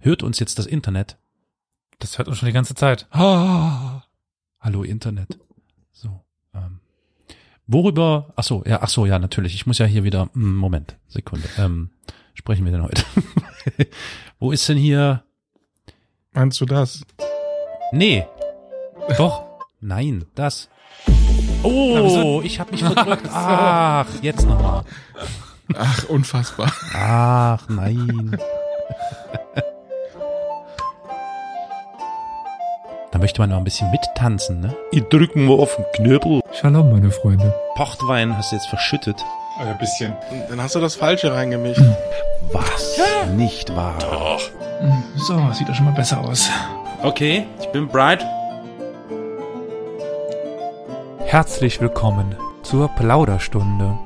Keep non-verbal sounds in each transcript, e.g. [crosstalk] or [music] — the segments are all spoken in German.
Hört uns jetzt das Internet? Das hört uns schon die ganze Zeit. Ah, hallo Internet. So. Ähm, worüber? Ach so, ja, ach so, ja, natürlich. Ich muss ja hier wieder. hm, Moment, Sekunde. Ähm, sprechen wir denn heute? [laughs] Wo ist denn hier? Meinst du das? Nee, Doch. nein, das. Oh, ich habe mich verdrückt. [laughs] Ach, jetzt nochmal. Ach, unfassbar. Ach, nein. Möchte man noch ein bisschen mittanzen, ne? Ich drücken wir auf den Knöbel. Shalom, meine Freunde. Pochtwein hast du jetzt verschüttet. Ein bisschen. Dann hast du das Falsche reingemischt. Was? Nicht wahr? So, sieht doch schon mal besser aus. Okay, ich bin bright. Herzlich willkommen zur Plauderstunde.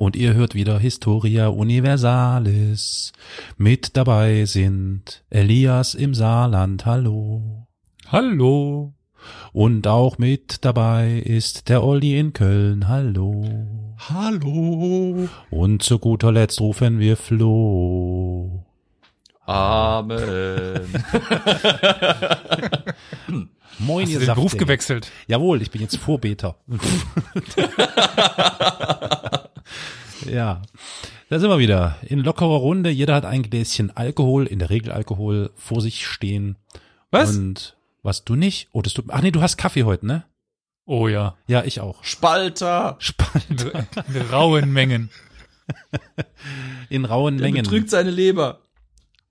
Und ihr hört wieder Historia Universalis. Mit dabei sind Elias im Saarland, hallo. Hallo. Und auch mit dabei ist der Olli in Köln, hallo. Hallo. Und zu guter Letzt rufen wir Flo. Amen. [laughs] Moin, Hast ihr du den Saft, Beruf ey. gewechselt? Jawohl, ich bin jetzt Vorbeter. [laughs] ja, da sind wir wieder. In lockerer Runde. Jeder hat ein Gläschen Alkohol, in der Regel Alkohol, vor sich stehen. Was? Und was du nicht? Oh, das tut, ach nee, du hast Kaffee heute, ne? Oh ja. Ja, ich auch. Spalter. Spannend. In, [laughs] in rauen Mengen. In rauen Der Mengen. betrügt seine Leber.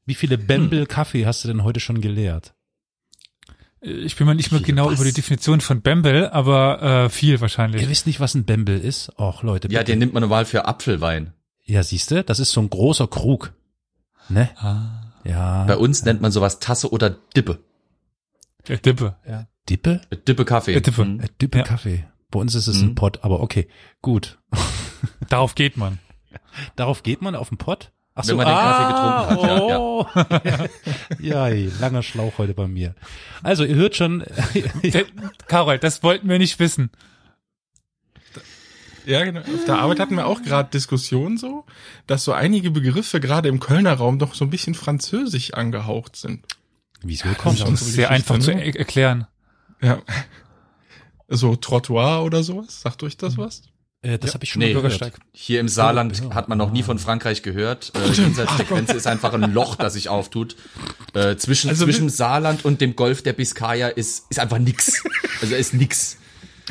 Wie viele Bembel Kaffee hast du denn heute schon geleert? Ich bin mal nicht mehr genau was? über die Definition von Bembel, aber äh, viel wahrscheinlich. Ihr wisst nicht, was ein Bembel ist? Och, Leute. Ja, bitte. den nimmt man normal für Apfelwein. ja, siehste, das ist so ein großer Krug. Ne? Ah, Ja. Bei uns nennt man sowas Tasse oder Dippe. der Dippe. Ja. Dippe? Äh, Dippe Kaffee. Äh, Dippe. Mhm. Äh, Dippe Ja. Kaffee. Bei uns ist es Mhm. ein Pott, aber okay, gut. Darauf geht man. [laughs] Darauf geht man auf den Pott? Ach Wenn man den Kaffee getrunken hat, ja, ja. oh. [laughs] ja, langer Schlauch heute bei mir. Also, ihr hört schon, [laughs] Karol, das wollten wir nicht wissen. Ja, genau. Auf der Arbeit hatten wir auch gerade Diskussionen so, dass so einige Begriffe gerade im Kölner Raum doch so ein bisschen französisch angehaucht sind. wieso das kommt ist Das unsere ist sehr Geschichte, einfach zu ne? er erklären. Ja. So Trottoir oder sowas. Sagt euch das was? Äh, das habe ich schon Nee, mal gehört. Bürgersteig. Hier im Saarland Ja. hat man noch nie von Frankreich gehört. Äh, [laughs] jenseits der Grenze ist einfach ein Loch, das sich auftut. Äh, zwischen, Also zwischen Saarland und dem Golf der Biskaya ist, ist einfach nix. Also ist nix.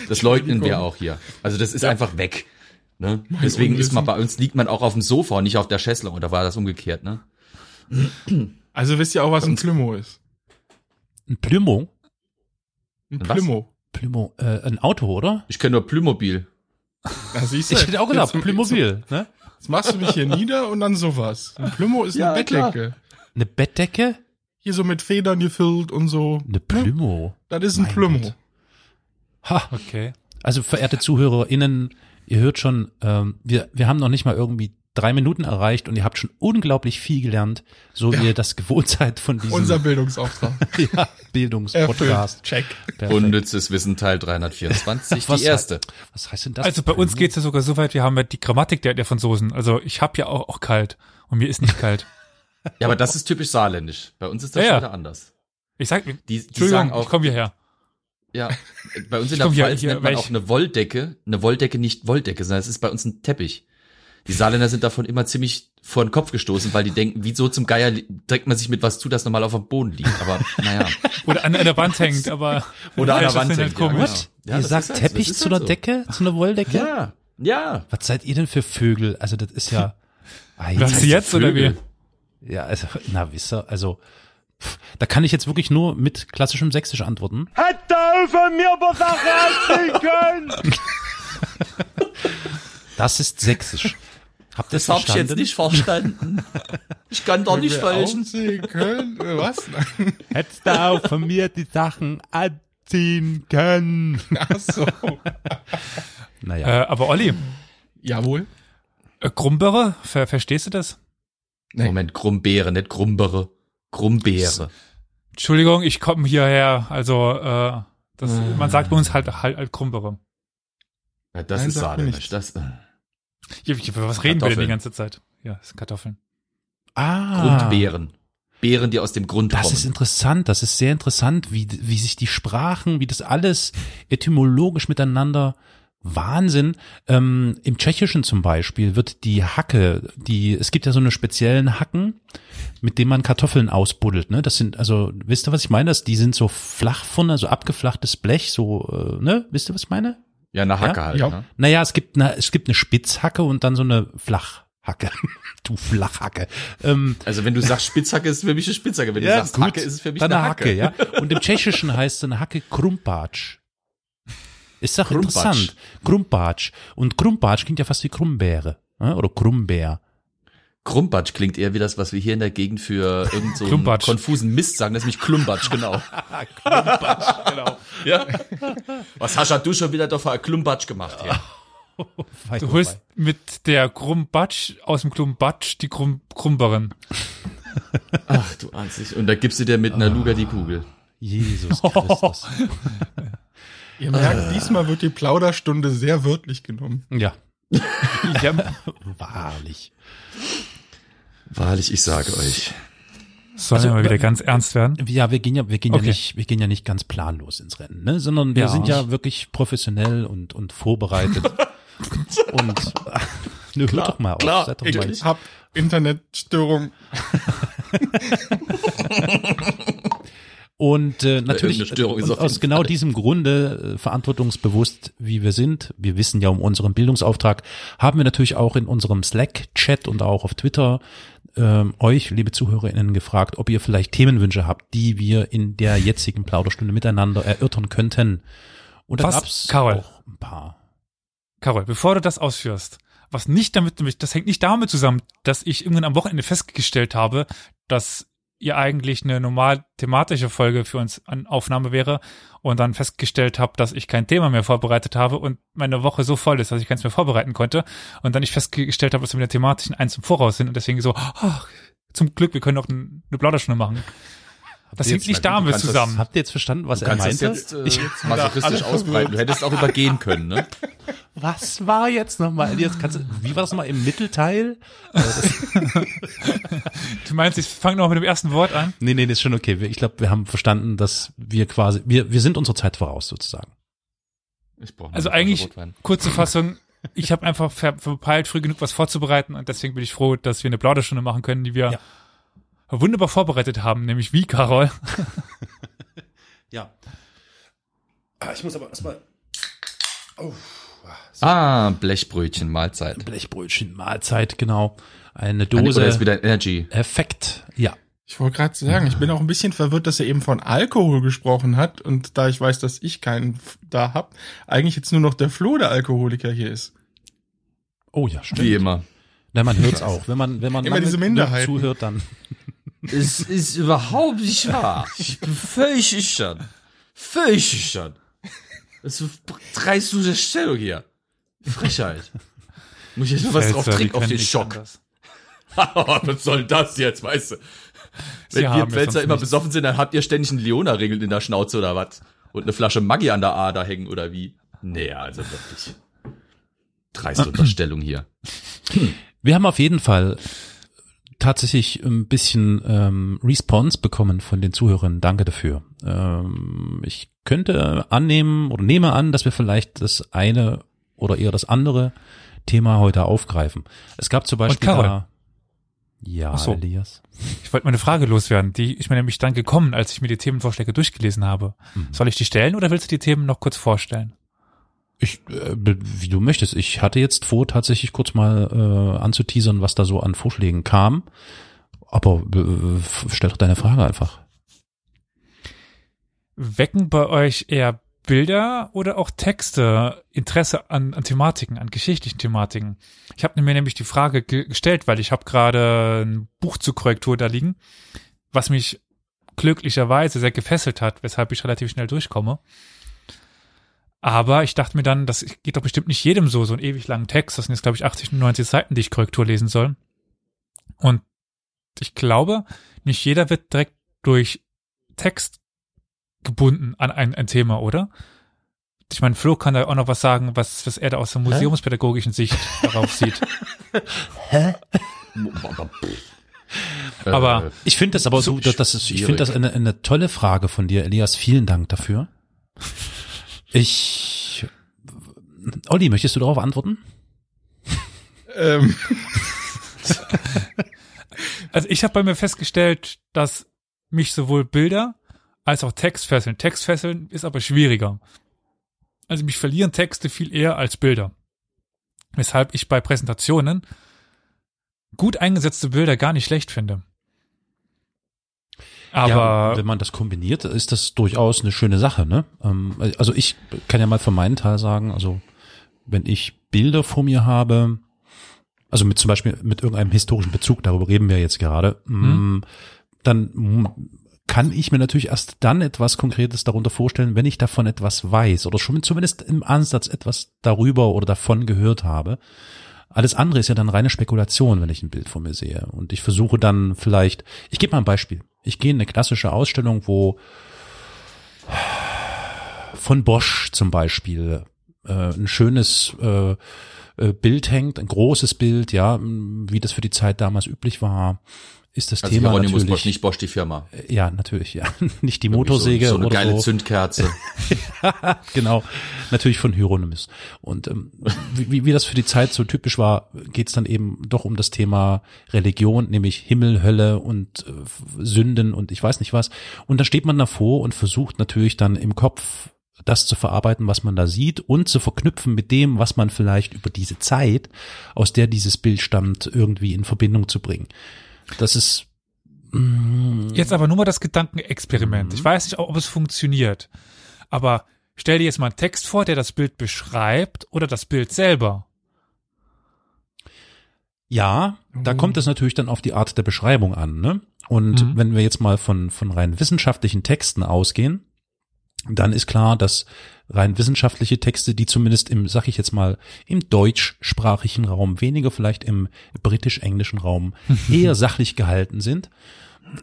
Das leugnen wir auch hier. Also das ist einfach weg. Ne? Deswegen ist man bei uns liegt man auch auf dem Sofa und nicht auf der Chaiselong. Oder war das umgekehrt, ne? Also wisst ihr auch, was ein Plümo ist? Ein Plümo? Ein Was? Plümo. Plümo, äh, ein Auto, oder? Ich kenne nur Plümobil. Na, siehst du, Ich hätte auch gedacht, jetzt, Plymobil, ne? Jetzt machst du dich hier nieder und dann sowas. Ein Plümo ist Ja, eine Bettdecke. Eine Bettdecke? Hier so mit Federn gefüllt und so. Eine Plümo. Das ist ein Mein Plümo. Gott. Ha, Okay. Also verehrte ZuhörerInnen, ihr hört schon, ähm, wir, wir haben noch nicht mal irgendwie drei Minuten erreicht und ihr habt schon unglaublich viel gelernt, so wie ihr das gewohnt seid von diesem Unser Bildungsauftrag. [laughs] ja, Bildungspodcast. Check. Perfekt. Unnützes Wissen Teil 324, Was die erste. Hat, was heißt denn das? Also bei uns geht's ja sogar so weit, wir haben ja die Grammatik der, der Franzosen. Also ich hab ja auch, auch kalt und mir ist nicht kalt. Ja, aber das ist typisch saarländisch. Bei uns ist das Ja, ja. wieder anders. Ich sag, Die, die Entschuldigung, sagen auch, ich komme hierher. ja, bei uns in der komm hier- Pfalz hier, nennt man weil auch ich- eine Wolldecke, eine Wolldecke nicht Wolldecke, sondern es ist bei uns ein Teppich. Die Saarländer sind davon immer ziemlich vor den Kopf gestoßen, weil die denken, wieso zum Geier trägt man sich mit was zu, das normal auf dem Boden liegt. Aber naja. [laughs] Oder an einer Wand hängt, aber Oder an der Wand ist halt hängt, ja, genau. Ja, ihr sagt halt Teppich zu halt einer so. Decke, zu einer Wolldecke? Ja, ja. Was seid ihr denn für Vögel? Also das ist ja. Ei, [laughs] Was heißt jetzt oder wie? Vögel? Ja, also, na, wisst ihr, also, pff, da kann ich jetzt wirklich nur mit klassischem Sächsisch antworten. Hätte von mir was erreichen [laughs] können! Das ist Sächsisch. Habt ihr Das hab ich jetzt nicht verstanden. [laughs] Ich kann doch nicht. Aufsehen können. Was? [laughs] Hättest du auch von mir die Sachen anziehen können. [laughs] Ach so. Naja. Äh, aber Olli, Jawohl. äh, Grumbeere, ver verstehst du das? Nee. Moment, Grumbeere, nicht Grumbere. Grumbeere. Entschuldigung, ich komme hierher. Also äh, das, man sagt bei uns halt halt, halt Grumbeere. Ja, das Nein, ist nichts. Das, äh, Was reden wir denn die Kartoffeln. ganze Zeit? Ja, das sind Kartoffeln. Ah. Grundbeeren. Beeren, die aus dem Grund Das kommen. ist interessant, das ist sehr interessant, wie, wie sich die Sprachen, wie das alles etymologisch miteinander Wahnsinn. Ähm, Im Tschechischen zum Beispiel wird die Hacke, die, es gibt ja so eine speziellen Hacken, mit denen man Kartoffeln ausbuddelt, ne? Das sind, also, wisst ihr, was ich meine? Das, die sind so flach von, also abgeflachtes Blech, so, äh, ne? Wisst ihr, was ich meine? Ja, eine Hacke Ja? halt. Ja. Ne? Naja, es gibt eine, es gibt eine Spitzhacke und dann so eine Flachhacke. [laughs] du Flachhacke. Ähm, Also wenn du sagst Spitzhacke, ist es für mich eine Spitzhacke. Wenn du sagst gut. Hacke, ist es für mich Dann eine Hacke. ja. Und im Tschechischen heißt eine Hacke Krumpatsch. Ist doch Krumpatsch. interessant. Krumpatsch. Und Krumpatsch klingt ja fast wie Krummbeere. ne? Oder Krummbeer. Krumpatsch klingt eher wie das, was wir hier in der Gegend für irgend so einen konfusen Mist sagen. Das ist nämlich Klumpatsch, genau. [laughs] genau. ja. Was hast du schon wieder da für ein Klumpatsch gemacht hier? [laughs] Du holst mit der Krumbatsch aus dem Klumbatsch die Krum Krumberin. Ach, du ahnst nicht. Und da gibst du dir mit einer Luga die Kugel. Jesus [laughs] Christus. Ihr merkt, diesmal wird die Plauderstunde sehr wörtlich genommen. Ja, Ja, wahrlich. Wahrlich, ich sage euch. sollen Also, wir mal wieder ganz ernst werden? Ja, wir gehen ja, wir gehen ja Okay. nicht, wir gehen ja nicht ganz planlos ins Rennen, ne? Sondern wir Ja. sind ja wirklich professionell und, und vorbereitet. [laughs] und, [laughs] nö, hört doch mal auf. klar, Seid doch mal, Ich hab Internetstörung. [laughs] Und äh, natürlich ist und aus genau Fall. diesem Grunde, äh, verantwortungsbewusst wie wir sind, wir wissen ja um unseren Bildungsauftrag, haben wir natürlich auch in unserem Slack-Chat und auch auf Twitter ähm, euch, liebe ZuhörerInnen, gefragt, ob ihr vielleicht Themenwünsche habt, die wir in der jetzigen Plauderstunde miteinander erörtern könnten. Und da gab's Carol? auch ein paar. Carol, bevor du das ausführst, was nicht damit, das hängt nicht damit zusammen, dass ich irgendwann am Wochenende festgestellt habe, dass ihr eigentlich eine normal thematische Folge für uns an Aufnahme wäre und dann festgestellt habe, dass ich kein Thema mehr vorbereitet habe und meine Woche so voll ist, dass ich keins mehr vorbereiten konnte und dann ich festgestellt habe, dass wir mit der thematischen eins im Voraus sind und deswegen so, ach, zum Glück, wir können ein- eine Plauderstunde machen. Das ihr hängt nicht damit kannst das- zusammen. Habt ihr jetzt verstanden, was Du er das meinte? jetzt äh, [laughs] masochistisch ausbreiten. Du hättest auch übergehen können, ne? [laughs] was war jetzt nochmal? Jetzt kannst du, wie war das nochmal im Mittelteil? [laughs] Du meinst, ich fange noch mit dem ersten Wort an? Nee, nee, das ist schon okay. Ich glaube, wir haben verstanden, dass wir quasi, wir, wir sind unserer Zeit voraus sozusagen. Ich brauch mal Also eigentlich, Rotwein. kurze Fassung, ich habe einfach ver verpeilt, früh genug was vorzubereiten und deswegen bin ich froh, dass wir eine Plauderstunde machen können, die wir Ja. Wunderbar vorbereitet haben, nämlich wie, Carol? [laughs] Ja. Ah, Ich muss aber erstmal Ah, Blechbrötchen, Mahlzeit. Blechbrötchen, Mahlzeit, genau. Eine Oder ist Dose wieder Energy. Effekt. Ja. Ich wollte gerade sagen, ich bin auch ein bisschen verwirrt, dass er eben von Alkohol gesprochen hat und da ich weiß, dass ich keinen da hab, eigentlich jetzt nur noch der Flo der Alkoholiker hier ist. Oh ja, stimmt. Wie immer. Na, man hört's auch. Wenn man, wenn man Immer diese genug Minderheiten. zuhört, dann. Es ist überhaupt nicht wahr. Ich bin völlig schüchtern. Völlig schüchtern. Ist dreist du der Stellung hier. Frechheit. Muss ich jetzt mal was drauf trinken auf den Schock. [laughs] was soll das jetzt, weißt du? Sie Wenn wir es Pfälzer immer nicht. besoffen sind, dann habt ihr ständig einen Leona-Ringel in der Schnauze oder was? Und eine Flasche Maggi an der Ader hängen oder wie? Nee, also wirklich. Dreiste [clears throat] Unterstellung hier. Wir haben auf jeden Fall tatsächlich ein bisschen ähm, Response bekommen von den Zuhörern. Danke dafür. Ähm, ich könnte annehmen oder nehme an, dass wir vielleicht das eine oder eher das andere Thema heute aufgreifen. Es gab zum Beispiel Carol. da, ja, Ach so. Elias. Ich wollte mal eine Frage loswerden, die ist mir nämlich dann gekommen, als ich mir die Themenvorschläge durchgelesen habe. Mhm. Soll ich die stellen oder willst du die Themen noch kurz vorstellen? Ich, äh, wie du möchtest. Ich hatte jetzt vor, tatsächlich kurz mal äh, anzuteasern, was da so an Vorschlägen kam. Aber äh, stell doch deine Frage einfach. Wecken bei euch eher Bilder oder auch Texte Interesse an, an Thematiken, an geschichtlichen Thematiken? Ich habe mir nämlich die Frage ge gestellt, weil ich habe gerade ein Buch zur Korrektur da liegen, was mich glücklicherweise sehr gefesselt hat, weshalb ich relativ schnell durchkomme. Aber ich dachte mir dann, das geht doch bestimmt nicht jedem so, so einen ewig langen Text. Das sind jetzt, glaube ich, 80, 90 Seiten, die ich Korrektur lesen soll. Und ich glaube, nicht jeder wird direkt durch Text gebunden an ein, ein Thema, oder? Ich meine, Flo kann da auch noch was sagen, was, was er da aus der museumspädagogischen Sicht darauf sieht. [laughs] Aber Ich finde das aber So das, ist, ich finde das eine, eine tolle Frage von dir, Elias. Vielen Dank dafür. Ich, Olli, möchtest du darauf antworten? Ähm, [laughs] Also ich habe bei mir festgestellt, dass mich sowohl Bilder als auch Text fesseln. Text fesseln ist aber schwieriger. Also mich verlieren Texte viel eher als Bilder. Weshalb ich bei Präsentationen gut eingesetzte Bilder gar nicht schlecht finde. Aber ja, wenn man das kombiniert, ist das durchaus eine schöne Sache, ne? Ähm, Also ich kann ja mal von meinem Teil sagen, also wenn ich Bilder vor mir habe, also mit zum Beispiel mit irgendeinem historischen Bezug, darüber reden wir jetzt gerade, mm, dann mm, kann ich mir natürlich erst dann etwas Konkretes darunter vorstellen, wenn ich davon etwas weiß oder schon zumindest im Ansatz etwas darüber oder davon gehört habe. Alles andere ist ja dann reine Spekulation, wenn ich ein Bild vor mir sehe. Und ich versuche dann vielleicht, ich gebe mal ein Beispiel. Ich gehe in eine klassische Ausstellung, wo von Bosch zum Beispiel äh, ein schönes äh, äh, Bild hängt, ein großes Bild, ja, wie das für die Zeit damals üblich war, ist das Also Thema Hieronymus natürlich. Bosch, nicht Bosch die Firma. Ja, natürlich, ja. [laughs] Nicht die Motorsäge so, so eine geile so. Zündkerze. [laughs] genau, natürlich von Hieronymus. Und ähm, wie, wie- wie das für die Zeit so typisch war, geht es dann eben doch um das Thema Religion, nämlich Himmel, Hölle und äh, Sünden und ich weiß nicht was. Und da steht man davor und versucht natürlich dann im Kopf das zu verarbeiten, was man da sieht und zu verknüpfen mit dem, was man vielleicht über diese Zeit, aus der dieses Bild stammt, irgendwie in Verbindung zu bringen. Das ist mm, Jetzt aber nur mal das Gedankenexperiment. Ich weiß nicht, ob es funktioniert. Aber stell dir jetzt mal einen Text vor, der das Bild beschreibt oder das Bild selber. Ja, da kommt es natürlich dann auf die Art der Beschreibung an. Ne? Und Mhm. wenn wir jetzt mal von, von rein wissenschaftlichen Texten ausgehen, dann ist klar, dass rein wissenschaftliche Texte, die zumindest im, sag ich jetzt mal, im deutschsprachigen Raum, weniger vielleicht im britisch-englischen Raum, [laughs] eher sachlich gehalten sind.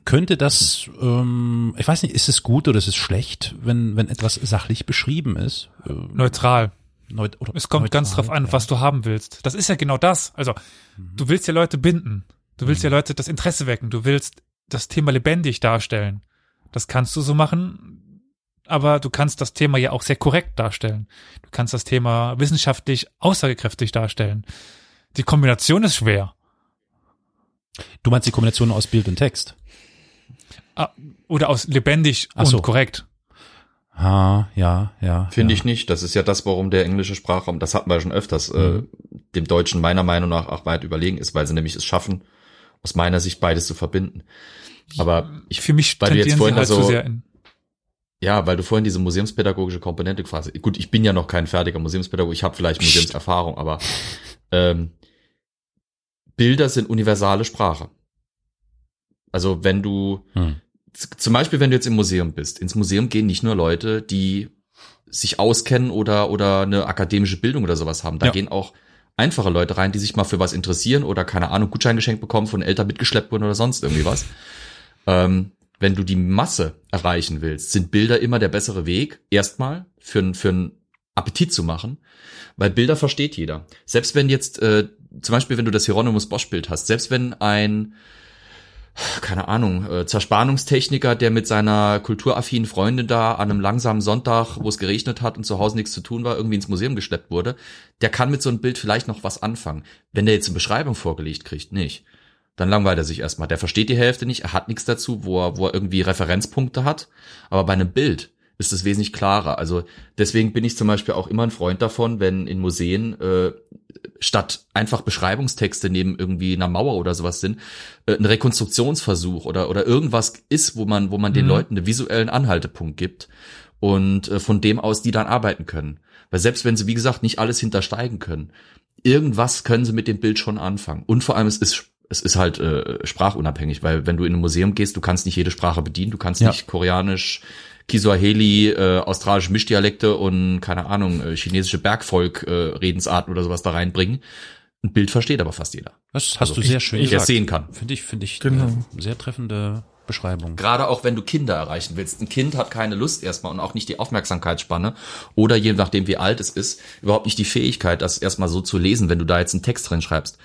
Könnte das, ähm, ich weiß nicht, ist es gut oder ist es schlecht, wenn, wenn etwas sachlich beschrieben ist? Äh, Neutral. neut- Es kommt ganz neutral, drauf an, ja. was du haben willst. Das ist ja genau das. Also, du willst ja Leute binden. Du willst ja Leute das Interesse wecken. Du willst das Thema lebendig darstellen. Das kannst du so machen, aber du kannst das Thema ja auch sehr korrekt darstellen. Du kannst das Thema wissenschaftlich aussagekräftig darstellen. Die Kombination ist schwer. Du meinst die Kombination aus Bild und Text? Ah, Oder aus lebendig Ach so. und korrekt. Ha, ja, ja. Finde ja. ich nicht. Das ist ja das, warum der englische Sprachraum, das hatten wir schon öfters, äh, dem Deutschen meiner Meinung nach auch weit überlegen ist, weil sie nämlich es schaffen, aus meiner Sicht beides zu verbinden. Aber ich, Für mich weil du jetzt vorhin halt also- zu sehr in. Ja, weil du vorhin diese museumspädagogische Komponente quasi, gut, ich bin ja noch kein fertiger Museumspädagoge, ich habe vielleicht Museumserfahrung, aber ähm, Bilder sind universale Sprache. Also wenn du Hm. zum Beispiel, wenn du jetzt im Museum bist, ins Museum gehen nicht nur Leute, die sich auskennen oder, oder eine akademische Bildung oder sowas haben. Da Ja. gehen auch einfache Leute rein, die sich mal für was interessieren oder keine Ahnung, Gutschein geschenkt bekommen, von Eltern mitgeschleppt wurden oder sonst irgendwie was. ähm, wenn du die Masse erreichen willst, sind Bilder immer der bessere Weg, erstmal für, für einen Appetit zu machen, weil Bilder versteht jeder. Selbst wenn jetzt, äh, zum Beispiel, wenn du das Hieronymus Bosch Bild hast, selbst wenn ein keine Ahnung, äh, Zerspannungstechniker, der mit seiner kulturaffinen Freundin da an einem langsamen Sonntag, wo es geregnet hat und zu Hause nichts zu tun war, irgendwie ins Museum geschleppt wurde, der kann mit so einem Bild vielleicht noch was anfangen. Wenn der jetzt eine Beschreibung vorgelegt kriegt, nicht. Dann langweilt er sich erstmal. Der versteht die Hälfte nicht, er hat nichts dazu, wo er, wo er irgendwie Referenzpunkte hat. Aber bei einem Bild ist es wesentlich klarer. Also deswegen bin ich zum Beispiel auch immer ein Freund davon, wenn in Museen äh, statt einfach Beschreibungstexte neben irgendwie einer Mauer oder sowas sind, äh, ein Rekonstruktionsversuch oder oder irgendwas ist, wo man wo man den Mhm. Leuten einen visuellen Anhaltepunkt gibt und äh, von dem aus die dann arbeiten können. Weil selbst wenn sie wie gesagt nicht alles hintersteigen können, irgendwas können sie mit dem Bild schon anfangen. Und vor allem es ist es ist halt äh, sprachunabhängig, weil wenn du in ein Museum gehst, du kannst nicht jede Sprache bedienen, du kannst Ja. nicht Koreanisch, Kiswahili, äh, australische Mischdialekte und keine Ahnung, äh, chinesische Bergvolk äh, Redensarten oder sowas da reinbringen. Ein Bild versteht aber fast jeder. Das hast Also du ich- sehr schön ich gesagt. sehen kann. Finde ich, finde ich Genau. äh, sehr treffende Beschreibung. Gerade auch wenn du Kinder erreichen willst. Ein Kind hat keine Lust erstmal und auch nicht die Aufmerksamkeitsspanne oder je nachdem wie alt es ist, überhaupt nicht die Fähigkeit, das erstmal so zu lesen, wenn du da jetzt einen Text drin schreibst.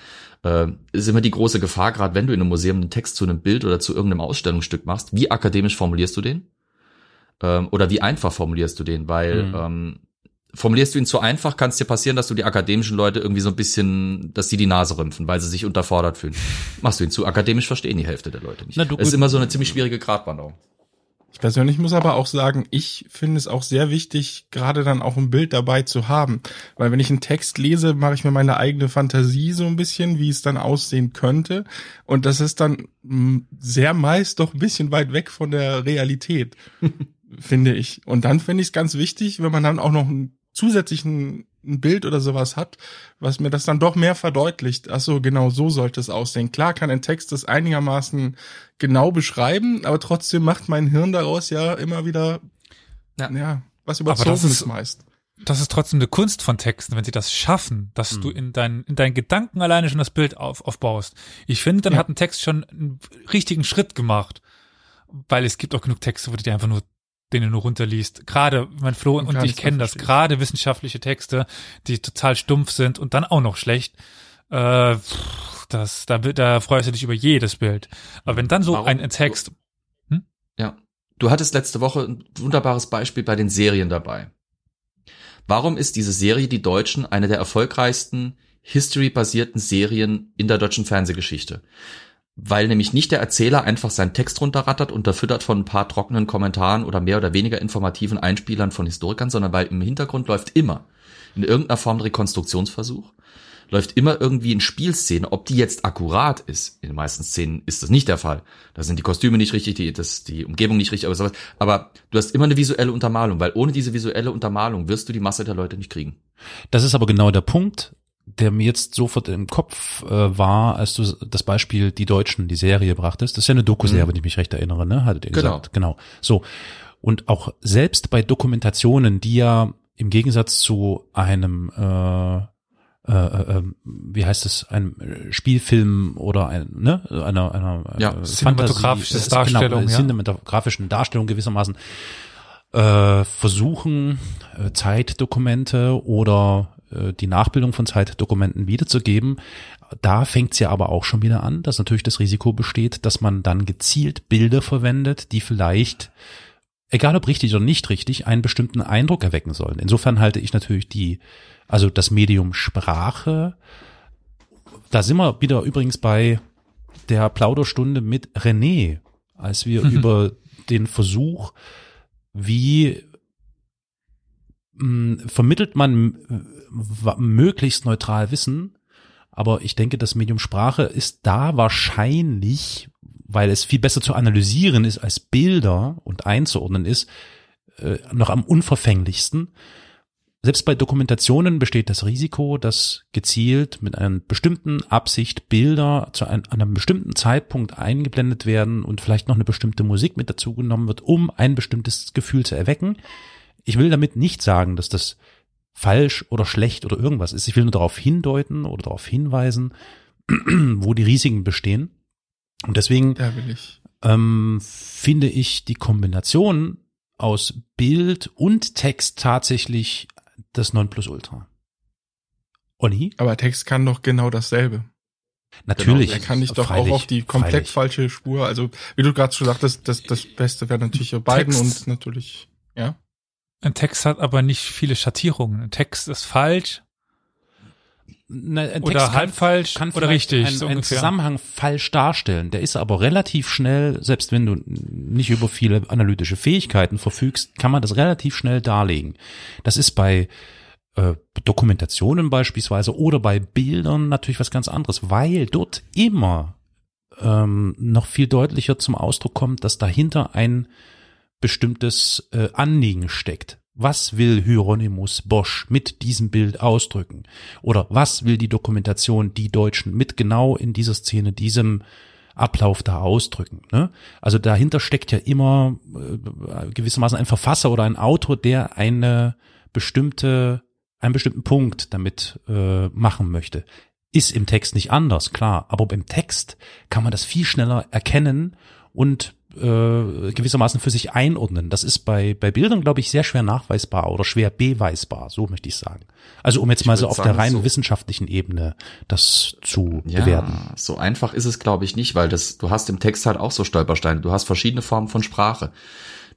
Äh, ist immer die große Gefahr, gerade wenn du in einem Museum einen Text zu einem Bild oder zu irgendeinem Ausstellungsstück machst, wie akademisch formulierst du den? Ähm, oder wie einfach formulierst du den? Weil Mhm. ähm, formulierst du ihn zu einfach, kann es dir passieren, dass du die akademischen Leute irgendwie so ein bisschen, dass sie die Nase rümpfen, weil sie sich unterfordert fühlen. Machst du ihn zu akademisch, verstehen die Hälfte der Leute nicht. Na, du- das ist immer so eine ziemlich schwierige Gratwanderung. Ich persönlich muss aber auch sagen, ich finde es auch sehr wichtig, gerade dann auch ein Bild dabei zu haben. Weil wenn ich einen Text lese, mache ich mir meine eigene Fantasie so ein bisschen, wie es dann aussehen könnte. Und das ist dann mh, sehr meist doch ein bisschen weit weg von der Realität, [laughs] finde ich. Und dann finde ich es ganz wichtig, wenn man dann auch noch einen zusätzlichen ein Bild oder sowas hat, was mir das dann doch mehr verdeutlicht. Ach so, genau so sollte es aussehen. Klar kann ein Text das einigermaßen genau beschreiben, aber trotzdem macht mein Hirn daraus ja immer wieder, Ja. ja, was Aber das überzogen ist- ist meist. Das ist trotzdem eine Kunst von Texten, wenn sie das schaffen, dass Hm. du in, dein, in deinen Gedanken alleine schon das Bild auf, aufbaust. Ich finde, dann Ja. hat ein Text schon einen richtigen Schritt gemacht. Weil es gibt auch genug Texte, wo du dir einfach nur den du nur runterliest. Gerade, mein Flo und, Und ich kennen das, gerade wissenschaftliche Texte, die total stumpf sind und dann auch noch schlecht. Äh, das, da, da freust du dich über jedes Bild. Aber wenn dann so Warum? ein, ein Text, Ja. Du hattest letzte Woche ein wunderbares Beispiel bei den Serien dabei. Warum ist diese Serie Die Deutschen eine der erfolgreichsten History-basierten Serien in der deutschen Fernsehgeschichte? Weil nämlich nicht der Erzähler einfach seinen Text runterrattert, unterfüttert von ein paar trockenen Kommentaren oder mehr oder weniger informativen Einspielern von Historikern, sondern weil im Hintergrund läuft immer in irgendeiner Form ein Rekonstruktionsversuch, läuft immer irgendwie eine Spielszene, ob die jetzt akkurat ist. In den meisten Szenen ist das nicht der Fall. Da sind die Kostüme nicht richtig, die, das, die Umgebung nicht richtig, aber sowas. Aber du hast immer eine visuelle Untermalung, weil ohne diese visuelle Untermalung wirst du die Masse der Leute nicht kriegen. Das ist aber genau der Punkt, der mir jetzt sofort im Kopf äh, war, als du das Beispiel Die Deutschen, die Serie brachtest. Das ist ja eine Doku-Serie, Mhm. wenn ich mich recht erinnere, ne? Hattet ihr Genau. gesagt. Genau. So. Und auch selbst bei Dokumentationen, die ja im Gegensatz zu einem äh, äh, äh, ähm, wie heißt es, einem Spielfilm oder ein, ne, einer, einer Ja, äh, cinematografische Fantasie- Darstellung, genau, ja. cinematografischen Darstellung gewissermaßen äh, versuchen, äh, Zeitdokumente oder die Nachbildung von Zeitdokumenten wiederzugeben. Da fängt es ja aber auch schon wieder an, dass natürlich das Risiko besteht, dass man dann gezielt Bilder verwendet, die vielleicht, egal ob richtig oder nicht richtig, einen bestimmten Eindruck erwecken sollen. Insofern halte ich natürlich die, also das Medium Sprache, da sind wir wieder übrigens bei der Plauderstunde mit René, als wir über den Versuch, wie mh, vermittelt man äh, möglichst neutral Wissen, aber ich denke, das Medium Sprache ist da wahrscheinlich, weil es viel besser zu analysieren ist als Bilder und einzuordnen ist, äh, noch am unverfänglichsten. Selbst bei Dokumentationen besteht das Risiko, dass gezielt mit einer bestimmten Absicht Bilder zu einem, einem bestimmten Zeitpunkt eingeblendet werden und vielleicht noch eine bestimmte Musik mit dazu genommen wird, um ein bestimmtes Gefühl zu erwecken. Ich will damit nicht sagen, dass das falsch oder schlecht oder irgendwas ist. Ich will nur darauf hindeuten oder darauf hinweisen, [clears throat] wo die Risiken bestehen. Und deswegen ich. ähm, finde ich die Kombination aus Bild und Text tatsächlich das Nonplusultra. Olli? Aber Text kann doch genau dasselbe. Natürlich. Er kann dich doch freilich, auch auf die komplett freilich. falsche Spur. Also, wie du gerade schon sagtest, das, das Beste wäre natürlich Text. und natürlich, ja. Ein Text hat aber nicht viele Schattierungen. Ein Text ist falsch Na, ein oder Text halb falsch kann oder richtig. einen, so einen. Zusammenhang falsch darstellen. Der ist aber relativ schnell, selbst wenn du nicht über viele analytische Fähigkeiten verfügst, kann man das relativ schnell darlegen. Das ist bei äh, Dokumentationen beispielsweise oder bei Bildern natürlich was ganz anderes, weil dort immer ähm, noch viel deutlicher zum Ausdruck kommt, dass dahinter ein bestimmtes äh, Anliegen steckt. Was will Hieronymus Bosch mit diesem Bild ausdrücken? Oder was will die Dokumentation, die Deutschen mit genau in dieser Szene, diesem Ablauf da ausdrücken? Ne? Also dahinter steckt ja immer äh, gewissermaßen ein Verfasser oder ein Autor, der eine bestimmte, einen bestimmten Punkt damit äh, machen möchte. Ist im Text nicht anders, klar, aber beim Text kann man das viel schneller erkennen und äh, gewissermaßen für sich einordnen. Das ist bei, bei Bildern, glaube ich, sehr schwer nachweisbar oder schwer beweisbar, so möchte ich sagen. Also um jetzt Ich mal so auf sagen, der rein so- wissenschaftlichen Ebene das zu Ja, bewerten. so einfach ist es, glaube ich, nicht, weil das, du hast im Text halt auch so Stolpersteine. Du hast verschiedene Formen von Sprache.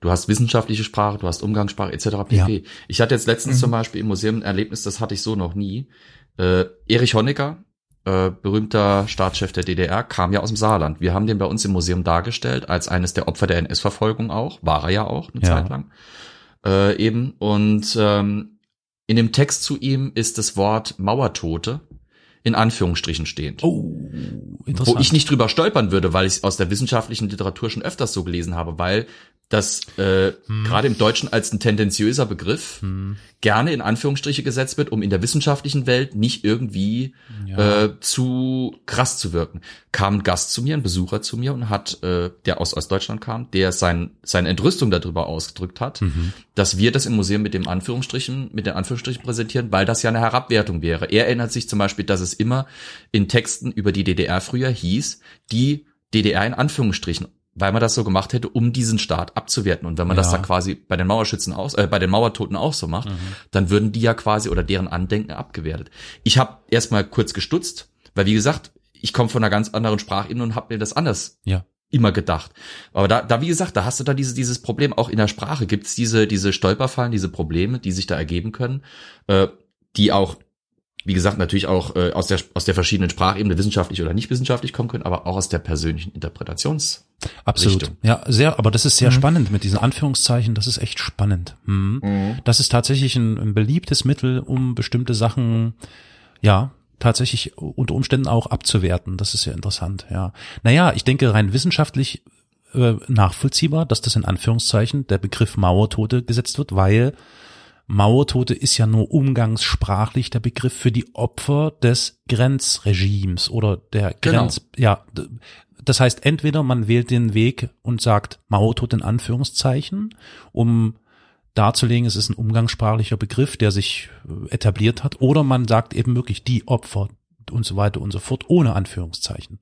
Du hast wissenschaftliche Sprache, du hast Umgangssprache etc. pp. Ja. Ich hatte jetzt letztens zum Beispiel im Museum ein Erlebnis, das hatte ich so noch nie. Äh, Erich Honecker, äh, berühmter Staatschef der DDR, kam ja aus dem Saarland. Wir haben den bei uns im Museum dargestellt als eines der Opfer der NS-Verfolgung auch. War er ja auch eine Ja. Zeit lang. Äh, eben. Und ähm, in dem Text zu ihm ist das Wort Mauertote in Anführungsstrichen stehend. Oh, interessant. Wo ich nicht drüber stolpern würde, weil ich es aus der wissenschaftlichen Literatur schon öfters so gelesen habe, weil das äh, Hm. gerade im Deutschen als ein tendenziöser Begriff gerne in Anführungsstriche gesetzt wird, um in der wissenschaftlichen Welt nicht irgendwie Ja. äh, zu krass zu wirken. Kam ein Gast zu mir, ein Besucher zu mir und hat, äh, der aus Ostdeutschland kam, der sein, seine Entrüstung darüber ausgedrückt hat, Mhm. dass wir das im Museum mit dem Anführungsstrichen, mit den Anführungsstrichen präsentieren, weil das ja eine Herabwertung wäre. Er erinnert sich zum Beispiel, dass es immer in Texten über die DDR früher hieß, die DDR in Anführungsstrichen, weil man das so gemacht hätte, um diesen Staat abzuwerten. Und wenn man das Ja. da quasi bei den Mauerschützen aus, äh, bei den Mauertoten auch so macht, dann würden die ja quasi oder deren Andenken abgewertet. Ich habe erstmal kurz gestutzt, weil wie gesagt, ich komme von einer ganz anderen Sprachebene und habe mir das anders Ja. immer gedacht. Aber da, da wie gesagt, da hast du da diese, dieses Problem auch in der Sprache. Gibt es diese, diese Stolperfallen, diese Probleme, die sich da ergeben können, äh, die auch, wie gesagt, natürlich auch äh, aus der aus der verschiedenen Sprachebene wissenschaftlich oder nicht wissenschaftlich kommen können, aber auch aus der persönlichen Interpretations. Absolut. Richtung. Ja, sehr, aber das ist sehr spannend mit diesen Anführungszeichen. Das ist echt spannend. Mhm. Das ist tatsächlich ein, ein beliebtes Mittel, um bestimmte Sachen, ja, tatsächlich unter Umständen auch abzuwerten. Das ist ja interessant, ja. Naja, ich denke rein wissenschaftlich äh, nachvollziehbar, dass das in Anführungszeichen der Begriff Mauertote gesetzt wird, weil Mauertote ist ja nur umgangssprachlich der Begriff für die Opfer des Grenzregimes oder der Genau. Grenz, ja, d- das heißt, entweder man wählt den Weg und sagt Mauertod in Anführungszeichen, um darzulegen, es ist ein umgangssprachlicher Begriff, der sich äh, etabliert hat, oder man sagt eben wirklich die Opfer und so weiter und so fort, ohne Anführungszeichen.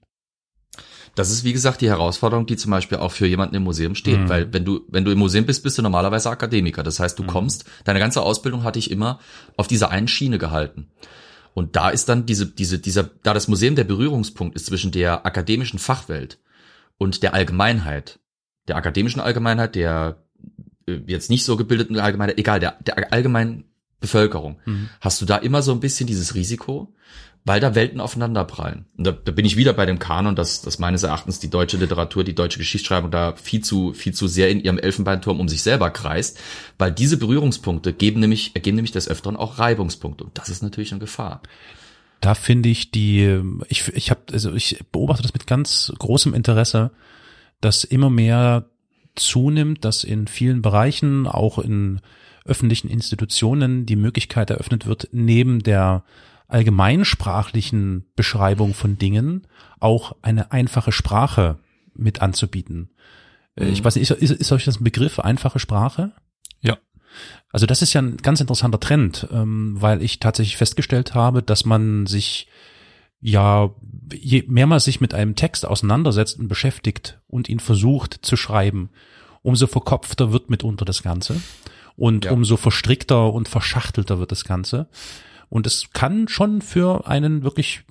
Das ist, wie gesagt, die Herausforderung, die zum Beispiel auch für jemanden im Museum steht. Mhm. Weil wenn du, wenn du im Museum bist, bist du normalerweise Akademiker. Das heißt, du kommst, deine ganze Ausbildung hatte ich immer auf dieser einen Schiene gehalten. Und da ist dann diese, diese, dieser, da das Museum der Berührungspunkt ist zwischen der akademischen Fachwelt und der Allgemeinheit, der akademischen Allgemeinheit, der äh, jetzt nicht so gebildeten Allgemeinheit, egal, der, der allgemeinen Bevölkerung, hast du da immer so ein bisschen dieses Risiko, weil da Welten aufeinanderprallen. Und da, da bin ich wieder bei dem Kanon, dass, dass meines Erachtens die deutsche Literatur, die deutsche Geschichtsschreibung da viel zu, viel zu sehr in ihrem Elfenbeinturm um sich selber kreist, weil diese Berührungspunkte geben nämlich, ergeben nämlich des Öfteren auch Reibungspunkte. Und das ist natürlich eine Gefahr. Da finde ich die, ich, ich habe, also ich beobachte das mit ganz großem Interesse, dass immer mehr zunimmt, dass in vielen Bereichen, auch in öffentlichen Institutionen, die Möglichkeit eröffnet wird, neben der allgemeinsprachlichen Beschreibung von Dingen auch eine einfache Sprache mit anzubieten. Äh, Ich weiß nicht, ist, ist, ist euch das ein Begriff, einfache Sprache? Ja. Also das ist ja ein ganz interessanter Trend, ähm, weil ich tatsächlich festgestellt habe, dass man sich ja, je mehr man sich mit einem Text auseinandersetzt und beschäftigt und ihn versucht zu schreiben, umso verkopfter wird mitunter das Ganze und Ja. umso verstrickter und verschachtelter wird das Ganze. Und es kann schon für einen wirklich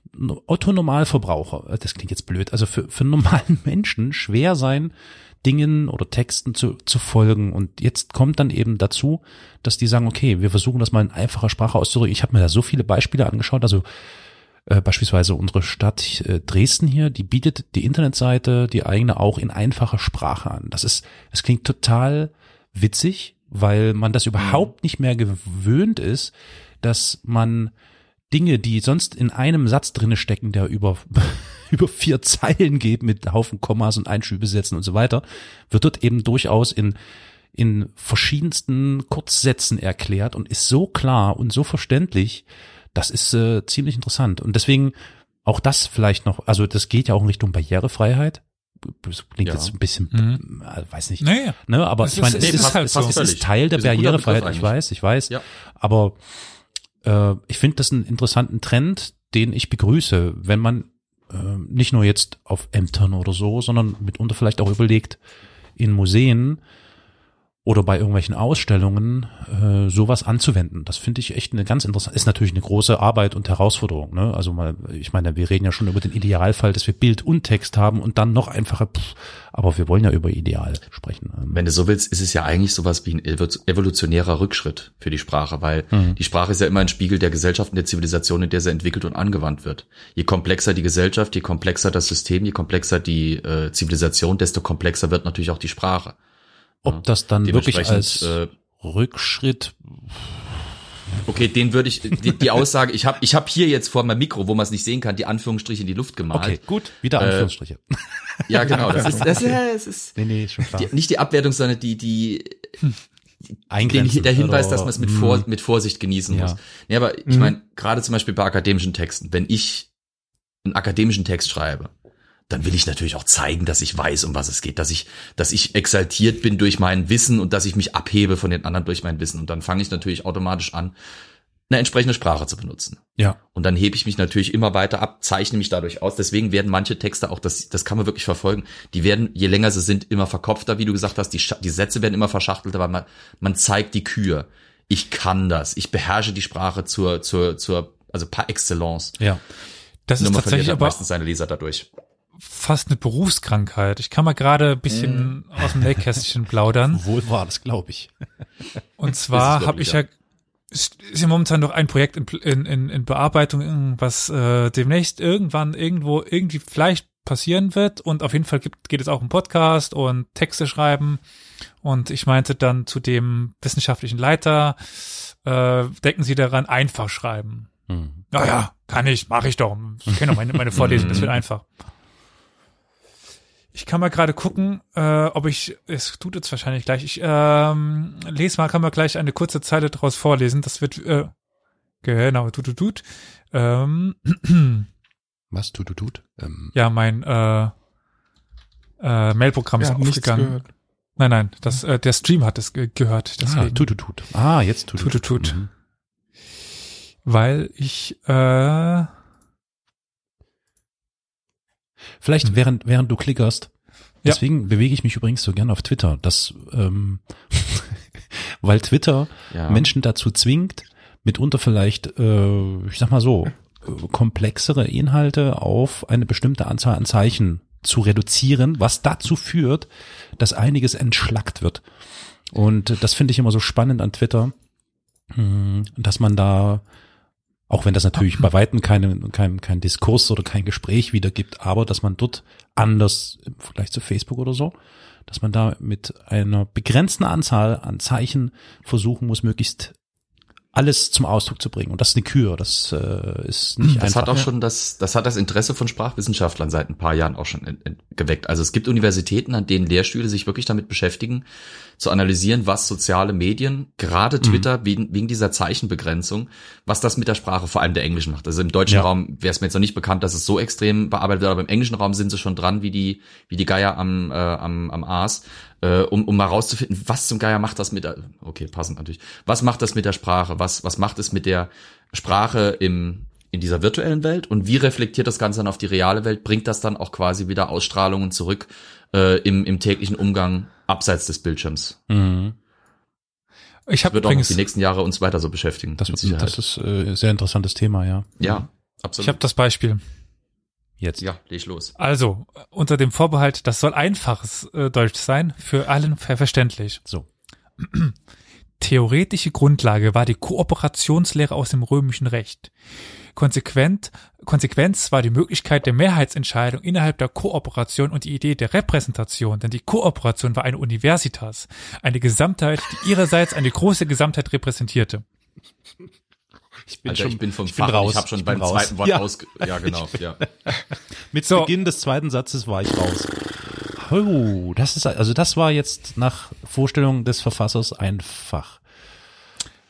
Otto-Normalverbraucher, äh, das klingt jetzt blöd, also für, für normalen [laughs] Menschen schwer sein, Dingen oder Texten zu, zu folgen. Und jetzt kommt dann eben dazu, dass die sagen, okay, wir versuchen das mal in einfacher Sprache auszudrücken. Ich habe mir da so viele Beispiele angeschaut, also äh, beispielsweise unsere Stadt äh, Dresden hier, die bietet die Internetseite, die eigene auch in einfacher Sprache an. Das ist, es klingt total witzig, weil man das überhaupt nicht mehr gewöhnt ist, dass man Dinge, die sonst in einem Satz drinne stecken, der über, [laughs] über vier Zeilen geht mit Haufen Kommas und Einschübesätzen und so weiter, wird dort eben durchaus in, in verschiedensten Kurzsätzen erklärt und ist so klar und so verständlich, das ist äh, ziemlich interessant. Und deswegen auch das vielleicht noch, also das geht ja auch in Richtung Barrierefreiheit. Das klingt Ja. jetzt ein bisschen, Mhm. äh, weiß nicht, Naja. ne, aber Es ich meine, ist- es ist, ist halt es ist, es ist Teil der Barrierefreiheit, ich weiß, ich weiß, Ja. aber äh, ich finde das einen interessanten Trend, den ich begrüße, wenn man äh, nicht nur jetzt auf Ämtern oder so, sondern mitunter vielleicht auch überlegt, in Museen oder bei irgendwelchen Ausstellungen äh, sowas anzuwenden. Das finde ich echt eine ganz interessante, ist natürlich eine große Arbeit und Herausforderung. Ne? Also mal, ich meine, wir reden ja schon über den Idealfall, dass wir Bild und Text haben und dann noch einfacher, pff, aber wir wollen ja über Ideal sprechen. Ähm, Wenn du so willst, ist es ja eigentlich sowas wie ein evo- evolutionärer Rückschritt für die Sprache, weil Mhm. die Sprache ist ja immer ein Spiegel der Gesellschaft und der Zivilisation, in der sie entwickelt und angewandt wird. Je komplexer die Gesellschaft, je komplexer das System, je komplexer die äh, Zivilisation, desto komplexer wird natürlich auch die Sprache. Ob das dann wirklich als äh, Rückschritt, Okay, den würde ich, die, die Aussage, ich habe ich hab hier jetzt vor meinem Mikro, wo man es nicht sehen kann, die Anführungsstriche in die Luft gemalt. okay, gut, wieder Äh, Anführungsstriche. Ja, genau. Das ist, das, [laughs] ja, es ist nee, nee, ist schon klar. die, nicht die Abwertung, sondern die, die, den, Eingrenzen der Hinweis, dass man es mit, vor, mit Vorsicht genießen Ja. muss. Ja, aber ich meine, gerade zum Beispiel bei akademischen Texten, wenn ich einen akademischen Text schreibe, dann will ich natürlich auch zeigen, dass ich weiß, um was es geht, dass ich, dass ich exaltiert bin durch mein Wissen und dass ich mich abhebe von den anderen durch mein Wissen. Und dann fange ich natürlich automatisch an, eine entsprechende Sprache zu benutzen. Ja, Und dann hebe ich mich natürlich immer weiter ab, zeichne mich dadurch aus. Deswegen werden manche Texte auch, das, das kann man wirklich verfolgen, die werden, je länger sie sind, immer verkopfter, wie du gesagt hast, die, die Sätze werden immer verschachtelter, weil man, man zeigt die Kür. Ich kann das. Ich beherrsche die Sprache zur, zur, zur, also par excellence. ja. Das ist Nur man verliert tatsächlich aber meistens seine Leser dadurch. Fast eine Berufskrankheit. Ich kann mal gerade ein bisschen aus dem Nähkästchen plaudern. [laughs] Wohl war das, glaube ich. Und [laughs] zwar habe ich, ja, ist ist ja momentan noch ein Projekt in, in, in, in Bearbeitung, was äh, demnächst irgendwann irgendwo irgendwie vielleicht passieren wird. Und auf jeden Fall gibt, geht es auch um Podcast und Texte schreiben. Und ich meinte dann zu dem wissenschaftlichen Leiter, äh, denken Sie daran, einfach schreiben. Hm. Ja, ja, kann ich, mache ich doch. Ich kenne doch meine, meine [laughs] Vorlesung, das wird einfach. Ich kann mal gerade gucken, äh, ob ich, es tut jetzt wahrscheinlich gleich, ich ähm, lese mal, kann man gleich eine kurze Zeile daraus vorlesen. Das wird, äh, genau, tut, tut, tut. Ähm, [clears throat] Was tut, tut, tut? Ähm, ja, mein äh, äh, Mailprogramm Wir ist aufgegangen. gehört. Nein, nein, das, äh, der Stream hat es ge gehört. ah, Deswegen. tut, tut, tut. Ah, jetzt tut, Tut, tut, tut. Mhm. Weil ich, äh, Vielleicht während, während du klickerst. Ja. Deswegen bewege ich mich übrigens so gern auf Twitter. Das, ähm, [laughs] weil Twitter Ja. Menschen dazu zwingt, mitunter vielleicht, äh, ich sag mal so, komplexere Inhalte auf eine bestimmte Anzahl an Zeichen zu reduzieren, was dazu führt, dass einiges entschlackt wird. Und das finde ich immer so spannend an Twitter, mh, dass man da, auch wenn das natürlich bei Weitem keine, kein, kein Diskurs oder kein Gespräch wiedergibt, aber dass man dort anders im Vergleich zu Facebook oder so, dass man da mit einer begrenzten Anzahl an Zeichen versuchen muss, möglichst alles zum Ausdruck zu bringen. Und das ist eine Kür, das äh, ist nicht Das einfach. hat auch schon das, das hat das Interesse von Sprachwissenschaftlern seit ein paar Jahren auch schon in, in, geweckt. Also es gibt Universitäten, an denen Lehrstühle sich wirklich damit beschäftigen, zu analysieren, was soziale Medien, gerade Mhm. Twitter, wegen, wegen dieser Zeichenbegrenzung, was das mit der Sprache, vor allem der englischen macht. Also im deutschen Ja. Raum wäre es mir jetzt noch nicht bekannt, dass es so extrem bearbeitet wird, aber im englischen Raum sind sie schon dran, wie die, wie die Geier am, äh, am, am Aas, äh, um, um mal rauszufinden, was zum Geier macht das mit der, okay, passend natürlich, was macht das mit der Sprache, was, was macht es mit der Sprache im, in dieser virtuellen Welt und wie reflektiert das Ganze dann auf die reale Welt? Bringt das dann auch quasi wieder Ausstrahlungen zurück äh, im, im täglichen Umgang abseits des Bildschirms? Mhm. ich habe Wird auch noch übrigens, die nächsten Jahre uns weiter so beschäftigen. Das, das ist äh, ein sehr interessantes Thema, ja. ja, ich absolut. habe das Beispiel. Jetzt. ja, leg los. Also, unter dem Vorbehalt, das soll einfaches äh, Deutsch sein, für allen ver verständlich. So. [clears throat] Theoretische Grundlage war die Kooperationslehre aus dem römischen Recht. Konsequent, Konsequenz war die Möglichkeit der Mehrheitsentscheidung innerhalb der Kooperation und die Idee der Repräsentation, denn die Kooperation war eine Universitas, eine Gesamtheit, die ihrerseits eine große Gesamtheit repräsentierte. Ich Alter, ich bin vom ich bin Fach. raus. Ich habe schon Ich bin beim raus. zweiten Wort Ja. ausge... Ja, genau. Ja. [laughs] Mit So. Beginn des zweiten Satzes war ich raus. Oh, das ist also das war jetzt nach Vorstellung des Verfassers einfach.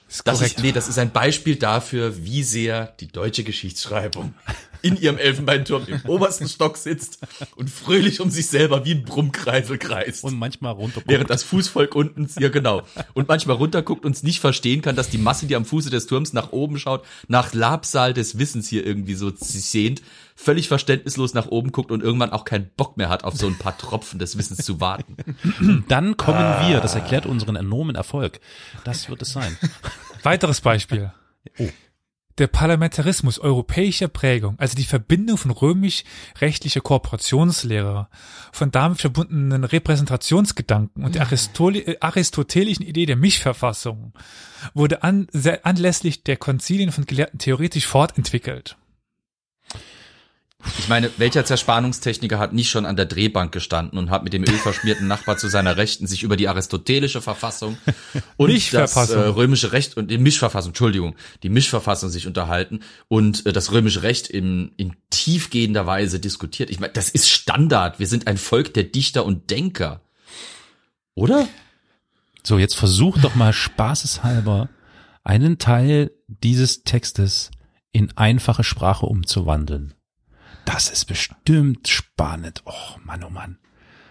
Ist Das korrekt. ist, nee, das ist ein Beispiel dafür, wie sehr die deutsche Geschichtsschreibung in ihrem Elfenbeinturm im obersten Stock sitzt und fröhlich um sich selber wie ein Brummkreisel kreist. Und manchmal runter. Während das Fußvolk unten, ja genau, und manchmal runterguckt und es nicht verstehen kann, dass die Masse, die am Fuße des Turms nach oben schaut, nach Labsaal des Wissens hier irgendwie so sehend, völlig verständnislos nach oben guckt und irgendwann auch keinen Bock mehr hat, auf so ein paar Tropfen des Wissens zu warten. Dann kommen wir, das erklärt unseren enormen Erfolg. Das wird es sein. Weiteres Beispiel. Oh. Der Parlamentarismus europäischer Prägung, also die Verbindung von römisch-rechtlicher Kooperationslehre, von damit verbundenen Repräsentationsgedanken und der Aristoli- äh, aristotelischen Idee der Mischverfassung, wurde an, anlässlich der Konzilien von Gelehrten theoretisch fortentwickelt. Ich meine, welcher Zerspannungstechniker hat nicht schon an der Drehbank gestanden und hat mit dem ölverschmierten Nachbar zu seiner Rechten sich über die aristotelische Verfassung und das äh, römische Recht und die Mischverfassung, Entschuldigung, die Mischverfassung sich unterhalten und äh, das römische Recht in, in tiefgehender Weise diskutiert. Ich meine, das ist Standard. Wir sind ein Volk der Dichter und Denker. Oder? So, jetzt versuch doch mal spaßeshalber einen Teil dieses Textes in einfache Sprache umzuwandeln. Das ist bestimmt spannend. Oh Mann, oh Mann.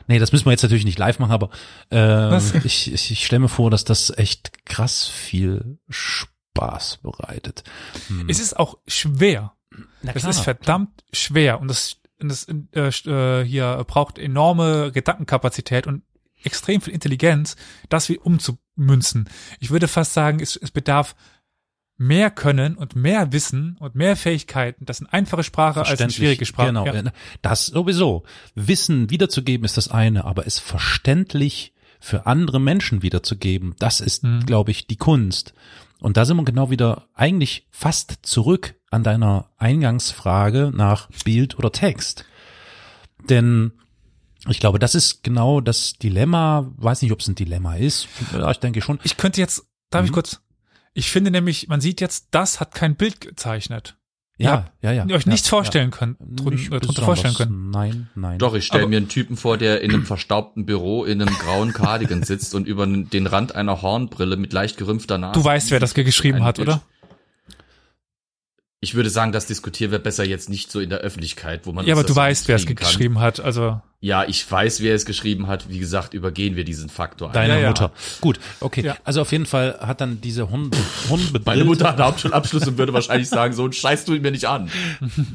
Nee, das müssen wir jetzt natürlich nicht live machen, aber äh, [laughs] ich, ich, ich stelle mir vor, dass das echt krass viel Spaß bereitet. Es ist auch schwer. Na Es ist verdammt schwer und das, das äh, äh, hier braucht enorme Gedankenkapazität und extrem viel Intelligenz, das wie umzumünzen. Ich würde fast sagen, es, es bedarf mehr Können und mehr Wissen und mehr Fähigkeiten, das in einfache Sprache als in Verständlich. schwierige Sprache. Genau, Ja. das sowieso. Wissen wiederzugeben ist das eine, aber es verständlich für andere Menschen wiederzugeben, das ist, Mhm. glaube ich, die Kunst. Und da sind wir genau wieder eigentlich fast zurück an deiner Eingangsfrage nach Bild oder Text. Denn ich glaube, das ist genau das Dilemma, weiß nicht, ob es ein Dilemma ist, ich denke schon. Ich könnte jetzt, darf ich Mhm. kurz, ich finde nämlich, man sieht jetzt, das hat kein Bild gezeichnet. Ja, ja, ja. Ihr euch ja, nichts ja. vorstellen könnt, drun, Nicht äh, drunter vorstellen können. Nein, nein. Doch, ich stelle mir einen Typen vor, der in einem verstaubten Büro in einem grauen Cardigan sitzt und über den Rand einer Hornbrille mit leicht gerümpfter Nase. Du weißt, wer das geschrieben hat, Bild. oder? Ich würde sagen, das diskutieren wir besser jetzt nicht so in der Öffentlichkeit, wo man Ja, aber du weißt, wer es geschrieben hat. Also Ja, ich weiß, wer es geschrieben hat. Wie gesagt, übergehen wir diesen Faktor. Deine Ja, ja. Mutter. Gut, okay. Ja. Also auf jeden Fall hat dann diese Hunde, [laughs] Meine Hundenbebrillte, Mutter hat einen Hauptschulabschluss und würde wahrscheinlich sagen, so ein Scheiß tu ich mir nicht an.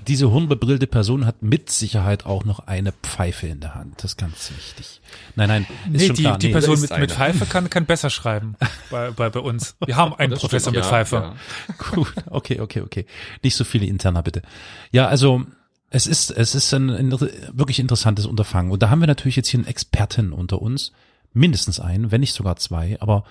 diese hundenbebrillte Person hat mit Sicherheit auch noch eine Pfeife in der Hand. Das ist ganz wichtig. Nein, nein, ist nee, schon die, klar. die nee. Person ist mit, mit Pfeife kann, kann besser schreiben [laughs] bei, bei, bei uns. Wir haben einen Professor stimmt, mit ja, Pfeife. ja. Gut, okay, okay, okay. Nicht so viele interner bitte. Ja, also es ist es ist ein, ein wirklich interessantes Unterfangen und da haben wir natürlich jetzt hier einen Experten unter uns, mindestens einen, wenn nicht sogar zwei. Aber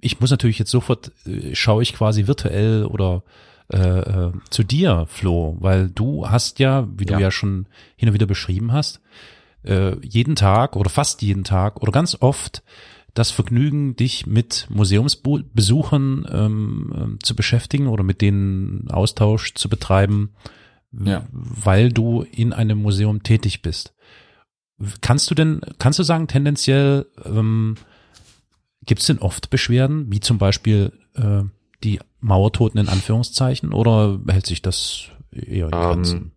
ich muss natürlich jetzt sofort äh, schaue ich quasi virtuell oder äh, äh, zu dir, Flo, weil du hast ja, wie du Ja. ja schon hin und wieder beschrieben hast, äh, jeden Tag oder fast jeden Tag oder ganz oft das Vergnügen, dich mit Museumsbesuchern ähm, ähm, zu beschäftigen oder mit denen Austausch zu betreiben, Ja. weil du in einem Museum tätig bist. Kannst du denn, kannst du sagen, tendenziell ähm, gibt es denn oft Beschwerden, wie zum Beispiel äh, die Mauertoten in Anführungszeichen, oder hält sich das eher in Grenzen? Ähm,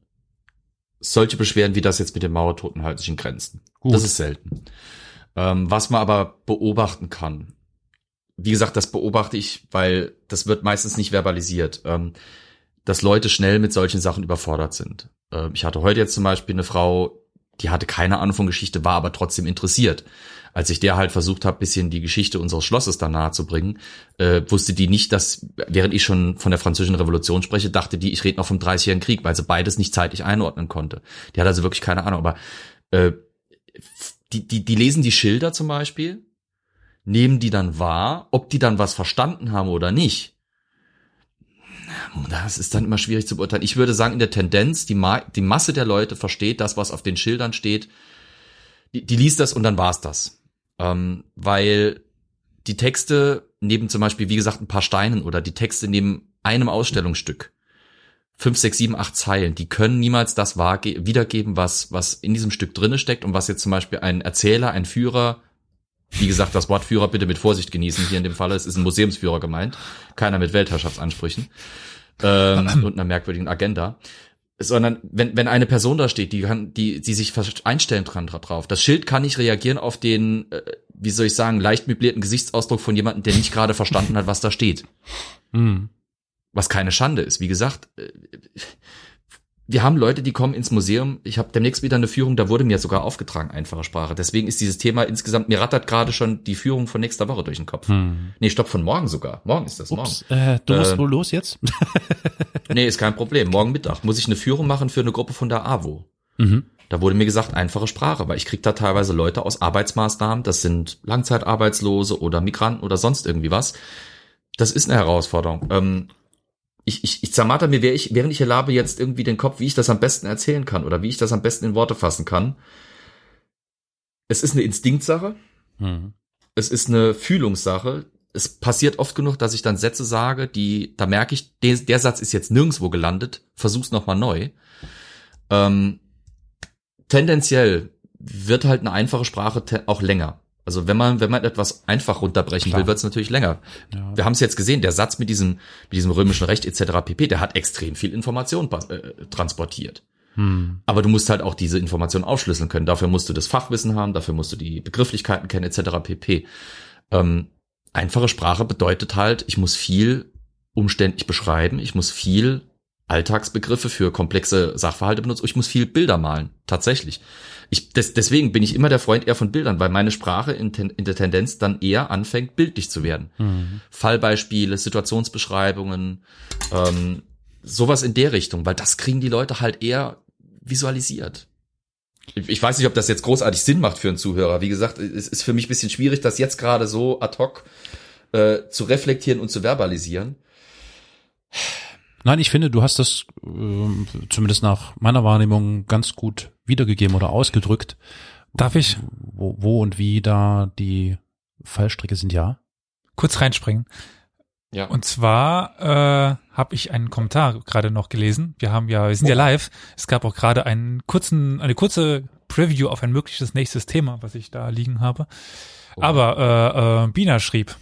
solche Beschwerden wie das jetzt mit den Mauertoten halten sich in Grenzen. Gut. Das ist selten. Ähm, was man aber beobachten kann, wie gesagt, das beobachte ich, weil das wird meistens nicht verbalisiert, ähm, dass Leute schnell mit solchen Sachen überfordert sind. Ähm, ich hatte heute jetzt zum Beispiel eine Frau, die hatte keine Ahnung von Geschichte, war aber trotzdem interessiert. Als ich der halt versucht habe, bisschen die Geschichte unseres Schlosses da nahe zu bringen, äh, wusste die nicht, dass, während ich schon von der französischen Revolution spreche, dachte die, ich rede noch vom Dreißigjährigen Krieg, weil sie beides nicht zeitlich einordnen konnte. Die hat also wirklich keine Ahnung, aber äh, die, die, die lesen die Schilder zum Beispiel, nehmen die dann wahr, ob die dann was verstanden haben oder nicht. Das ist dann immer schwierig zu beurteilen. Ich würde sagen, in der Tendenz, die, Ma die Masse der Leute versteht das, was auf den Schildern steht, die, die liest das und dann war's das. Ähm, weil die Texte neben zum Beispiel, wie gesagt, ein paar Steinen oder die Texte neben einem Ausstellungsstück, fünf, sechs, sieben, acht Zeilen, die können niemals das wiedergeben, was, was in diesem Stück drinne steckt und was jetzt zum Beispiel ein Erzähler, ein Führer, wie gesagt, das Wort Führer bitte mit Vorsicht genießen. Hier in dem Falle, es ist ein Museumsführer gemeint, keiner mit Weltherrschaftsansprüchen ähm, [clears throat] und einer merkwürdigen Agenda. sondern wenn, wenn eine Person da steht, die kann, die, die sich einstellen dran drauf. Das Schild kann nicht reagieren auf den, äh, wie soll ich sagen, leicht möblierten Gesichtsausdruck von jemandem, der nicht gerade verstanden hat, was da steht. Hm. Was keine Schande ist. Wie gesagt, äh, wir haben Leute, die kommen ins Museum. Ich habe demnächst wieder eine Führung, da wurde mir sogar aufgetragen, einfache Sprache. Deswegen ist dieses Thema insgesamt, mir rattert gerade schon die Führung von nächster Woche durch den Kopf. Hm. Nee, stopp, von morgen sogar. Morgen ist das, Ups, morgen. äh, du musst Äh, wohl los jetzt? [laughs] Nee, ist kein Problem. Morgen Mittag muss ich eine Führung machen für eine Gruppe von der AWO. mhm. Da wurde mir gesagt, einfache Sprache, weil ich krieg da teilweise Leute aus Arbeitsmaßnahmen, das sind Langzeitarbeitslose oder Migranten oder sonst irgendwie was. Das ist eine Herausforderung. Ähm, ich, ich, ich zermarter mir, ich, während ich hier labe, jetzt irgendwie den Kopf, wie ich das am besten erzählen kann oder wie ich das am besten in Worte fassen kann. Es ist eine Instinktsache, Hm. es ist eine Fühlungssache. Es passiert oft genug, dass ich dann Sätze sage, die, da merke ich, der, der Satz ist jetzt nirgendwo gelandet, versuch's nochmal neu. Ähm, tendenziell wird halt eine einfache Sprache auch länger. Also wenn man, wenn man etwas einfach runterbrechen Klar. will, wird es natürlich länger. Ja. Wir haben es jetzt gesehen, der Satz mit diesem, mit diesem römischen Recht etc. pp, der hat extrem viel Information äh, transportiert. Hm. Aber du musst halt auch diese Information aufschlüsseln können. Dafür musst du das Fachwissen haben, dafür musst du die Begrifflichkeiten kennen, etc. pp. Ähm, einfache Sprache bedeutet halt, ich muss viel umständlich beschreiben, ich muss viel Alltagsbegriffe für komplexe Sachverhalte benutzen, ich muss viel Bilder malen, tatsächlich. Ich, des, deswegen bin ich immer der Freund eher von Bildern, weil meine Sprache in, ten, in der Tendenz dann eher anfängt, bildlich zu werden. Hm. Fallbeispiele, Situationsbeschreibungen, ähm, sowas in der Richtung, weil das kriegen die Leute halt eher visualisiert. Ich ich weiß nicht, ob das jetzt großartig Sinn macht für einen Zuhörer. Wie gesagt, es ist für mich ein bisschen schwierig, das jetzt gerade so ad hoc äh, zu reflektieren und zu verbalisieren. Nein, ich finde, du hast das ähm, zumindest nach meiner Wahrnehmung ganz gut wiedergegeben oder ausgedrückt. Darf ich Wo, wo und wie da die Fallstricke sind, ja. kurz reinspringen? Ja. Und zwar äh, habe ich einen Kommentar gerade noch gelesen. Wir haben ja, wir sind ja live. Es gab auch gerade einen kurzen, eine kurze Preview auf ein mögliches nächstes Thema, was ich da liegen habe. Aber äh, äh, Bina schrieb,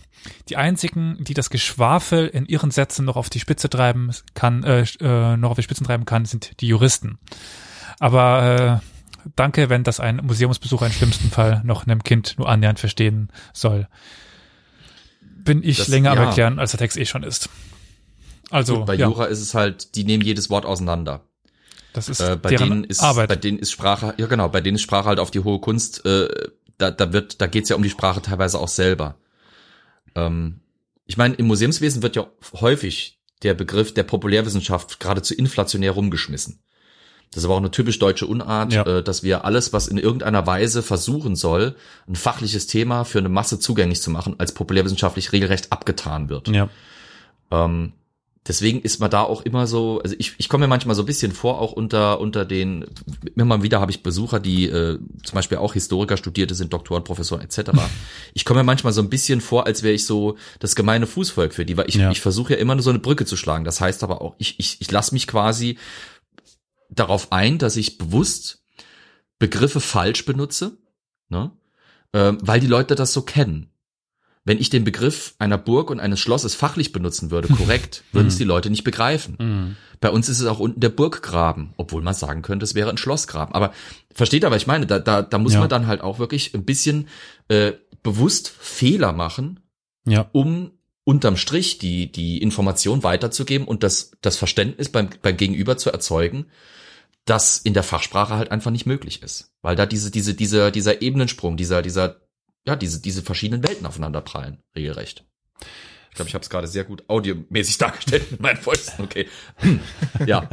die einzigen, die das Geschwafel in ihren Sätzen noch auf die Spitze treiben kann, äh, äh, noch auf die Spitzen treiben kann, sind die Juristen. Aber äh, danke, wenn das ein Museumsbesucher im schlimmsten Fall noch einem Kind nur annähernd verstehen soll. Bin ich Das- länger am ja. erklären, als der Text eh schon ist. Also, Gut, bei ja, Jura ist es halt, die nehmen jedes Wort auseinander. das ist Äh, bei denen ist Arbeit. bei denen ist Sprache, ja genau, bei denen ist Sprache halt auf die hohe Kunst. Äh, da, da wird, da geht's ja um die Sprache teilweise auch selber. Ähm, ich meine, im Museumswesen wird ja häufig der Begriff der Populärwissenschaft geradezu inflationär rumgeschmissen. Das ist aber auch eine typisch deutsche Unart, Ja. äh, dass wir alles, was in irgendeiner Weise versuchen soll, ein fachliches Thema für eine Masse zugänglich zu machen, als populärwissenschaftlich regelrecht abgetan wird. Ja. Ähm, deswegen ist man da auch immer so, also ich, ich komme mir manchmal so ein bisschen vor, auch unter, unter den, immer wieder habe ich Besucher, die äh, zum Beispiel auch Historiker, Studierte sind, Doktoren, Professoren etc. [laughs] ich komme mir manchmal so ein bisschen vor, als wäre ich so das gemeine Fußvolk für die, weil ich, Ja. ich versuche ja immer nur so eine Brücke zu schlagen. Das heißt aber auch, ich, ich, ich lasse mich quasi darauf ein, dass ich bewusst Begriffe falsch benutze, ne? ähm, weil die Leute das so kennen. Wenn ich den Begriff einer Burg und eines Schlosses fachlich benutzen würde, korrekt, [laughs] würden es die Leute nicht begreifen. Mhm. Bei uns ist es auch unten der Burggraben, obwohl man sagen könnte, es wäre ein Schlossgraben. Aber versteht ihr, was ich meine? Da, da, da muss Ja. man dann halt auch wirklich ein bisschen äh, bewusst Fehler machen, Ja. um unterm Strich die, die Information weiterzugeben und das, das Verständnis beim, beim Gegenüber zu erzeugen, das in der Fachsprache halt einfach nicht möglich ist. Weil da diese, diese, dieser, dieser Ebenensprung, dieser, dieser, ja, diese, diese verschiedenen Welten aufeinander prallen, regelrecht. Ich glaube, ich habe es gerade sehr gut audiomäßig [laughs] dargestellt mit meinen Fäusten, okay. Hm. Ja.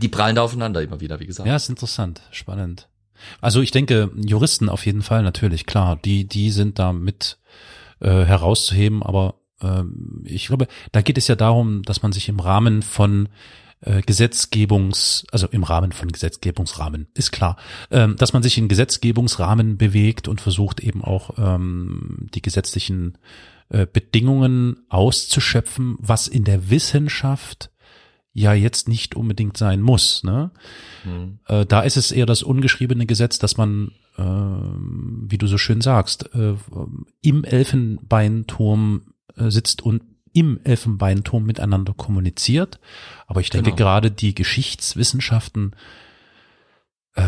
Die prallen da aufeinander immer wieder, wie gesagt. Ja, ist interessant, spannend. Also ich denke, Juristen auf jeden Fall natürlich, klar, die, die sind da mit äh, herauszuheben, aber ähm, ich glaube, da geht es ja darum, dass man sich im Rahmen von äh, Gesetzgebungs, also im Rahmen von Gesetzgebungsrahmen, ist klar, ähm, dass man sich in Gesetzgebungsrahmen bewegt und versucht eben auch ähm, die gesetzlichen äh, Bedingungen auszuschöpfen, was in der Wissenschaft ja jetzt nicht unbedingt sein muss. Ne? Hm. Äh, da ist es eher das ungeschriebene Gesetz, dass man, ähm, wie du so schön sagst, äh, im Elfenbeinturm äh, sitzt und im Elfenbeinturm miteinander kommuniziert. Aber ich denke Genau. gerade die Geschichtswissenschaften, äh,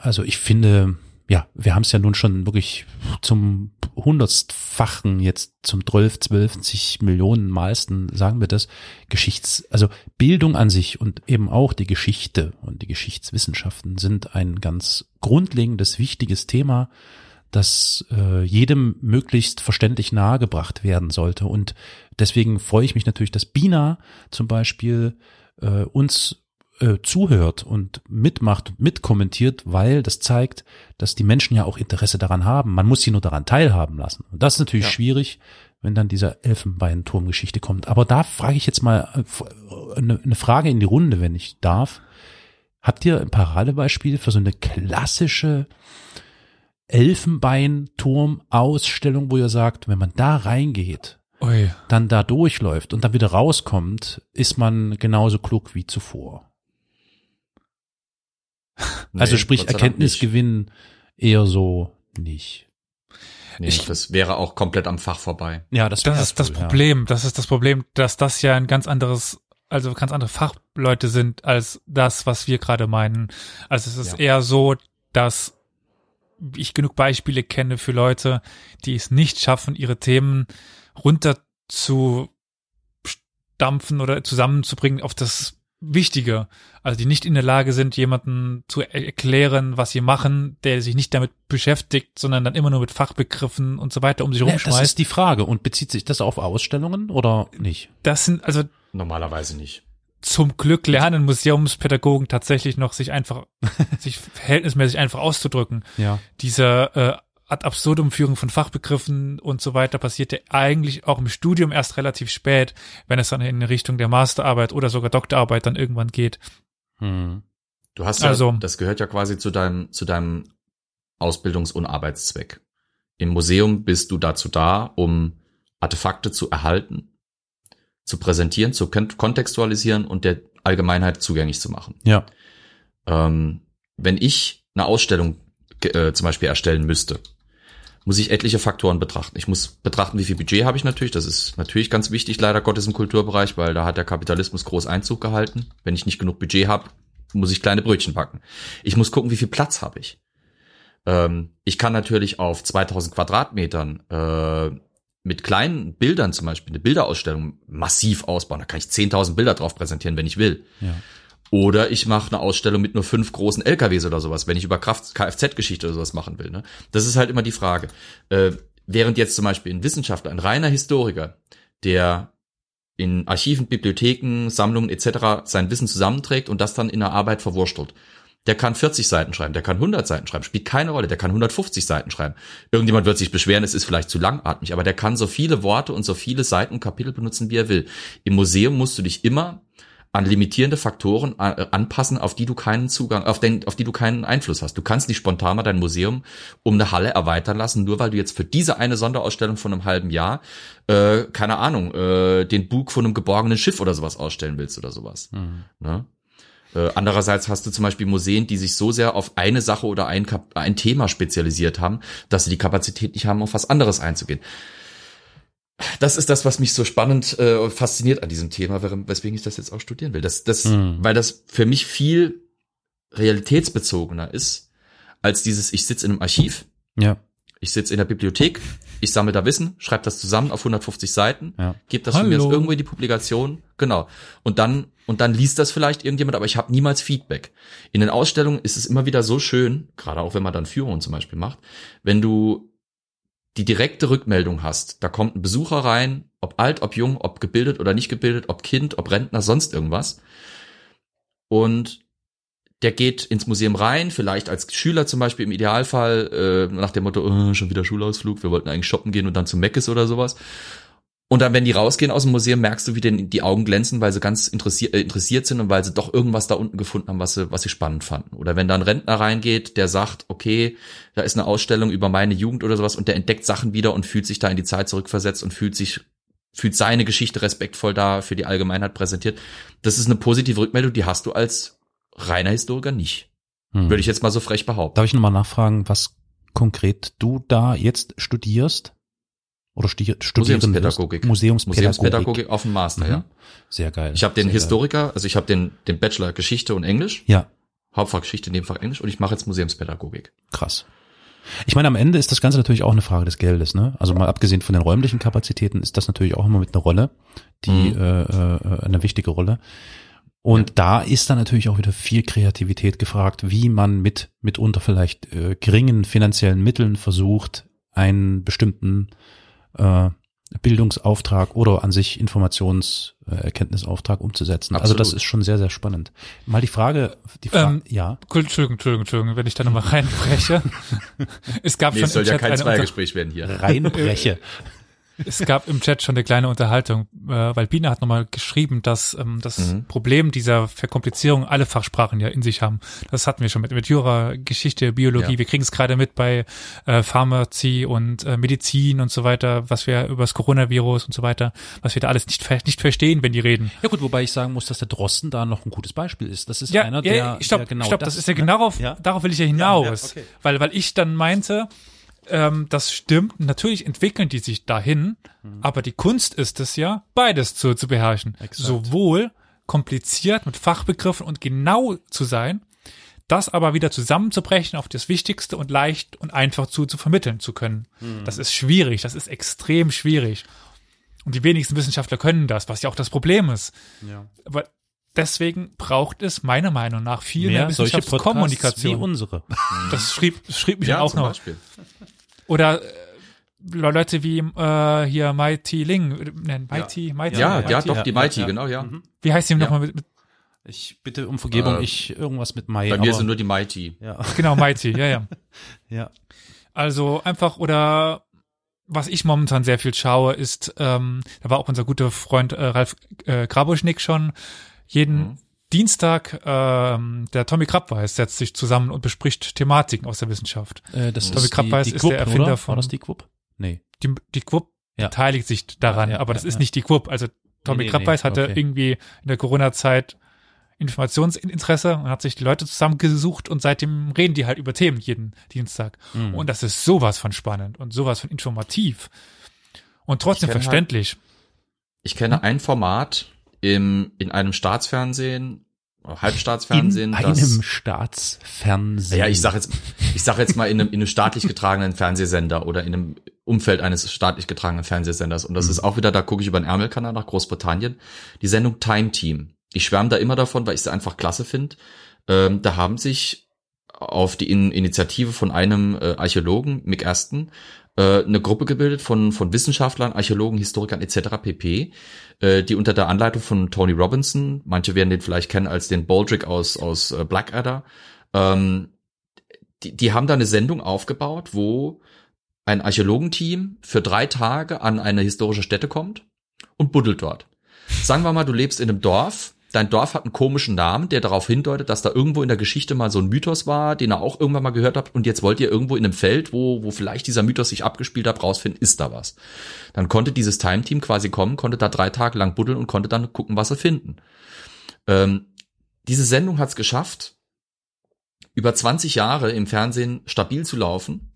also ich finde, ja, wir haben es ja nun schon wirklich zum hundertfachen, jetzt zum 12, 12 Millionen meisten, sagen wir das, Geschichts, also Bildung an sich und eben auch die Geschichte und die Geschichtswissenschaften sind ein ganz grundlegendes, wichtiges Thema, das äh, jedem möglichst verständlich nahegebracht werden sollte. Und deswegen freue ich mich natürlich, dass Bina zum Beispiel äh, uns äh, zuhört und mitmacht und mitkommentiert, weil das zeigt, dass die Menschen ja auch Interesse daran haben. Man muss sie nur daran teilhaben lassen. Und das ist natürlich Ja. schwierig, wenn dann dieser Elfenbeinturmgeschichte kommt. Aber da frage ich jetzt mal äh, eine, eine Frage in die Runde, wenn ich darf. Habt ihr ein Paradebeispiel für so eine klassische Elfenbeinturm-Ausstellung, wo ihr sagt, wenn man da reingeht, Ui. dann da durchläuft und dann wieder rauskommt, ist man genauso klug wie zuvor. also Nee, sprich sei Dank Erkenntnisgewinn eher so nicht. nicht. Nee, das wäre auch komplett am Fach vorbei. Ja, das, Das ist das cool, ja. Problem. Das ist das Problem, dass das ja ein ganz anderes, also ganz andere Fachleute sind als das, was wir gerade meinen. Also es ist Ja. eher so, dass ich genug Beispiele kenne für Leute, die es nicht schaffen, ihre Themen runter zu stampfen oder zusammenzubringen auf das Wichtige. Also die nicht in der Lage sind, jemanden zu er- erklären, was sie machen, der sich nicht damit beschäftigt, sondern dann immer nur mit Fachbegriffen und so weiter um sich Ja, das rumschmeißt. ist die Frage. Und bezieht sich das auf Ausstellungen oder nicht? das sind also Normalerweise nicht. Zum Glück lernen Museumspädagogen tatsächlich noch sich einfach, [laughs] sich verhältnismäßig einfach auszudrücken. Ja. Diese äh, ad absurdum Führung von Fachbegriffen und so weiter passiert ja eigentlich auch im Studium erst relativ spät, wenn es dann in Richtung der Masterarbeit oder sogar Doktorarbeit dann irgendwann geht. Hm. Du hast ja, Also- das gehört ja quasi zu deinem, zu deinem Ausbildungs- und Arbeitszweck. Im Museum bist du dazu da, um Artefakte zu erhalten, zu präsentieren, zu kon- kontextualisieren und der Allgemeinheit zugänglich zu machen. Ja. Ähm, wenn ich eine Ausstellung äh, zum Beispiel erstellen müsste, muss ich etliche Faktoren betrachten. Ich muss betrachten, wie viel Budget habe ich natürlich. Das ist natürlich ganz wichtig, leider Gottes im Kulturbereich, weil da hat der Kapitalismus groß Einzug gehalten. Wenn ich nicht genug Budget habe, muss ich kleine Brötchen backen. Ich muss gucken, wie viel Platz habe ich. Ähm, ich kann natürlich auf 2000 Quadratmetern äh, mit kleinen Bildern zum Beispiel eine Bilderausstellung massiv ausbauen. Da kann ich 10.000 Bilder drauf präsentieren, wenn ich will. Ja. Oder ich mache eine Ausstellung mit nur fünf großen LKWs oder sowas, wenn ich über Kfz-Geschichte oder sowas machen will. Ne? Das ist halt immer die Frage. Äh, während jetzt zum Beispiel ein Wissenschaftler, ein reiner Historiker, der in Archiven, Bibliotheken, Sammlungen etc. sein Wissen zusammenträgt und das dann in der Arbeit verwurstelt. Der kann 40 Seiten schreiben, der kann 100 Seiten schreiben, spielt keine Rolle, der kann 150 Seiten schreiben. Irgendjemand wird sich beschweren, es ist vielleicht zu langatmig, aber der kann so viele Worte und so viele Seiten und Kapitel benutzen, wie er will. Im Museum musst du dich immer an limitierende Faktoren äh, anpassen, auf die du keinen Zugang, auf, den, auf die du keinen Einfluss hast. Du kannst nicht spontan mal dein Museum um eine Halle erweitern lassen, nur weil du jetzt für diese eine Sonderausstellung von einem halben Jahr, äh, keine Ahnung, äh, den Bug von einem geborgenen Schiff oder sowas ausstellen willst oder sowas. Ne? Äh, andererseits hast du zum Beispiel Museen, die sich so sehr auf eine Sache oder ein, Kap ein Thema spezialisiert haben, dass sie die Kapazität nicht haben, auf was anderes einzugehen. Das ist das, was mich so spannend äh, fasziniert an diesem Thema, weswegen ich das jetzt auch studieren will. Das, das, Mhm. weil das für mich viel realitätsbezogener ist als dieses, ich sitze in einem Archiv, Ja. ich sitze in der Bibliothek, ich sammle da Wissen, schreibe das zusammen auf 150 Seiten, Ja. gebe das von mir Hallo. irgendwo in die Publikation, genau. Und dann und dann liest das vielleicht irgendjemand, aber ich habe niemals Feedback. In den Ausstellungen ist es immer wieder so schön, gerade auch wenn man dann Führungen zum Beispiel macht, wenn du die direkte Rückmeldung hast. Da kommt ein Besucher rein, ob alt, ob jung, ob gebildet oder nicht gebildet, ob Kind, ob Rentner, sonst irgendwas. Und der geht ins Museum rein, vielleicht als Schüler zum Beispiel im Idealfall, äh, nach dem Motto, oh, schon wieder Schulausflug, wir wollten eigentlich shoppen gehen und dann zu Meckes oder sowas. Und dann, wenn die rausgehen aus dem Museum, merkst du, wie denen die Augen glänzen, weil sie ganz interessiert, äh, interessiert sind und weil sie doch irgendwas da unten gefunden haben, was sie, was sie spannend fanden. Oder wenn da ein Rentner reingeht, der sagt, okay, da ist eine Ausstellung über meine Jugend oder sowas und der entdeckt Sachen wieder und fühlt sich da in die Zeit zurückversetzt und fühlt sich, fühlt seine Geschichte respektvoll da für die Allgemeinheit präsentiert. Das ist eine positive Rückmeldung, die hast du als reiner Historiker nicht. Hm. Würde ich jetzt mal so frech behaupten. Darf ich nochmal nachfragen, was konkret du da jetzt studierst? Oder sti studieren Museumspädagogik. Museumspädagogik. Museumspädagogik auf dem Master, Mhm. ja. Sehr geil. Ich habe den Sehr Historiker, also ich habe den, den Bachelor Geschichte und Englisch, Geil. Ja, Hauptfach Geschichte, Nebenfach Englisch und ich mache jetzt Museumspädagogik. krass. Ich meine, am Ende ist das Ganze natürlich auch eine Frage des Geldes, ne? Also mal abgesehen von den räumlichen Kapazitäten ist das natürlich auch immer mit einer Rolle, die Mhm. äh, äh, eine wichtige Rolle. Und da ist dann natürlich auch wieder viel Kreativität gefragt, wie man mit mitunter vielleicht äh, geringen finanziellen Mitteln versucht, einen bestimmten äh, Bildungsauftrag oder an sich Informationserkenntnisauftrag umzusetzen. Also das Absolut. ist schon sehr, sehr spannend. Mal die Frage, die Frage, Ähm, ja. Entschuldigung, Entschuldigung, Entschuldigung, wenn ich da nochmal [laughs] reinbreche. es gab Nee, schon es soll ja kein Zweiergespräch werden hier. reinbreche. [laughs] es gab im Chat schon eine kleine Unterhaltung, äh, weil Bina hat nochmal geschrieben, dass ähm, das Mhm. Problem dieser Verkomplizierung alle Fachsprachen ja in sich haben. Das hatten wir schon mit, mit Jura, Geschichte, Biologie. Ja. Wir kriegen es gerade mit bei äh, Pharmazie und äh, Medizin und so weiter, was wir über das Coronavirus und so weiter, was wir da alles nicht, nicht verstehen, wenn die reden. Ja gut, wobei ich sagen muss, dass der Drosten da noch ein gutes Beispiel ist. Das ist Ja, einer, ja, der, stopp, der genau stopp, das, ist ja ne? genau darauf, Ja. darauf will ich ja hinaus. Ja, ja, okay. Weil, weil ich dann meinte, ähm, das stimmt, natürlich entwickeln die sich dahin, aber die Kunst ist es ja, beides zu, zu beherrschen. Exakt. Sowohl kompliziert mit Fachbegriffen und genau zu sein, das aber wieder zusammenzubrechen auf das Wichtigste und leicht und einfach zu, zu vermitteln zu können. Das ist schwierig, das ist extrem schwierig. Und die wenigsten Wissenschaftler können das, was ja auch das Problem ist. Ja. Aber deswegen braucht es meiner Meinung nach viel mehr, Mehr solche Podcasts wie Wissenschaftskommunikation. unsere. Das schrieb, schrieb mich Ja, auch noch. Beispiel. Oder äh, Leute wie äh, hier Mighty Ling, äh, nein, Mighty, Mighty, Ja, Mighty. ja, doch, ja, die ja, Mighty, ja. genau, ja. Wie heißt die Ja. nochmal mit, mit, Ich bitte um Vergebung, Äh, ich irgendwas mit Mai. Bei mir aber, sind nur die Mighty. ja, [laughs] [laughs] genau, Mighty, ja, ja. ja. Also einfach oder was ich momentan sehr viel schaue, ist, ähm, da war auch unser guter Freund äh, Ralf äh, Grabuschnick schon, jeden Mhm. Dienstag ähm, der Tommy Krabweis setzt sich zusammen und bespricht Thematiken aus der Wissenschaft. Äh, das Tommy ist die, Krabbeis die ist Quup, der Erfinder oder? von- War das die Quup? Nee. Die, die Quup Ja. beteiligt sich daran, Ja, ja, aber das ist nicht die Quup. Also Tommy Nee, nee, Krabbeis nee, hatte okay. irgendwie in der Corona-Zeit Informationsinteresse und hat sich die Leute zusammengesucht und seitdem reden die halt über Themen jeden Dienstag. Mhm. Und das ist sowas von spannend und sowas von informativ und trotzdem Ich halt- verständlich. Ich kenne ein Format im, in einem Staatsfernsehen, Halbstaatsfernsehen, in das, einem Staatsfernsehen. ja, ich sag jetzt, ich sag jetzt mal in einem, in einem staatlich getragenen Fernsehsender oder in einem Umfeld eines staatlich getragenen Fernsehsenders. Und das Mhm. ist auch wieder, da gucke ich über den Ärmelkanal nach Großbritannien, die Sendung Time Team. Ich schwärme da immer davon, weil ich sie einfach klasse finde. Ähm, da haben sich auf die In Initiative von einem äh, Archäologen, Mick Aston, äh, eine Gruppe gebildet von, von Wissenschaftlern, Archäologen, Historikern etc. pp., äh, die unter der Anleitung von Tony Robinson, manche werden den vielleicht kennen als den Baldrick aus, aus äh, Blackadder, ähm, die, die haben da eine Sendung aufgebaut, wo ein Archäologenteam für drei Tage an eine historische Stätte kommt und buddelt dort. Sagen wir mal, du lebst in einem Dorf, dein Dorf hat einen komischen Namen, der darauf hindeutet, dass da irgendwo in der Geschichte mal so ein Mythos war, den ihr auch irgendwann mal gehört habt und jetzt wollt ihr irgendwo in einem Feld, wo, wo vielleicht dieser Mythos sich abgespielt hat, rausfinden, ist da was. Dann konnte dieses Time-Team quasi kommen, konnte da drei Tage lang buddeln und konnte dann gucken, was sie finden. Ähm, diese Sendung hat es geschafft, über 20 Jahre im Fernsehen stabil zu laufen,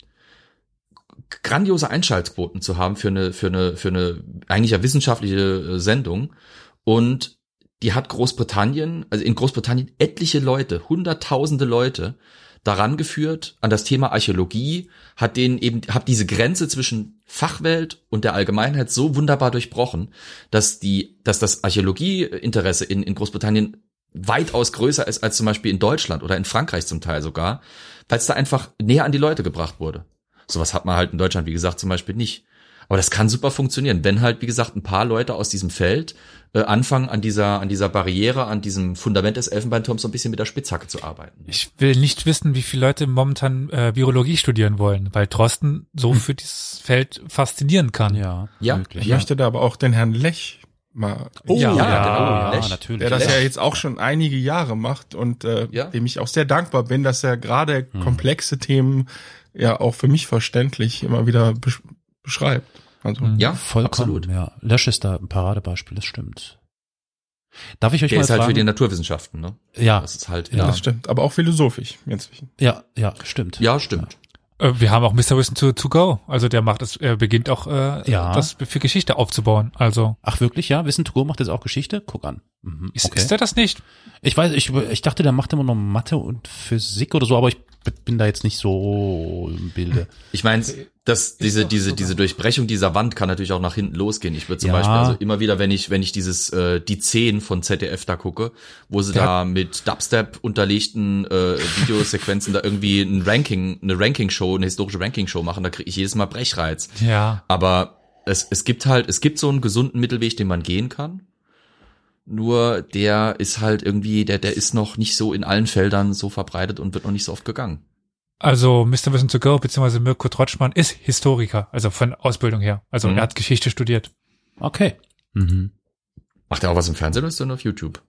grandiose Einschaltquoten zu haben für eine, für eine, für eine eigentlich ja wissenschaftliche äh, Sendung. Und die hat Großbritannien, also in Großbritannien etliche Leute, hunderttausende Leute daran geführt an das Thema Archäologie, hat denen eben, hat diese Grenze zwischen Fachwelt und der Allgemeinheit so wunderbar durchbrochen, dass die, dass das Archäologieinteresse in, in Großbritannien weitaus größer ist als zum Beispiel in Deutschland oder in Frankreich zum Teil sogar, weil es da einfach näher an die Leute gebracht wurde. Sowas hat man halt in Deutschland, wie gesagt, zum Beispiel nicht. Aber das kann super funktionieren, wenn halt, wie gesagt, ein paar Leute aus diesem Feld äh, anfangen, an dieser, an dieser Barriere, an diesem Fundament des Elfenbeinturms so ein bisschen mit der Spitzhacke zu arbeiten. Ich will nicht wissen, wie viele Leute momentan äh, Biologie studieren wollen, weil Drosten so für dieses Feld faszinieren kann. ja, Ja, möglich. Ich möchte da aber auch den Herrn Lech mal. Oh, Ja, ja, ja, ja, Lech. natürlich. der das Lech. ja jetzt auch schon einige Jahre macht und äh, Ja. dem ich auch sehr dankbar bin, dass er gerade komplexe Themen ja auch für mich verständlich immer wieder beschreibt. Also Mhm. Ja, Vollkommen, absolut. ja. Lösch ist da ein Paradebeispiel, das stimmt. Darf ich euch Der mal ist halt fragen? für die Naturwissenschaften, ne? ja, Das ist halt, Ja. das stimmt. Aber auch philosophisch inzwischen. ja, ja, stimmt. Ja, stimmt. Äh, Wir haben auch Mr. Wissen to, to go. Also der macht es, er beginnt auch äh, Ja. das für Geschichte aufzubauen. Also Ach wirklich, ja? Wissen to go macht jetzt auch Geschichte? Guck an. Mhm, ist, ist er das nicht? Ich weiß, ich, ich dachte, der macht immer noch Mathe und Physik oder so, aber ich bin da jetzt nicht so im Bilde. Ich meine, dass diese diese diese Durchbrechung dieser Wand kann natürlich auch nach hinten losgehen. Ich würde zum Ja. Beispiel also immer wieder, wenn ich wenn ich dieses äh, die 10 von ZDF da gucke, wo sie Ja. da mit Dubstep unterlegten äh, Videosequenzen [laughs] da irgendwie ein Ranking eine Ranking Show eine historische Ranking Show machen, da kriege ich jedes Mal Brechreiz. Ja. Aber es, es gibt halt, es gibt so einen gesunden Mittelweg, den man gehen kann. Nur der ist halt irgendwie, der, der ist noch nicht so in allen Feldern so verbreitet und wird noch nicht so oft gegangen. Also Mr. Wissen to go beziehungsweise Mirko Trotschmann ist Historiker, also von Ausbildung her. Also Mhm. er hat Geschichte studiert. Okay. Mhm. Macht er auch was im Fernsehen oder ist er nur auf YouTube?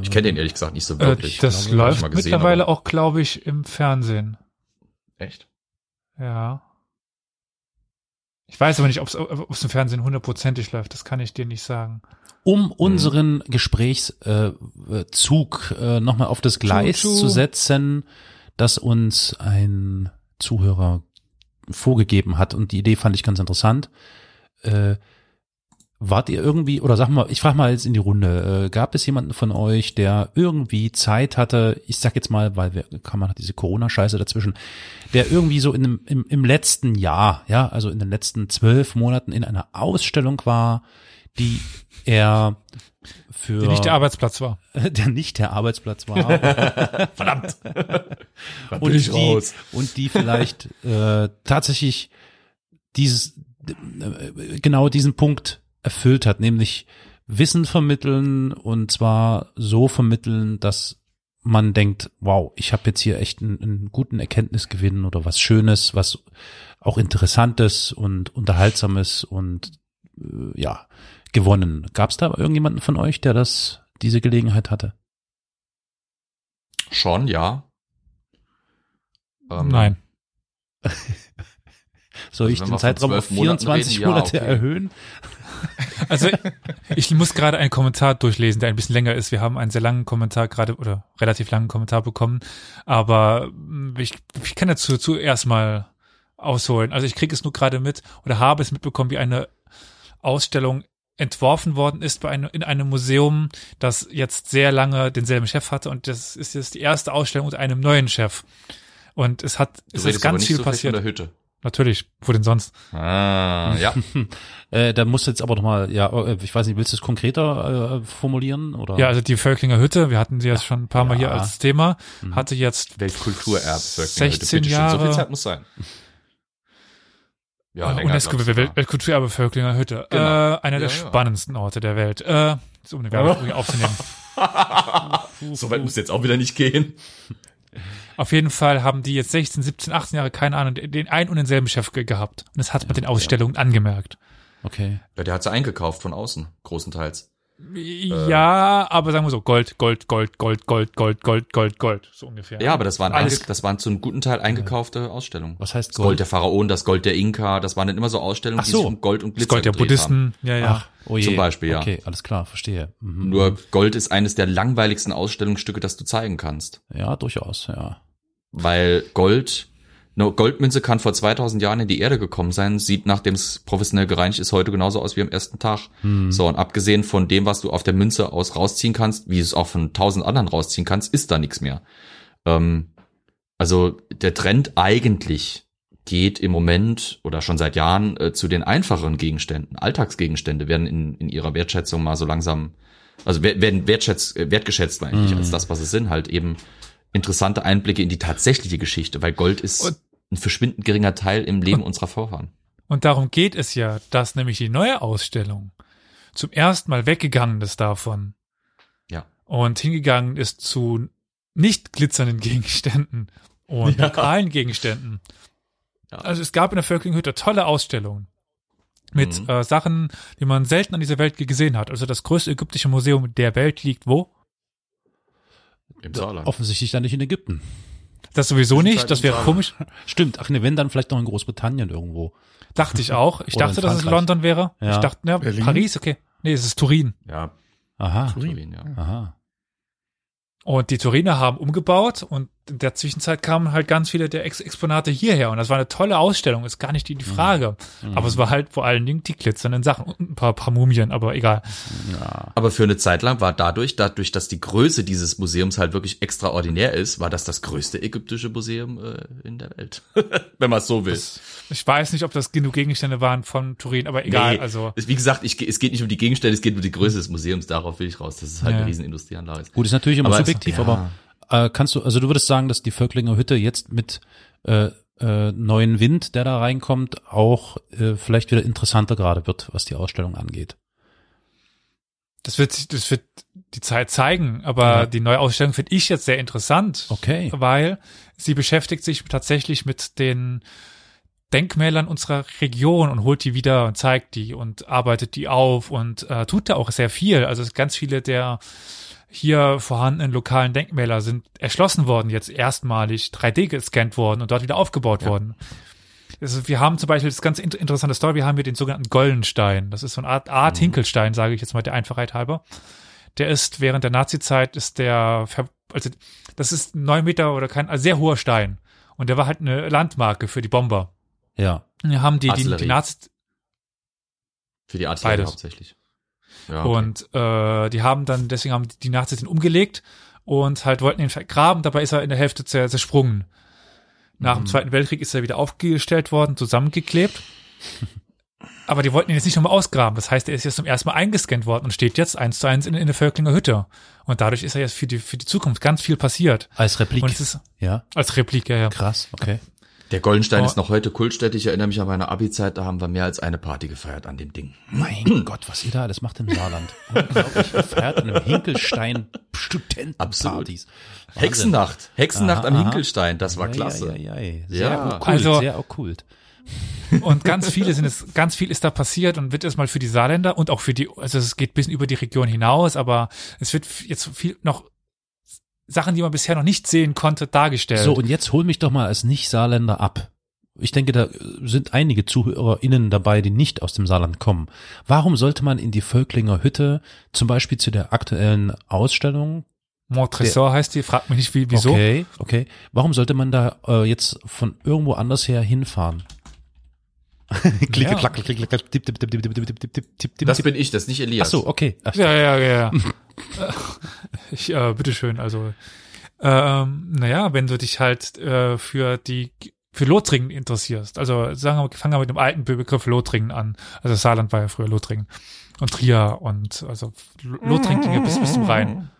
Ich kenne den ehrlich gesagt nicht so Äh, wirklich. das Glaube, läuft mal gesehen, mittlerweile aber- auch, glaube ich, im Fernsehen. Echt? Ja. Ich weiß aber nicht, ob es im Fernsehen hundertprozentig läuft. Das kann ich dir nicht sagen. Um unseren Gesprächszug äh, äh, nochmal auf das Gleis Tschu, tschu. zu setzen, das uns ein Zuhörer vorgegeben hat. Und die Idee fand ich ganz interessant. Äh, wart ihr irgendwie, oder sag mal, ich frage mal jetzt in die Runde, äh, gab es jemanden von euch, der irgendwie Zeit hatte, ich sag jetzt mal, weil wir, kann man hat diese Corona-Scheiße dazwischen, der irgendwie so in dem, im, im letzten Jahr, ja, also in den letzten zwölf Monaten in einer Ausstellung war, die er für Die nicht der Arbeitsplatz war. der nicht der Arbeitsplatz war [laughs] [laughs] Verdammt! Und ich die, raus. und die vielleicht äh, tatsächlich dieses äh, genau diesen Punkt erfüllt hat, nämlich Wissen vermitteln und zwar so vermitteln, dass man denkt, wow, ich habe jetzt hier echt einen, einen guten Erkenntnisgewinn oder was Schönes, was auch Interessantes und Unterhaltsames und äh, ja gewonnen. Gab es da irgendjemanden von euch, der das diese Gelegenheit hatte? Schon, ja. Ähm, Nein. [laughs] Soll Also ich den Zeitraum auf 12 Monaten 24 reden, ja, Monate okay. erhöhen? [laughs] Also ich muss gerade einen Kommentar durchlesen, der ein bisschen länger ist. Wir haben einen sehr langen Kommentar gerade oder relativ langen Kommentar bekommen, aber mh, ich, ich kann dazu zuerst mal ausholen. Also ich kriege es nur gerade mit oder habe es mitbekommen, wie eine Ausstellung entworfen worden ist bei einem, in einem Museum, das jetzt sehr lange denselben Chef hatte und das ist jetzt die erste Ausstellung unter einem neuen Chef. Und es hat, Du es ist ganz nicht viel so frech von passiert. der Hütte. Natürlich, wo denn sonst? Ah, ja. [laughs] Äh, da musst du jetzt aber noch mal, ja, äh, ich weiß nicht, willst du es konkreter äh, formulieren oder? Ja, also die Völklinger Hütte, wir hatten sie jetzt schon ein paar Mal Ja. hier als Thema, Mhm. hatte jetzt Weltkulturerbe. 16 So Jahre. viel Zeit muss sein. Ja, länger, UNESCO. Weltkulturerbe Hütte. Genau. Äh, einer der Ja, ja. spannendsten Orte der Welt. Äh, so um eine Werbung aufzunehmen. [laughs] So weit muss jetzt auch wieder nicht gehen. Auf jeden Fall haben die jetzt 16, 17, 18 Jahre, keine Ahnung, den einen und denselben Chef ge gehabt. Und das hat man den Ausstellungen angemerkt. Okay. Ja, der hat sie eingekauft von außen, großenteils. Ja, aber sagen wir so, Gold, Gold, Gold, Gold, Gold, Gold, Gold, Gold, Gold, so ungefähr. Ja, aber das waren, Alles- das waren zu einem guten Teil eingekaufte Ausstellungen. Was heißt Das Gold Gold? der Pharaonen, das Gold der Inka, das waren dann immer so Ausstellungen, Ach die so. sich um Gold und das Glitzer Gold der gedreht haben. Buddhisten, ja, ja. Ach, oh je. Zum Beispiel, ja. Okay, alles klar, verstehe. Mhm. Nur Gold ist eines der langweiligsten Ausstellungsstücke, das du zeigen kannst. Ja, durchaus, ja. Weil Gold, eine Goldmünze kann vor 2000 Jahren in die Erde gekommen sein, sieht nachdem es professionell gereinigt ist heute genauso aus wie am ersten Tag. Hm. So, und abgesehen von dem, was du auf der Münze aus rausziehen kannst, wie du es auch von tausend anderen rausziehen kannst, ist da nichts mehr. Ähm, also der Trend eigentlich geht im Moment oder schon seit Jahren äh, zu den einfacheren Gegenständen. Alltagsgegenstände werden in, in ihrer Wertschätzung mal so langsam, also wer- werden wertschätzt, äh, wertgeschätzt eigentlich Mhm. als das, was es sind, halt eben interessante Einblicke in die tatsächliche Geschichte, weil Gold ist Und- ein verschwindend geringer Teil im Leben unserer Vorfahren. Und darum geht es ja, dass nämlich die neue Ausstellung zum ersten Mal weggegangen ist davon. Ja. Und hingegangen ist zu nicht glitzernden Gegenständen und [laughs] Ja. lokalen Gegenständen. Ja. Also es gab in der Völklinghütte tolle Ausstellungen mit Mhm. äh, Sachen, die man selten an dieser Welt gesehen hat. Also das größte ägyptische Museum der Welt liegt wo? Im Saarland. Offensichtlich dann nicht in Ägypten. Das sowieso nicht, halt das wäre komisch. Stimmt, ach ne, wenn dann vielleicht noch in Großbritannien irgendwo. Dachte ich auch. Ich [laughs] Oder dachte, dass es. London wäre. Ja. Ich dachte, ja, Berlin? Paris, okay. Nee, es ist Turin. Ja, Aha, Turin, ja. aha. Und die Turiner haben umgebaut und in der Zwischenzeit kamen halt ganz viele der Ex Exponate hierher. Und das war eine tolle Ausstellung, ist gar nicht die, die Frage. Aber es war halt vor allen Dingen die glitzernden Sachen und ein paar, paar Mumien, aber egal. Aber für eine Zeit lang war dadurch, dadurch, dass die Größe dieses Museums halt wirklich extraordinär ist, war das das größte ägyptische Museum äh, in der Welt. [laughs] Wenn man es so will. Ich weiß nicht, ob das genug Gegenstände waren von Turin, aber egal. Nee, Also es- Wie gesagt, ich, es geht nicht um die Gegenstände, es geht um die Größe des Museums. Darauf will ich raus, dass es halt Ja. eine riesen Industrieanlage ist. Gut, ist natürlich immer Aber es- subjektiv, ja. aber äh, kannst du, also du würdest sagen, dass die Völklinger Hütte jetzt mit äh, äh, neuen Wind, der da reinkommt, auch äh, vielleicht wieder interessanter gerade wird, was die Ausstellung angeht. das wird, sich- das wird die Zeit zeigen. Aber Ja. die neue Ausstellung finde ich jetzt sehr interessant. Okay. weil sie beschäftigt sich tatsächlich mit den Denkmälern unserer Region und holt die wieder und zeigt die und arbeitet die auf und äh, tut da auch sehr viel. Also es ganz viele der hier vorhandenen lokalen Denkmäler sind erschlossen worden, jetzt erstmalig 3D gescannt worden und dort wieder aufgebaut worden. Also wir haben zum Beispiel das ganz inter interessante Story, wir haben hier den sogenannten Goldenstein. Das ist so eine Art, Art Hinkelstein, sage ich jetzt mal der Einfachheit halber. Der ist während der Nazi-Zeit ist der, also das ist neun Meter oder kein, also sehr hoher Stein. Und der war halt eine Landmarke für die Bomber. Ja. Wir haben die, die, Artillerie. die Nazis, Für die Artillerie Beides. hauptsächlich. Ja, okay. und äh, die haben dann, deswegen haben die Nazis den umgelegt und halt wollten ihn vergraben, dabei ist er in der Hälfte zer zersprungen. Nach dem Zweiten Weltkrieg ist er wieder aufgestellt worden, zusammengeklebt. [laughs] Aber die wollten ihn jetzt nicht nochmal ausgraben. Das heißt, er ist jetzt zum ersten Mal eingescannt worden und steht jetzt eins zu eins in, in der Völklinger Hütte. Und dadurch ist er jetzt für die, für die Zukunft ganz viel passiert. Als Replik. Und es ist ja. als Replik, ja, ja. Krass, okay. Der Goldenstein Oh. ist noch heute Kultstätte. Ich erinnere mich an meine Abi-Zeit, da haben wir mehr als eine Party gefeiert an dem Ding. Mein [clears throat] Gott, was ihr da alles macht im Saarland. Unglaublich. Feiert an einem Hinkelstein Studentenpartys. Hexennacht. Hexennacht Aha, am aha. Hinkelstein. Das war klasse. Ei, ei, ei. Sehr Ja. okkult, Also- sehr okkult. Und ganz viele sind es, ganz viel ist da passiert und wird erstmal für die Saarländer und auch für die, also es geht bis über die Region hinaus, aber es wird jetzt viel noch Sachen, die man bisher noch nicht sehen konnte, dargestellt. So, und jetzt hol mich doch mal als Nicht-Saarländer ab. Ich denke, da sind einige ZuhörerInnen dabei, die nicht aus dem Saarland kommen. Warum sollte man in die Völklinger Hütte, zum Beispiel zu der aktuellen Ausstellung, Montresor heißt die, fragt mich nicht, wie, wieso. okay, okay, warum sollte man da äh, jetzt von irgendwo anders her hinfahren? Klicke, Ja. klack, klick, klick, klick, tipp, tipp, tipp, tipp, tipp, tipp, tipp, tipp, tipp, tipp, Das bin ich, das ist nicht Elias. Ach so, okay. Ach, Ja, ja, ja, ja. ich, äh, bitteschön, also, ähm, naja, wenn du dich halt äh, für die, für Lothringen interessierst, also sagen wir, fangen wir mit dem alten Begriff Lothringen an. Also Saarland war ja früher Lothringen. Und Trier und, also Lothringen ging ja bis, bis zum Rhein.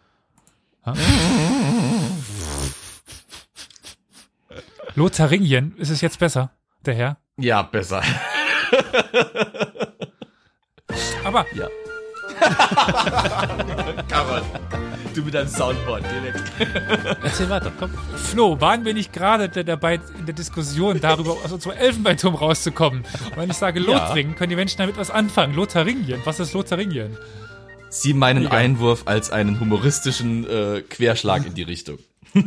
Lotharingien, ist es jetzt besser, der Herr? Ja, besser. Aber Ja. [laughs] Karol, du mit deinem Soundboard, weg. Erzähl weiter, komm. Flo, waren wir nicht gerade da- dabei in der Diskussion darüber, [laughs] aus unserem Elfenbeinturm rauszukommen? Und wenn ich sage Lothringen, können die Menschen damit was anfangen. Lotharingien, was ist Lotharingien? Sieh meinen Egal. Einwurf als einen humoristischen äh, Querschlag in die Richtung. [laughs]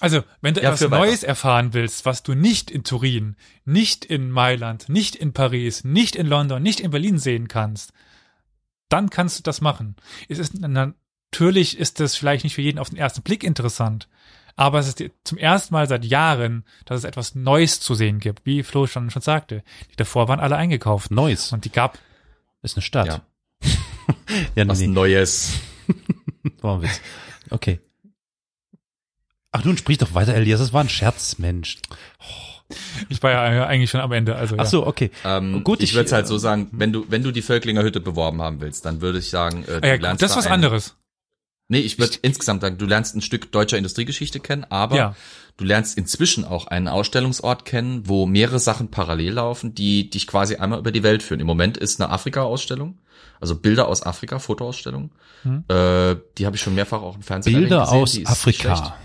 Also, wenn du Ja, etwas. Neues erfahren willst, was du nicht in Turin, nicht in Mailand, nicht in Paris, nicht in London, nicht in Berlin sehen kannst, dann kannst du das machen. Es ist natürlich ist das vielleicht nicht für jeden auf den ersten Blick interessant, aber es ist zum ersten Mal seit Jahren, dass es etwas Neues zu sehen gibt, wie Flo schon schon sagte. Die davor waren alle eingekauft Neues. und die gab Ist eine Stadt. Ja. [laughs] ja Was nee. Neues. [laughs] War ein Witz. Okay. Ach nun, sprich doch weiter, Elias. Das war ein Scherz, Mensch. ich war ja eigentlich schon am Ende, also ja. Ach so, okay. Ähm, Gut, ich ich, würde es halt äh, so sagen, wenn du, wenn du die Völklinger Hütte beworben haben willst, dann würde ich sagen, äh, Ah du ja, lernst das ist da was ein- anderes. Nee, ich würde insgesamt sagen, du lernst ein Stück deutscher Industriegeschichte kennen, aber Ja. du lernst inzwischen auch einen Ausstellungsort kennen, wo mehrere Sachen parallel laufen, die dich quasi einmal über die Welt führen. Im Moment ist eine Afrika-Ausstellung, also Bilder aus Afrika, Fotoausstellung. Hm. Äh, die habe ich schon mehrfach auch im Fernsehen Bilder gesehen. aus nicht schlecht. Afrika.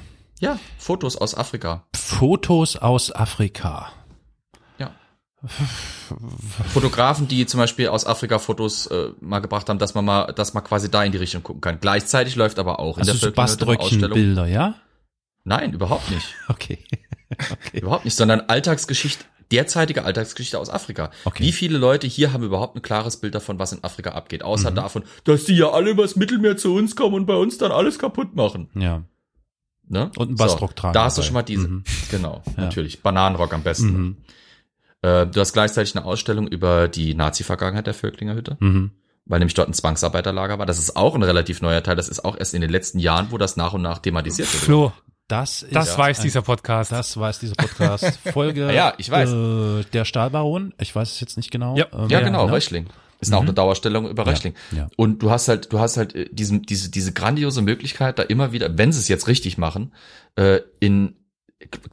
Ja, Fotos aus Afrika. Fotos aus Afrika. Ja. Fotografen, die zum Beispiel aus Afrika Fotos äh, mal gebracht haben, dass man mal, dass man quasi da in die Richtung gucken kann. Gleichzeitig läuft aber auch in Also der so. Baströckchen-Bilder, ja? Nein, überhaupt nicht. [laughs] Okay. Überhaupt nicht, sondern Alltagsgeschichte, derzeitige Alltagsgeschichte aus Afrika. Okay. Wie viele Leute hier haben überhaupt ein klares Bild davon, was in Afrika abgeht, außer davon, dass die ja alle übers Mittelmeer zu uns kommen und bei uns dann alles kaputt machen. Ja. Ne? Und einen Bastrock tragen Da hast du dabei. schon mal diese, Mhm. genau, natürlich. Bananenrock am besten. Mhm. Äh, du hast gleichzeitig eine Ausstellung über die Nazi-Vergangenheit der Völklinger Hütte, Mhm. weil nämlich dort ein Zwangsarbeiterlager war. Das ist auch ein relativ neuer Teil. Das ist auch erst in den letzten Jahren, wo das nach und nach thematisiert wird. Flo, Das ist das weiß ein- dieser Podcast. Das weiß dieser Podcast. [laughs] Folge. Ja, ich weiß. Äh, der Stahlbaron. Ich weiß es jetzt nicht genau. Ja. Ähm, Ja, genau, ne? Röchling. Ist auch eine Dauerstellung über Röchling. ja. Und du hast halt, du hast halt äh, diesen, diese, diese grandiose Möglichkeit, da immer wieder, wenn sie es jetzt richtig machen, äh, in,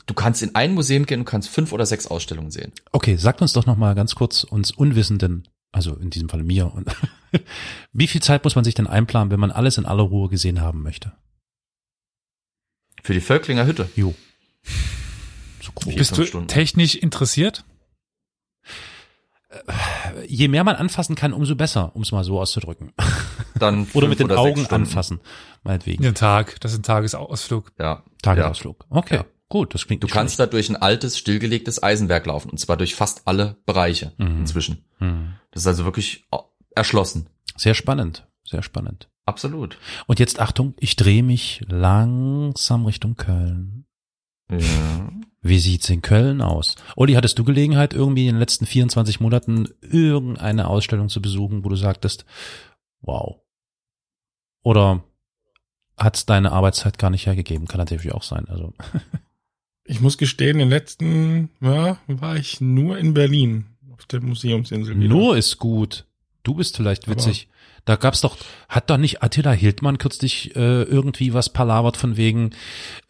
du kannst in ein Museum gehen und kannst fünf oder sechs Ausstellungen sehen. Okay, sagt uns doch noch mal ganz kurz uns Unwissenden, also in diesem Fall mir, und [laughs] wie viel Zeit muss man sich denn einplanen, wenn man alles in aller Ruhe gesehen haben möchte? Für die Völklinger Hütte. Jo. So grob. Bist du Stunden. technisch interessiert? Je mehr man anfassen kann, umso besser, um es mal so auszudrücken. Dann [laughs] Oder mit den oder Augen anfassen, meinetwegen. Den Tag, das ist ein Tagesausflug. Ja. Tagesausflug. Okay, Ja. gut, das klingt Du nicht kannst da durch ein altes, stillgelegtes Eisenwerk laufen. Und zwar durch fast alle Bereiche Mhm. inzwischen. schlecht. Hm. Das ist also wirklich äh, erschlossen. Sehr spannend, sehr spannend. Absolut. Und jetzt Achtung, ich drehe mich langsam Richtung Köln. Ja. Wie sieht's in Köln aus? Olli, hattest du Gelegenheit, irgendwie in den letzten 24 Monaten irgendeine Ausstellung zu besuchen, wo du sagtest, wow. Oder hat's deine Arbeitszeit gar nicht hergegeben? Kann natürlich auch sein. Also, [laughs] Ich muss gestehen, den letzten, ja, war ich nur in Berlin auf der Museumsinsel. wieder. nur ist gut. Du bist vielleicht witzig. Da gab's doch, hat doch nicht Attila Hildmann kürzlich äh, irgendwie was palavert von wegen,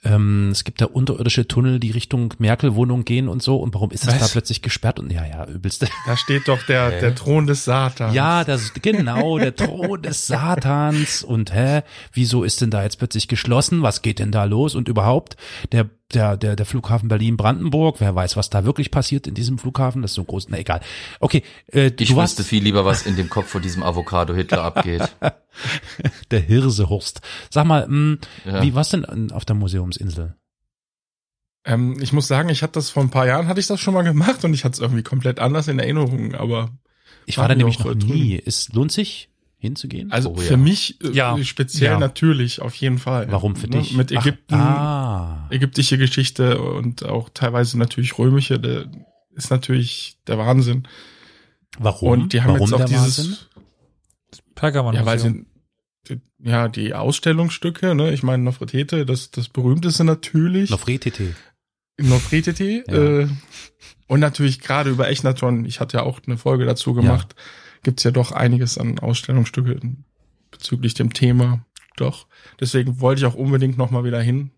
ähm, es gibt da unterirdische Tunnel, die Richtung Merkel-Wohnung gehen und so. Und warum ist es Was? da plötzlich gesperrt? Und ja, ja, übelste. Da steht doch der, der Thron des Satans. Ja, das genau, der Thron des Satans und hä, wieso ist denn da jetzt plötzlich geschlossen? Was geht denn da los? Und überhaupt der der der der Flughafen Berlin Brandenburg, wer weiß, was da wirklich passiert in diesem Flughafen? Das ist so groß, na egal. Okay, äh, Ich du wüsste viel lieber, was in dem Kopf von diesem Avocado Hitler abgeht. [laughs] der Hirsehurst. Sag mal, mh, Ja. wie war's denn auf der Museumsinsel? Ähm, ich muss sagen, ich hatte das vor ein paar Jahren, hatte ich das schon mal gemacht und ich hatte es irgendwie komplett anders in Erinnerung, aber Ich war da nämlich noch drüben. nie. Es lohnt sich hinzugehen? also Oh, für ja. mich äh, Ja. speziell Ja. natürlich, auf jeden Fall. Warum für Ne, dich? Mit Ach, Ägypten, ah, ägyptische Geschichte und auch teilweise natürlich römische, der ist natürlich der Wahnsinn. warum? Und die haben warum jetzt auch dieses? Pergamon. ja, weil sie, ja, die Ausstellungsstücke, ne, ich meine Nofretete, das, das berühmteste natürlich. Nofretete. Nofretete, Ja. äh, und natürlich gerade über Echnaton, ich hatte ja auch eine Folge dazu gemacht, gibt's ja doch einiges an Ausstellungsstücke bezüglich dem Thema. Doch. Deswegen wollte ich auch unbedingt nochmal wieder hin.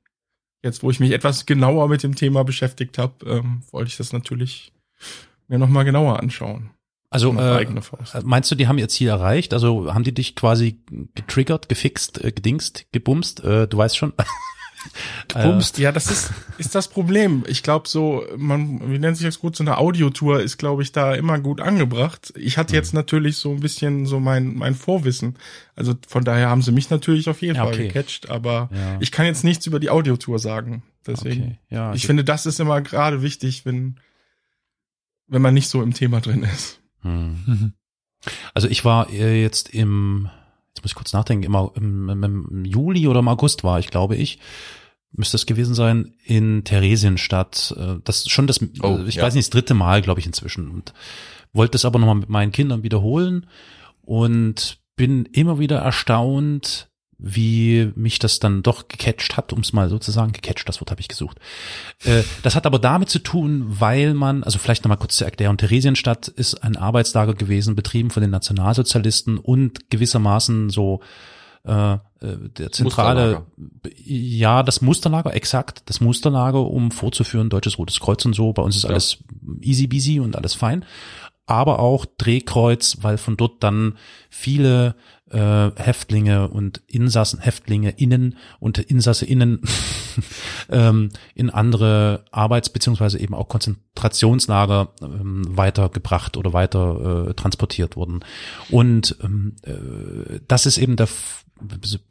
Jetzt, wo ich mich etwas genauer mit dem Thema beschäftigt habe, ähm, wollte ich das natürlich mir nochmal genauer anschauen. Also äh, eigene Faust. meinst du, die haben ihr Ziel erreicht? Also haben die dich quasi getriggert, gefixt, äh, gedingst, gebumst? Äh, du weißt schon. [laughs] Gebumst. Ja, das ist, ist das Problem. Ich glaube so, man, wie nennt sich das gut, so eine Audiotour ist, glaube ich, da immer gut angebracht. Ich hatte jetzt natürlich so ein bisschen so mein, mein Vorwissen. Also von daher haben sie mich natürlich auf jeden Ja, Fall okay. gecatcht, aber Ja. ich kann jetzt nichts über die Audiotour sagen. Deswegen. Okay, ja. Ich finde, das ist immer gerade wichtig, wenn, wenn man nicht so im Thema drin ist. Hm. Also ich war äh, jetzt im, jetzt muss ich kurz nachdenken, immer im, im, Juli oder im August war ich, glaube ich, müsste es gewesen sein, in Theresienstadt. Äh, Das ist schon das, Oh, äh, ich ja. weiß nicht, das dritte Mal, glaube ich, inzwischen. Und wollte es aber nochmal mit meinen Kindern wiederholen und bin immer wieder erstaunt, wie mich das dann doch gecatcht hat, um es mal so zu sagen. Gecatcht, das Wort habe ich gesucht. Äh, das hat aber damit zu tun, weil man, also vielleicht nochmal kurz zur Erklärung, Theresienstadt ist ein Arbeitslager gewesen, betrieben von den Nationalsozialisten und gewissermaßen so äh, äh, der zentrale, ja, das Musterlager, exakt, das Musterlager, um vorzuführen, Deutsches Rotes Kreuz und so. Bei uns ist Ja. alles easy busy und alles fein. Aber auch Drehkreuz, weil von dort dann viele äh, Häftlinge und Insassen, Häftlinge innen und Insasse innen [laughs] ähm, in andere Arbeits- beziehungsweise eben auch Konzentrationslager ähm, weitergebracht oder weiter äh, transportiert wurden. Und ähm, äh, das ist eben der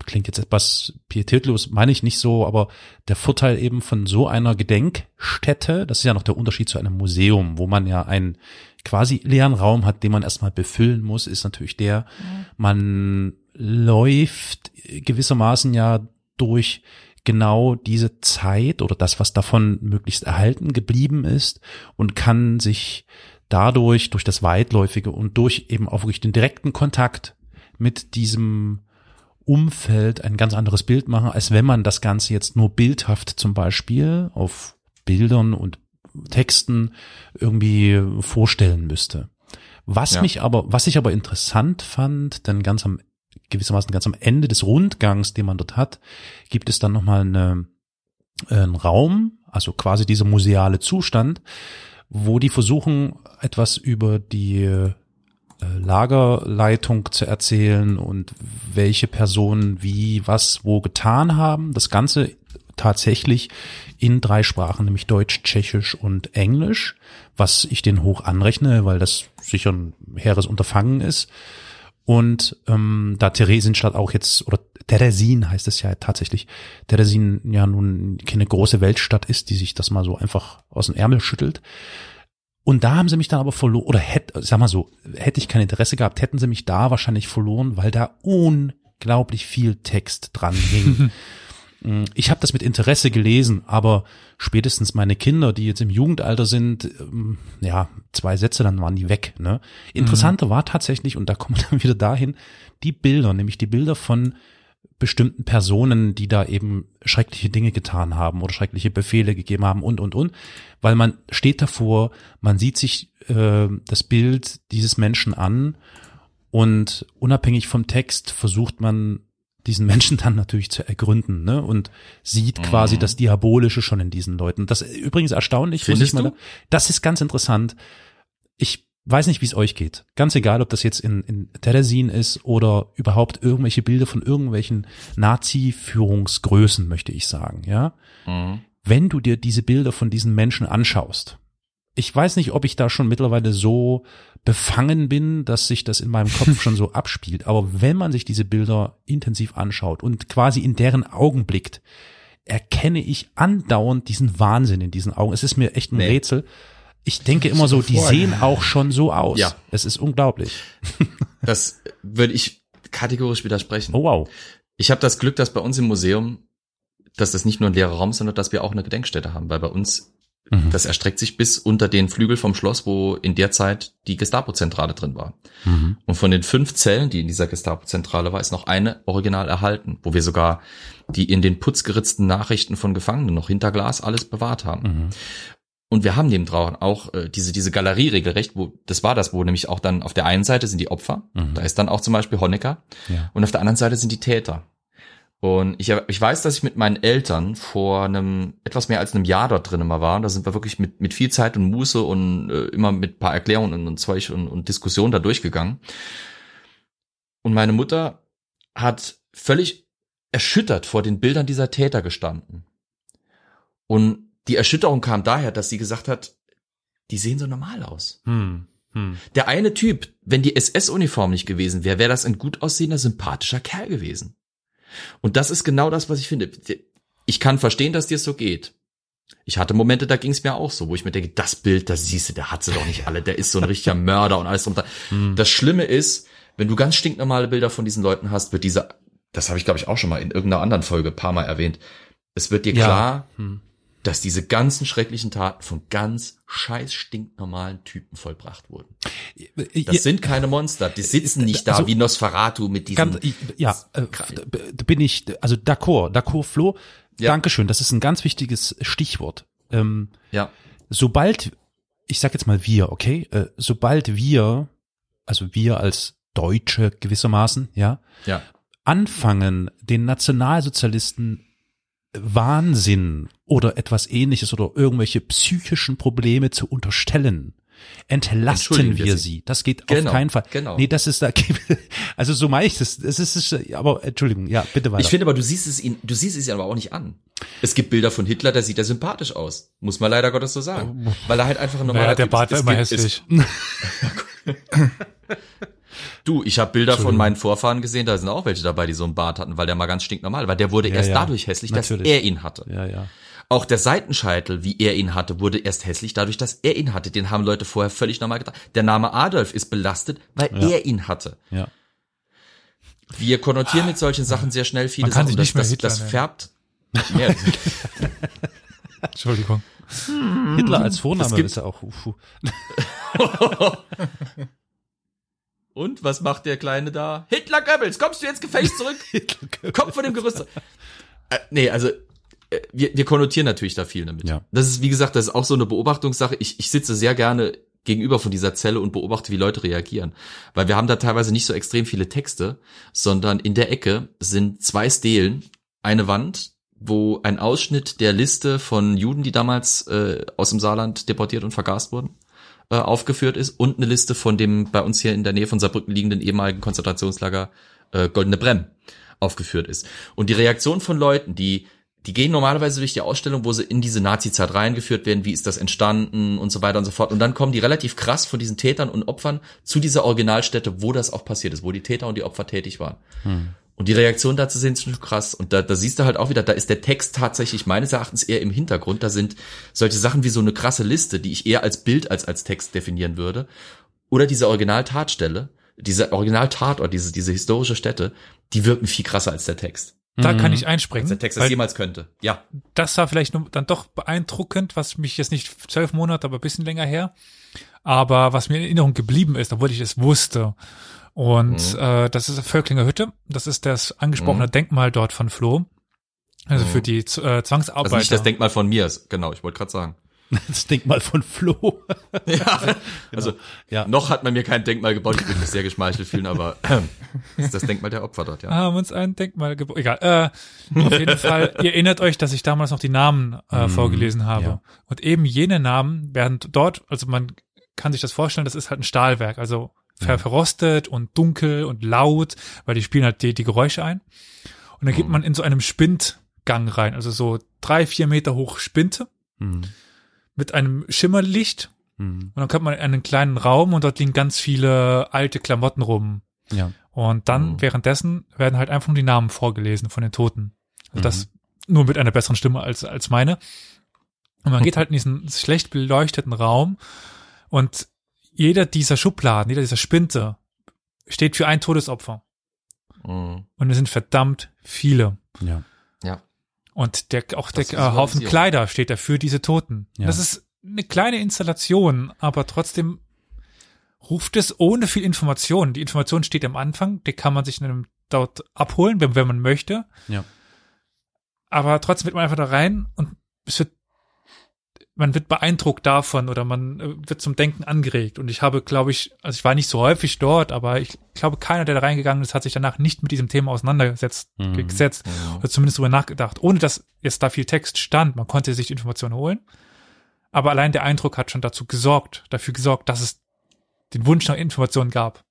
klingt jetzt etwas pietätlos, meine ich nicht so, aber der Vorteil eben von so einer Gedenkstätte, das ist ja noch der Unterschied zu einem Museum, wo man ja einen quasi leeren Raum hat, den man erstmal befüllen muss, ist natürlich der, man läuft gewissermaßen ja durch genau diese Zeit oder das, was davon möglichst erhalten geblieben ist und kann sich dadurch, durch das Weitläufige und durch eben auch wirklich den direkten Kontakt mit diesem Umfeld ein ganz anderes Bild machen, als wenn man das Ganze jetzt nur bildhaft zum Beispiel auf Bildern und Texten irgendwie vorstellen müsste. Was Ja. mich aber, was ich aber interessant fand, denn ganz am, gewissermaßen ganz am Ende des Rundgangs, den man dort hat, gibt es dann nochmal eine, einen Raum, also quasi dieser museale Zustand, wo die versuchen, etwas über die Lagerleitung zu erzählen und welche Personen wie was wo getan haben. Das Ganze tatsächlich in drei Sprachen, nämlich Deutsch, Tschechisch und Englisch, was ich den hoch anrechne, weil das sicher ein hehres Unterfangen ist. Und ähm, da Theresienstadt auch jetzt, oder Teresin heißt es ja tatsächlich, Teresin ja nun keine große Weltstadt ist, die sich das mal so einfach aus dem Ärmel schüttelt. Und da haben sie mich dann aber verloren, oder hätte, sag mal so, hätte ich kein Interesse gehabt, hätten sie mich da wahrscheinlich verloren, weil da unglaublich viel Text dran hing. [laughs] Mm, Ich habe das mit Interesse gelesen, aber spätestens meine Kinder, die jetzt im Jugendalter sind, ähm, ja, zwei Sätze, dann waren die weg. Ne? Interessanter war tatsächlich, und da kommen wir dann wieder dahin, die Bilder, nämlich die Bilder von bestimmten Personen, die da eben schreckliche Dinge getan haben oder schreckliche Befehle gegeben haben und, und, und. Weil man steht davor, man sieht sich äh, das Bild dieses Menschen an und unabhängig vom Text versucht man diesen Menschen [laughs] dann natürlich zu ergründen ne? und sieht Mhm. quasi das Diabolische schon in diesen Leuten. Das ist übrigens erstaunlich. muss Findest ich mal, du? Das ist ganz interessant. Ich weiß nicht, wie es euch geht. Ganz egal, ob das jetzt in, in Teresin ist oder überhaupt irgendwelche Bilder von irgendwelchen Nazi-Führungsgrößen, möchte ich sagen, ja. Mhm. Wenn du dir diese Bilder von diesen Menschen anschaust, ich weiß nicht, ob ich da schon mittlerweile so befangen bin, dass sich das in meinem Kopf [laughs] schon so abspielt. Aber wenn man sich diese Bilder intensiv anschaut und quasi in deren Augen blickt, erkenne ich andauernd diesen Wahnsinn in diesen Augen. Es ist mir echt ein Nee. Rätsel. Ich denke immer so, die sehen auch schon so aus. Ja. Es ist unglaublich. [laughs] Das würde ich kategorisch widersprechen. Oh wow. Ich habe das Glück, dass bei uns im Museum, dass das nicht nur ein leerer Raum ist, sondern dass wir auch eine Gedenkstätte haben, weil bei uns Mhm. das erstreckt sich bis unter den Flügel vom Schloss, wo in der Zeit die Gestapo-Zentrale drin war. Mhm. Und von den fünf Zellen, die in dieser Gestapo-Zentrale war, ist noch eine original erhalten, wo wir sogar die in den Putz geritzten Nachrichten von Gefangenen noch hinter Glas alles bewahrt haben. Mhm. Und wir haben neben drauf auch äh, diese, diese Galerie regelrecht, wo, das war das, wo nämlich auch dann auf der einen Seite sind die Opfer, Mhm. da ist dann auch zum Beispiel Honecker, Ja. und auf der anderen Seite sind die Täter. Und ich, ich weiß, dass ich mit meinen Eltern vor einem, etwas mehr als einem Jahr dort drinnen mal war. Da sind wir wirklich mit, mit viel Zeit und Muße und äh, immer mit paar Erklärungen und, und Zeug und, und Diskussionen da durchgegangen. Und meine Mutter hat völlig erschüttert vor den Bildern dieser Täter gestanden. Und die Erschütterung kam daher, dass sie gesagt hat, die sehen so normal aus. Hm. Hm. Der eine Typ, wenn die SS-Uniform nicht gewesen wäre, wäre das ein gut aussehender, sympathischer Kerl gewesen. Und das ist genau das, was ich finde. Ich kann verstehen, dass dir es so geht. Ich hatte Momente, da ging es mir auch so, wo ich mir denke, das Bild, das siehst du, der hat sie doch nicht alle, der ist so ein richtiger [laughs] Mörder und alles drum. Hm. Das Schlimme ist, wenn du ganz stinknormale Bilder von diesen Leuten hast, wird dieser, das habe ich glaube ich auch schon mal in irgendeiner anderen Folge ein paar Mal erwähnt, es wird dir Ja. klar, Hm. Dass diese ganzen schrecklichen Taten von ganz scheiß stinknormalen Typen vollbracht wurden. Das sind keine Monster. Die sitzen nicht da also- wie Nosferatu mit diesem. Ja, äh, bin ich, also d'accord, d'accord, Flo. Ja. Dankeschön, das ist ein ganz wichtiges Stichwort. Ähm, ja, sobald, ich sag jetzt mal wir, okay, äh, sobald wir, also wir als Deutsche gewissermaßen, ja, ja. anfangen, den Nationalsozialisten Wahnsinn oder etwas ähnliches oder irgendwelche psychischen Probleme zu unterstellen, entlasten wir wir sie. sie. Das geht Genau, auf keinen Fall. genau. Nee, das ist da, [laughs] also so meine ich das. Es ist, aber Entschuldigung, ja, bitte weiter. Ich finde aber, du siehst es ihn, du siehst es ihn aber auch nicht an. Es gibt Bilder von Hitler, da sieht er sympathisch aus. Muss man leider Gottes so sagen. Weil er halt einfach ein normaler Naja, der Bart ist. war immer hässlich. [laughs] Du, ich habe Bilder von meinen Vorfahren gesehen, da sind auch welche dabei, die so einen Bart hatten, weil der mal ganz stinknormal war. Der wurde Ja, erst ja. dadurch hässlich, Natürlich. dass er ihn hatte. Ja, ja. Auch der Seitenscheitel, wie er ihn hatte, wurde erst hässlich dadurch, dass er ihn hatte. Den haben Leute vorher völlig normal gedacht. Der Name Adolf ist belastet, weil Ja. er ihn hatte. Ja. Wir konnotieren mit solchen Sachen sehr schnell viele Man kann Sachen. sich Das, nicht mehr das, Hitler das färbt. Ja, [laughs] Entschuldigung. Hitler als Vorname ist ja auch. Ufu. [laughs] Und was macht der Kleine da? Hitler Goebbels, kommst du jetzt gefälligst zurück? [laughs] Kopf von dem Gerüst. Äh, nee, also wir, wir konnotieren natürlich da viel damit. Ja. Das ist, wie gesagt, das ist auch so eine Beobachtungssache. Ich, ich sitze sehr gerne gegenüber von dieser Zelle und beobachte, wie Leute reagieren. Weil wir haben da teilweise nicht so extrem viele Texte, sondern in der Ecke sind zwei Stelen, eine Wand, wo ein Ausschnitt der Liste von Juden, die damals äh, aus dem Saarland deportiert und vergast wurden, äh, aufgeführt ist und eine Liste von dem bei uns hier in der Nähe von Saarbrücken liegenden ehemaligen Konzentrationslager äh, Goldene Brem aufgeführt ist. Und die Reaktion von Leuten, die die gehen normalerweise durch die Ausstellung, wo sie in diese Nazi-Zeit reingeführt werden, wie ist das entstanden und so weiter und so fort. Und dann kommen die relativ krass von diesen Tätern und Opfern zu dieser Originalstätte, wo das auch passiert ist, wo die Täter und die Opfer tätig waren. Und die Reaktion dazu sind schon krass. Und da, da siehst du halt auch wieder, da ist der Text tatsächlich meines Erachtens eher im Hintergrund. Da sind solche Sachen wie so eine krasse Liste, die ich eher als Bild als als Text definieren würde. Oder diese Original-Tatstelle, diese Original-Tatort, diese, diese historische Stätte, die wirken viel krasser als der Text. Da kann Mhm. ich einspringen. Als der Text das weil jemals könnte. Ja. das war vielleicht nur dann doch beeindruckend, was mich jetzt nicht zwölf Monate, aber ein bisschen länger her. Aber was mir in Erinnerung geblieben ist, obwohl ich es wusste. Und Mhm. äh, das ist Völklinger Hütte. Das ist das angesprochene Mhm. Denkmal dort von Flo. Also Mhm. für die äh, Zwangsarbeiter. Also nicht das Denkmal von mir, genau, ich wollte gerade sagen. [laughs] Das Denkmal von Flo. [laughs] Ja, also Ja. noch hat man mir kein Denkmal gebaut, ich würde mich sehr geschmeichelt fühlen, aber das ist das Denkmal der Opfer dort, ja. haben uns ein Denkmal gebaut. Egal. Äh, auf jeden Fall, ihr erinnert euch, dass ich damals noch die Namen äh, Mhm, vorgelesen habe. ja. Und eben jene Namen werden dort, also man kann sich das vorstellen, das ist halt ein Stahlwerk, also ver verrostet und dunkel und laut, weil die spielen halt die, die Geräusche ein. Und dann geht Mhm. man in so einem Spindgang rein, also so drei, vier Meter hoch Spinte Hm, mit einem Schimmerlicht. hm, Und dann kommt man in einen kleinen Raum und dort liegen ganz viele alte Klamotten rum. Ja. Und dann Mhm. währenddessen werden halt einfach nur die Namen vorgelesen von den Toten. Also Mhm. das nur mit einer besseren Stimme als, als meine. Und man geht [laughs] halt in diesen schlecht beleuchteten Raum und jeder dieser Schubladen, jeder dieser Spinte steht für ein Todesopfer. Mhm. Und es sind verdammt viele. Ja. Und der, auch Das der äh, Haufen. Kleider steht dafür diese Toten. Ja. Das ist eine kleine Installation, aber trotzdem ruft es ohne viel Information. Die Information steht am Anfang, die kann man sich in einem dort abholen, wenn, wenn man möchte. Ja. Aber trotzdem wird man einfach da rein und es wird, man wird beeindruckt davon oder man äh, wird zum Denken angeregt. Und ich habe, glaube ich, also ich war nicht so häufig dort, aber ich glaube, keiner, der da reingegangen ist, hat sich danach nicht mit diesem Thema auseinandergesetzt, Mhm. gesetzt Mhm. oder zumindest drüber nachgedacht, ohne dass jetzt da viel Text stand. Man konnte sich die Informationen holen. Aber allein der Eindruck hat schon dazu gesorgt, dafür gesorgt, dass es den Wunsch nach Informationen gab.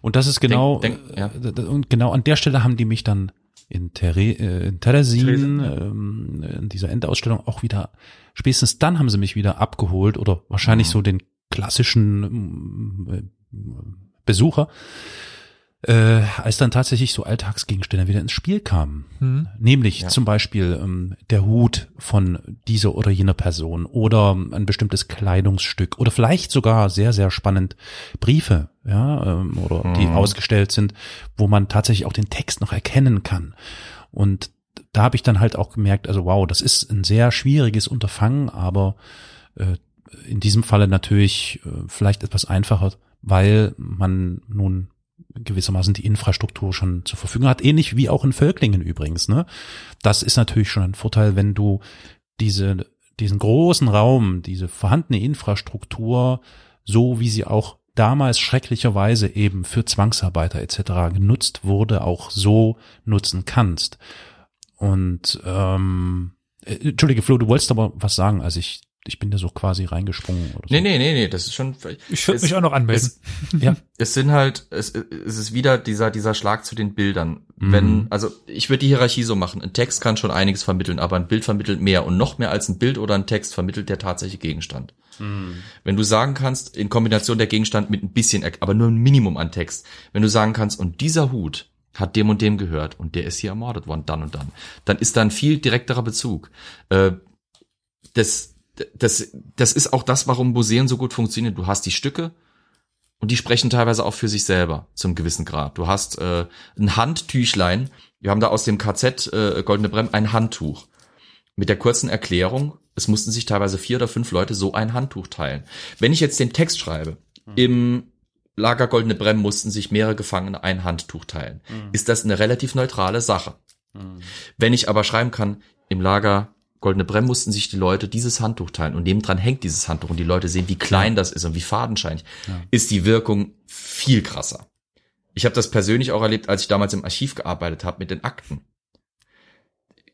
Und das ist genau, Denk- denk- ja. äh, und genau an der Stelle haben die mich dann in, There, äh, in Teresin, ähm, in dieser Endausstellung auch wieder, spätestens dann haben sie mich wieder abgeholt oder wahrscheinlich Mhm. so den klassischen mm, äh, Besucher, äh, als dann tatsächlich so Alltagsgegenstände wieder ins Spiel kamen. Hm? Nämlich Ja. zum Beispiel ähm, der Hut von dieser oder jener Person oder ein bestimmtes Kleidungsstück oder vielleicht sogar sehr, sehr spannend Briefe, ja, ähm, oder die Mhm. ausgestellt sind, wo man tatsächlich auch den Text noch erkennen kann. Und da habe ich dann halt auch gemerkt, also wow, das ist ein sehr schwieriges Unterfangen, aber äh, in diesem Falle natürlich äh, vielleicht etwas einfacher, weil man nun gewissermaßen die Infrastruktur schon zur Verfügung hat, ähnlich wie auch in Völklingen übrigens. Ne? Das ist natürlich schon ein Vorteil, wenn du diese, diesen großen Raum, diese vorhandene Infrastruktur, so wie sie auch damals schrecklicherweise eben für Zwangsarbeiter etc. genutzt wurde, auch so nutzen kannst. Und ähm, äh, Entschuldige, Flo, du wolltest aber was sagen, also ich, ich bin da so quasi reingesprungen oder so. Nee, nee, nee, nee, das ist schon. Ich würde mich auch noch anmelden. Es, Ja. es sind halt, es, es ist wieder dieser, dieser Schlag zu den Bildern. wenn, also ich würde die Hierarchie so machen. Ein Text kann schon einiges vermitteln, aber ein Bild vermittelt mehr und noch mehr als ein Bild oder ein Text vermittelt der tatsächliche Gegenstand. Wenn du sagen kannst, in Kombination der Gegenstand mit ein bisschen, aber nur ein Minimum an Text, wenn du sagen kannst, und dieser Hut hat dem und dem gehört und der ist hier ermordet worden, dann und dann, dann ist da ein viel direkterer Bezug. Äh, das, das, das ist auch das, warum Museen so gut funktionieren. Du hast die Stücke, und die sprechen teilweise auch für sich selber zum gewissen Grad. Du hast äh, ein Handtüchlein. Wir haben da aus dem KZ äh, Goldene Brem ein Handtuch mit der kurzen Erklärung. Es mussten sich teilweise vier oder fünf Leute so ein Handtuch teilen. Wenn ich jetzt den Text schreibe, im Lager Goldene Brem mussten sich mehrere Gefangene ein Handtuch teilen. Ist das eine relativ neutrale Sache? Wenn ich aber schreiben kann, im Lager Goldene Brem mussten sich die Leute dieses Handtuch teilen und nebendran hängt dieses Handtuch und die Leute sehen, wie klein das ist und wie fadenscheinig, ist die Wirkung viel krasser. Ich habe das persönlich auch erlebt, als ich damals im Archiv gearbeitet habe mit den Akten.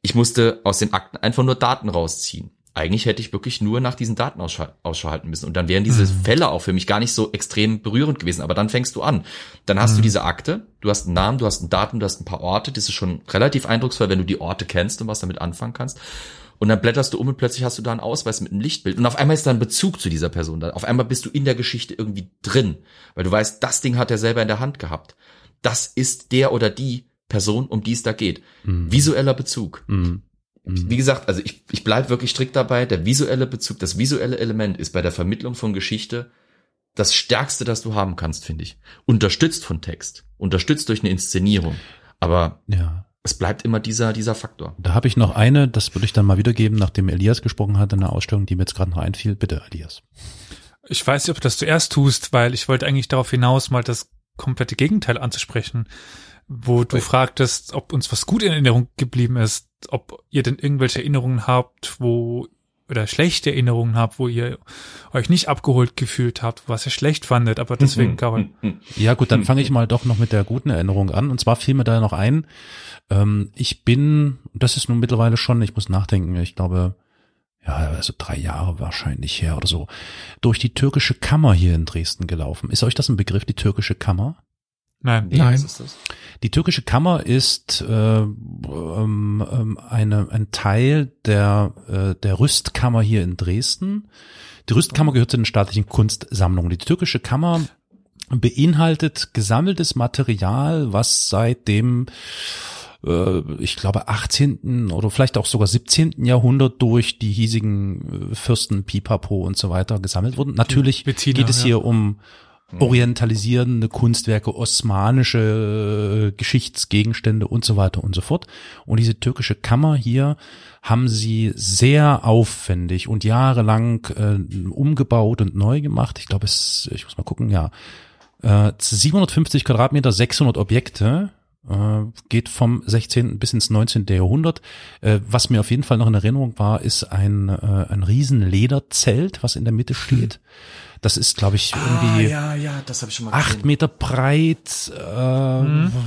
Ich musste aus den Akten einfach nur Daten rausziehen. Eigentlich hätte ich wirklich nur nach diesen Daten Ausschau, halten müssen. Und dann wären diese Fälle auch für mich gar nicht so extrem berührend gewesen. Aber dann fängst du an. Dann hast du diese Akte, du hast einen Namen, du hast ein Datum, du hast ein paar Orte. Das ist schon relativ eindrucksvoll, wenn du die Orte kennst und was damit anfangen kannst. Und dann blätterst du um und plötzlich hast du da einen Ausweis mit einem Lichtbild. Und auf einmal ist da ein Bezug zu dieser Person da. Auf einmal bist du in der Geschichte irgendwie drin. Weil du weißt, das Ding hat er selber in der Hand gehabt. Das ist der oder die Person, um die es da geht. Visueller Bezug. Mhm. Wie gesagt, also ich, ich bleib wirklich strikt dabei. Der visuelle Bezug, das visuelle Element ist bei der Vermittlung von Geschichte das Stärkste, das du haben kannst, finde ich. Unterstützt von Text. Unterstützt durch eine Inszenierung. Aber Ja. Es bleibt immer dieser, dieser Faktor. Da habe ich noch eine, das würde ich dann mal wiedergeben, nachdem Elias gesprochen hat in der Ausstellung, die mir jetzt gerade noch einfiel. Bitte, Elias. Ich weiß nicht, ob du das zuerst tust, weil ich wollte eigentlich darauf hinaus, mal das komplette Gegenteil anzusprechen, wo du Ui. fragtest, ob uns was gut in Erinnerung geblieben ist, ob ihr denn irgendwelche Erinnerungen habt, wo oder schlechte Erinnerungen habt, wo ihr euch nicht abgeholt gefühlt habt, was ihr schlecht fandet, aber deswegen, Karol. Ja gut, dann fange ich mal doch noch mit der guten Erinnerung an. Und zwar fiel mir da noch ein, ähm, ich bin, das ist nun mittlerweile schon, ich muss nachdenken, ich glaube, ja, also drei Jahre wahrscheinlich her oder so, durch die türkische Kammer hier in Dresden gelaufen. Ist euch das ein Begriff, die türkische Kammer? Nein. Nee, Nein. was ist das? Die türkische Kammer ist äh, ähm, ähm, eine, ein Teil der, äh, der Rüstkammer hier in Dresden. Die Rüstkammer gehört zu den staatlichen Kunstsammlungen. Die türkische Kammer beinhaltet gesammeltes Material, was seit dem äh, ich glaube 18. oder vielleicht auch sogar 17. Jahrhundert durch die hiesigen äh, Fürsten Pipapo und so weiter gesammelt wurden. Natürlich Wettiner, geht es ja. hier um orientalisierende Kunstwerke, osmanische äh, Geschichtsgegenstände und so weiter und so fort. Und diese türkische Kammer hier haben sie sehr aufwendig und jahrelang äh, umgebaut und neu gemacht. Ich glaube, es, ich muss mal gucken, ja, äh, 750 Quadratmeter, 600 Objekte, äh, geht vom 16. bis ins 19. Jahrhundert. Äh, was mir auf jeden Fall noch in Erinnerung war, ist ein, äh, ein riesen Lederzelt, was in der Mitte steht. Das ist, glaube ich, irgendwie ja, ja, das habe ich schon mal acht Meter breit, äh,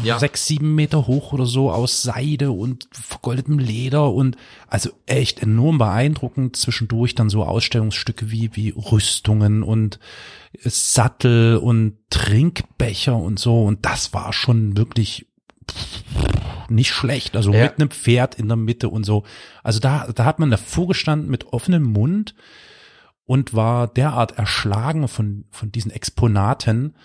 Ja. sechs, sieben Meter hoch oder so aus Seide und vergoldetem Leder und also echt enorm beeindruckend. Zwischendurch dann so Ausstellungsstücke wie, wie Rüstungen und Sattel und Trinkbecher und so und das war schon wirklich nicht schlecht. Also Ja. mit einem Pferd in der Mitte und so. Also da, da hat man davor gestanden mit offenem Mund und war derart erschlagen von, von diesen Exponaten.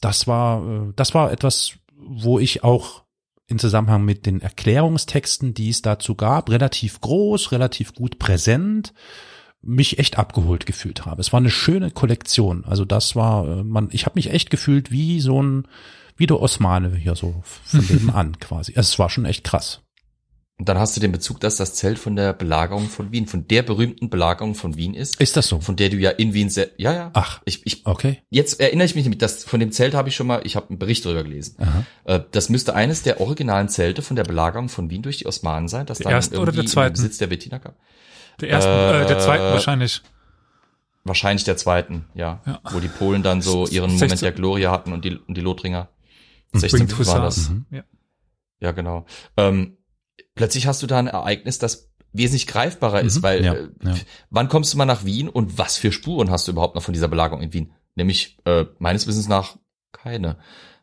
Das war, äh, das war etwas, wo ich auch in Zusammenhang mit den Erklärungstexten, die es dazu gab, relativ groß, relativ gut präsent, mich echt abgeholt gefühlt habe. Es war eine schöne Kollektion. Also das war, äh, man, ich habe mich echt gefühlt wie so ein, wie der Osmane hier so von [laughs] nebenan quasi. Also es war schon echt krass. Und dann hast du den Bezug, dass das Zelt von der Belagerung von Wien, von der berühmten Belagerung von Wien ist, Ist das so? von der du ja in Wien, se- ja, ja. Ach. Ich, ich, Okay. jetzt erinnere ich mich nämlich, dass von dem Zelt habe ich schon mal, ich habe einen Bericht darüber gelesen. Aha. Äh, Das müsste eines der originalen Zelte von der Belagerung von Wien durch die Osmanen sein, das Der dann ersten oder der zweiten? Besitz der Bettina gab. Der ersten, äh, der zweiten Äh, wahrscheinlich. Wahrscheinlich der zweiten, ja. Ja. Wo die Polen dann so ihren 16 Moment der Gloria hatten und die, und die Lothringer. Hm. 16 Winged war das. Mhm. Ja. Ja, genau. Ähm, plötzlich hast du da ein Ereignis, das wesentlich greifbarer ist, Mhm. weil Ja, äh, ja. wann kommst du mal nach Wien und was für Spuren hast du überhaupt noch von dieser Belagerung in Wien? Nämlich äh, meines Wissens nach keine.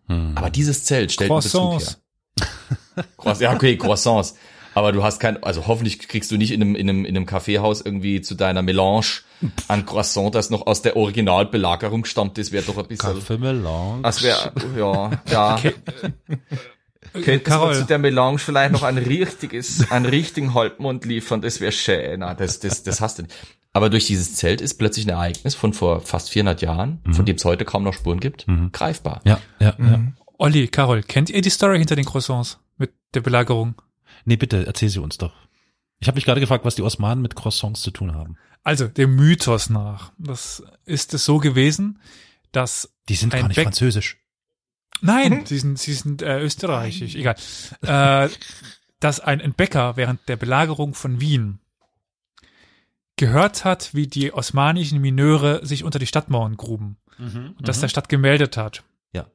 Hm. Aber dieses Zelt stellt einen Bezug her. Croissants. Croissants, ja, okay, Croissants. Aber du hast kein, also hoffentlich kriegst du nicht in einem, in einem, in einem Kaffeehaus irgendwie zu deiner Melange an Croissant, das noch aus der Originalbelagerung stammt. Das wäre doch ein bisschen, Kaffeemelange. das wäre, ja, ja. [laughs] Könntest Carol. du zu der Melange vielleicht noch ein richtiges, einen richtigen Halbmond liefern? Das wäre schön. Na, das, das, das hast du nicht. Aber durch dieses Zelt ist plötzlich ein Ereignis von vor fast 400 Jahren, von dem es heute kaum noch Spuren gibt, greifbar. Ja, ja, ja. Olli, Carol, kennt ihr die Story hinter den Croissants mit der Belagerung? Nee, bitte, erzähl sie uns doch. Ich habe mich gerade gefragt, was die Osmanen mit Croissants zu tun haben. Also, dem Mythos nach. Das ist es so gewesen, dass Die sind gar nicht Bäck- französisch. Nein, sie sind, sie sind äh, österreichisch, egal. Äh, dass ein, Bäcker während der Belagerung von Wien gehört hat, wie die osmanischen Mineure sich unter die Stadtmauern gruben und das der Stadt gemeldet hat. Ja.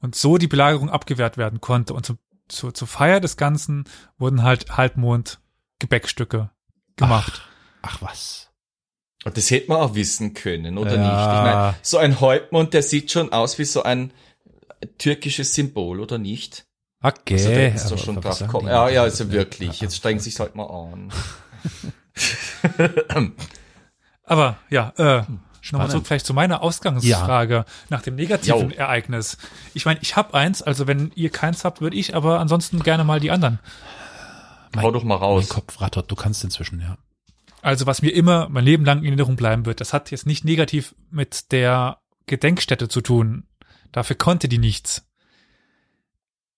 Und so die Belagerung abgewehrt werden konnte. Und zu, zu, zur Feier des Ganzen wurden halt Halbmond Gebäckstücke gemacht. Ach was. Und das hätte man auch wissen können, oder Ja. nicht? Ich meine, so ein Halbmond, der sieht schon aus wie so ein türkisches Symbol, oder nicht? Okay. Also da doch schon drauf die Ja, ja, also wirklich. Jetzt strengen sie sich halt mal an. [laughs] Aber ja, äh, nochmal Spannend. zurück vielleicht zu meiner Ausgangsfrage nach dem negativen Jo. Ereignis. Ich meine, ich habe eins, also wenn ihr keins habt, würde ich aber ansonsten gerne mal die anderen. Hau doch mal Mein raus. Kopf rattert, du kannst inzwischen, ja. Also was mir immer mein Leben lang in Erinnerung bleiben wird, das hat jetzt nicht negativ mit der Gedenkstätte zu tun. Dafür konnte die nichts.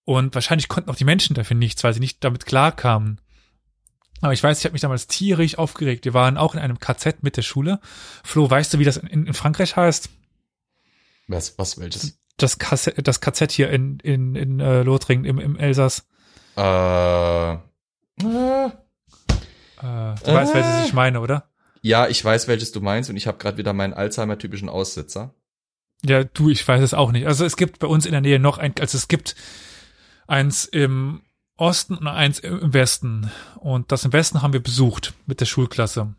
Und wahrscheinlich konnten auch die Menschen dafür nichts, weil sie nicht damit klarkamen. Aber ich weiß, ich habe mich damals tierisch aufgeregt. Wir waren auch in einem KZ mit der Schule. Flo, weißt du, wie das in, in Frankreich heißt? Was, was, welches? Das KZ, das KZ hier in, in, in äh, Lothringen im, im Elsass. Äh, äh, Äh, du weißt, welches ich meine, oder? ja, ich weiß, welches du meinst und ich habe gerade wieder meinen Alzheimer-typischen Aussetzer. Ja, du, ich weiß es auch nicht. Also es gibt bei uns in der Nähe noch ein, also es gibt eins im Osten und eins im Westen. Und das im Westen haben wir besucht mit der Schulklasse.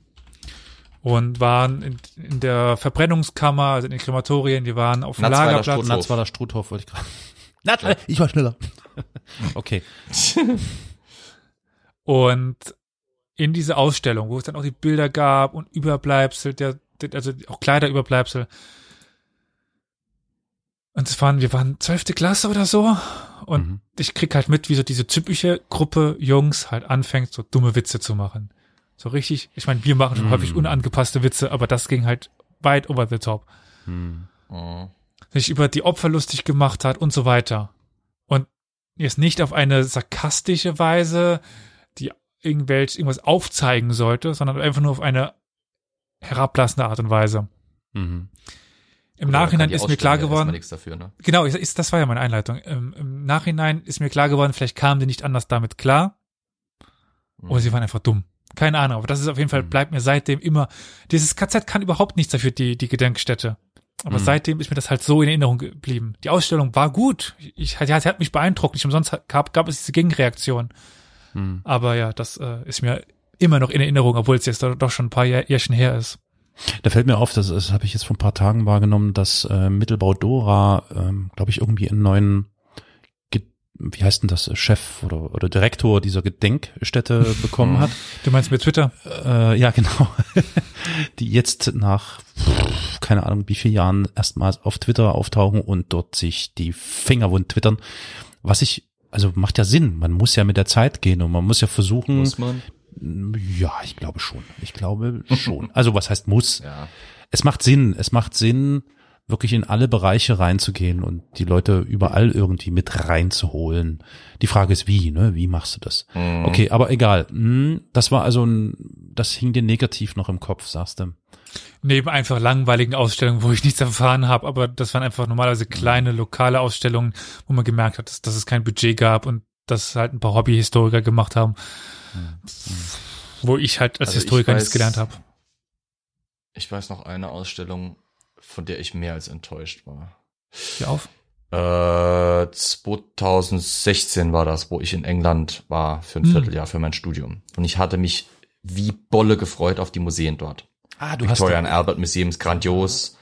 Und waren in, in der Verbrennungskammer, also in den Krematorien, wir waren auf dem Lagerplatz. Natzweiler Struthof wollte ich gerade. Natzweiler, ich war schneller. [laughs] okay. Und in diese Ausstellung, wo es dann auch die Bilder gab und Überbleibsel, der, der also auch Kleiderüberbleibsel. Und es waren, wir waren zwölfte Klasse oder so. Und Mhm. ich krieg halt mit, wie so diese typische Gruppe Jungs halt anfängt, so dumme Witze zu machen. So richtig, ich meine, wir machen schon Mhm. häufig unangepasste Witze, aber das ging halt weit over the top. Hm. Oh. Sich über die Opfer lustig gemacht hat und so weiter. Und jetzt nicht auf eine sarkastische Weise, die irgendwelch, irgendwas aufzeigen sollte, sondern einfach nur auf eine herablassende Art und Weise. Mhm. Im Oder Nachhinein ist mir klar geworden, dafür, ne? genau, ist, das war ja meine Einleitung. Im, Im Nachhinein ist mir klar geworden, vielleicht kamen die nicht anders damit klar, Mhm. oder sie waren einfach dumm. Keine Ahnung, aber das ist auf jeden Fall, Mhm. bleibt mir seitdem immer, dieses KZ kann überhaupt nichts dafür, die, die Gedenkstätte. Aber Mhm. seitdem ist mir das halt so in Erinnerung geblieben. Die Ausstellung war gut. Ich, ja, sie hat mich beeindruckt. Nicht umsonst gab, gab es diese Gegenreaktion. Hm. Aber ja, das äh, ist mir immer noch in Erinnerung, obwohl es jetzt doch, doch schon ein paar Jahr, Jährchen her ist. Da fällt mir auf, das, das habe ich jetzt vor ein paar Tagen wahrgenommen, dass äh, Mittelbau Dora, ähm, glaube ich, irgendwie einen neuen, Ge wie heißt denn das, Chef oder, oder Direktor dieser Gedenkstätte [laughs] bekommen hat. Du meinst mit Twitter? Äh, ja, genau. [laughs] Die jetzt nach, keine Ahnung, wie vielen Jahren erstmals auf Twitter auftauchen und dort sich die Finger wund twittern. Was ich, also macht ja Sinn. Man muss ja mit der Zeit gehen und man muss ja versuchen, Muss man? Ja, ich glaube schon. Ich glaube schon. [laughs] Also was heißt muss? Ja. Es macht Sinn. Es macht Sinn, wirklich in alle Bereiche reinzugehen und die Leute überall irgendwie mit reinzuholen. Die Frage ist wie, ne? Wie machst du das? Mhm. Okay, aber egal. Hm, Das war also ein, das hing dir negativ noch im Kopf, sagst du. Neben einfach langweiligen Ausstellungen, wo ich nichts erfahren habe, aber das waren einfach normalerweise kleine lokale Ausstellungen, wo man gemerkt hat, dass, dass es kein Budget gab und dass halt ein paar Hobbyhistoriker gemacht haben, wo ich halt als Also Historiker weiß- nichts gelernt habe. Ich weiß noch eine Ausstellung, von der ich mehr als enttäuscht war. Hier auf. Äh, 2016 war das, wo ich in England war für ein Hm. Vierteljahr für mein Studium. Und ich hatte mich wie Bolle gefreut auf die Museen dort. Ah, du Victoria and Albert Museum ist grandios.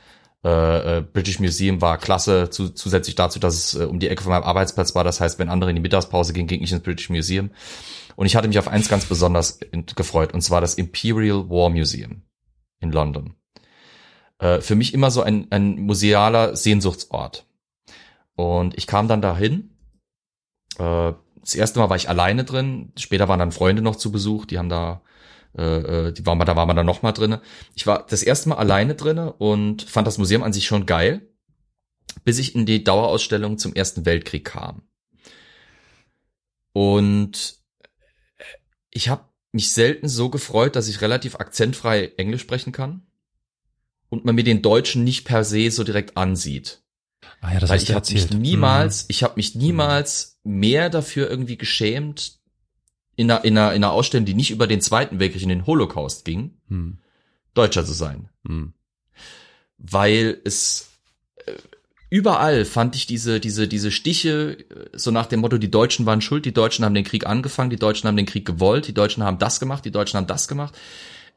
Äh, äh, British Museum war klasse, zu, zusätzlich dazu, dass es äh, um die Ecke von meinem Arbeitsplatz war. Das heißt, wenn andere in die Mittagspause gingen, ging ich ins British Museum. Und ich hatte mich auf eins ganz besonders gefreut, und zwar das Imperial War Museum in London. Äh, für mich immer so ein, ein musealer Sehnsuchtsort. Und ich kam dann dahin. Äh, das erste Mal war ich alleine drin. Später waren dann Freunde noch zu Besuch. Die haben da, äh, äh die waren, da war man dann noch mal drinne. Ich war das erste Mal alleine drinne und fand das Museum an sich schon geil, bis ich in die Dauerausstellung zum Ersten Weltkrieg kam. Und ich habe mich selten so gefreut, dass ich relativ akzentfrei Englisch sprechen kann und man mir den Deutschen nicht per se so direkt ansieht. Ah ja, das Weil ich habe mich erzählt. niemals, Mhm. ich habe mich niemals mehr dafür irgendwie geschämt, in einer, in, einer, in einer Ausstellung, die nicht über den Zweiten Weltkrieg in den Holocaust ging, Hm. Deutscher zu sein. Hm. Weil es äh, überall fand ich diese, diese, diese Stiche, äh, so nach dem Motto, die Deutschen waren schuld, die Deutschen haben den Krieg angefangen, die Deutschen haben den Krieg gewollt, die Deutschen haben das gemacht, die Deutschen haben das gemacht.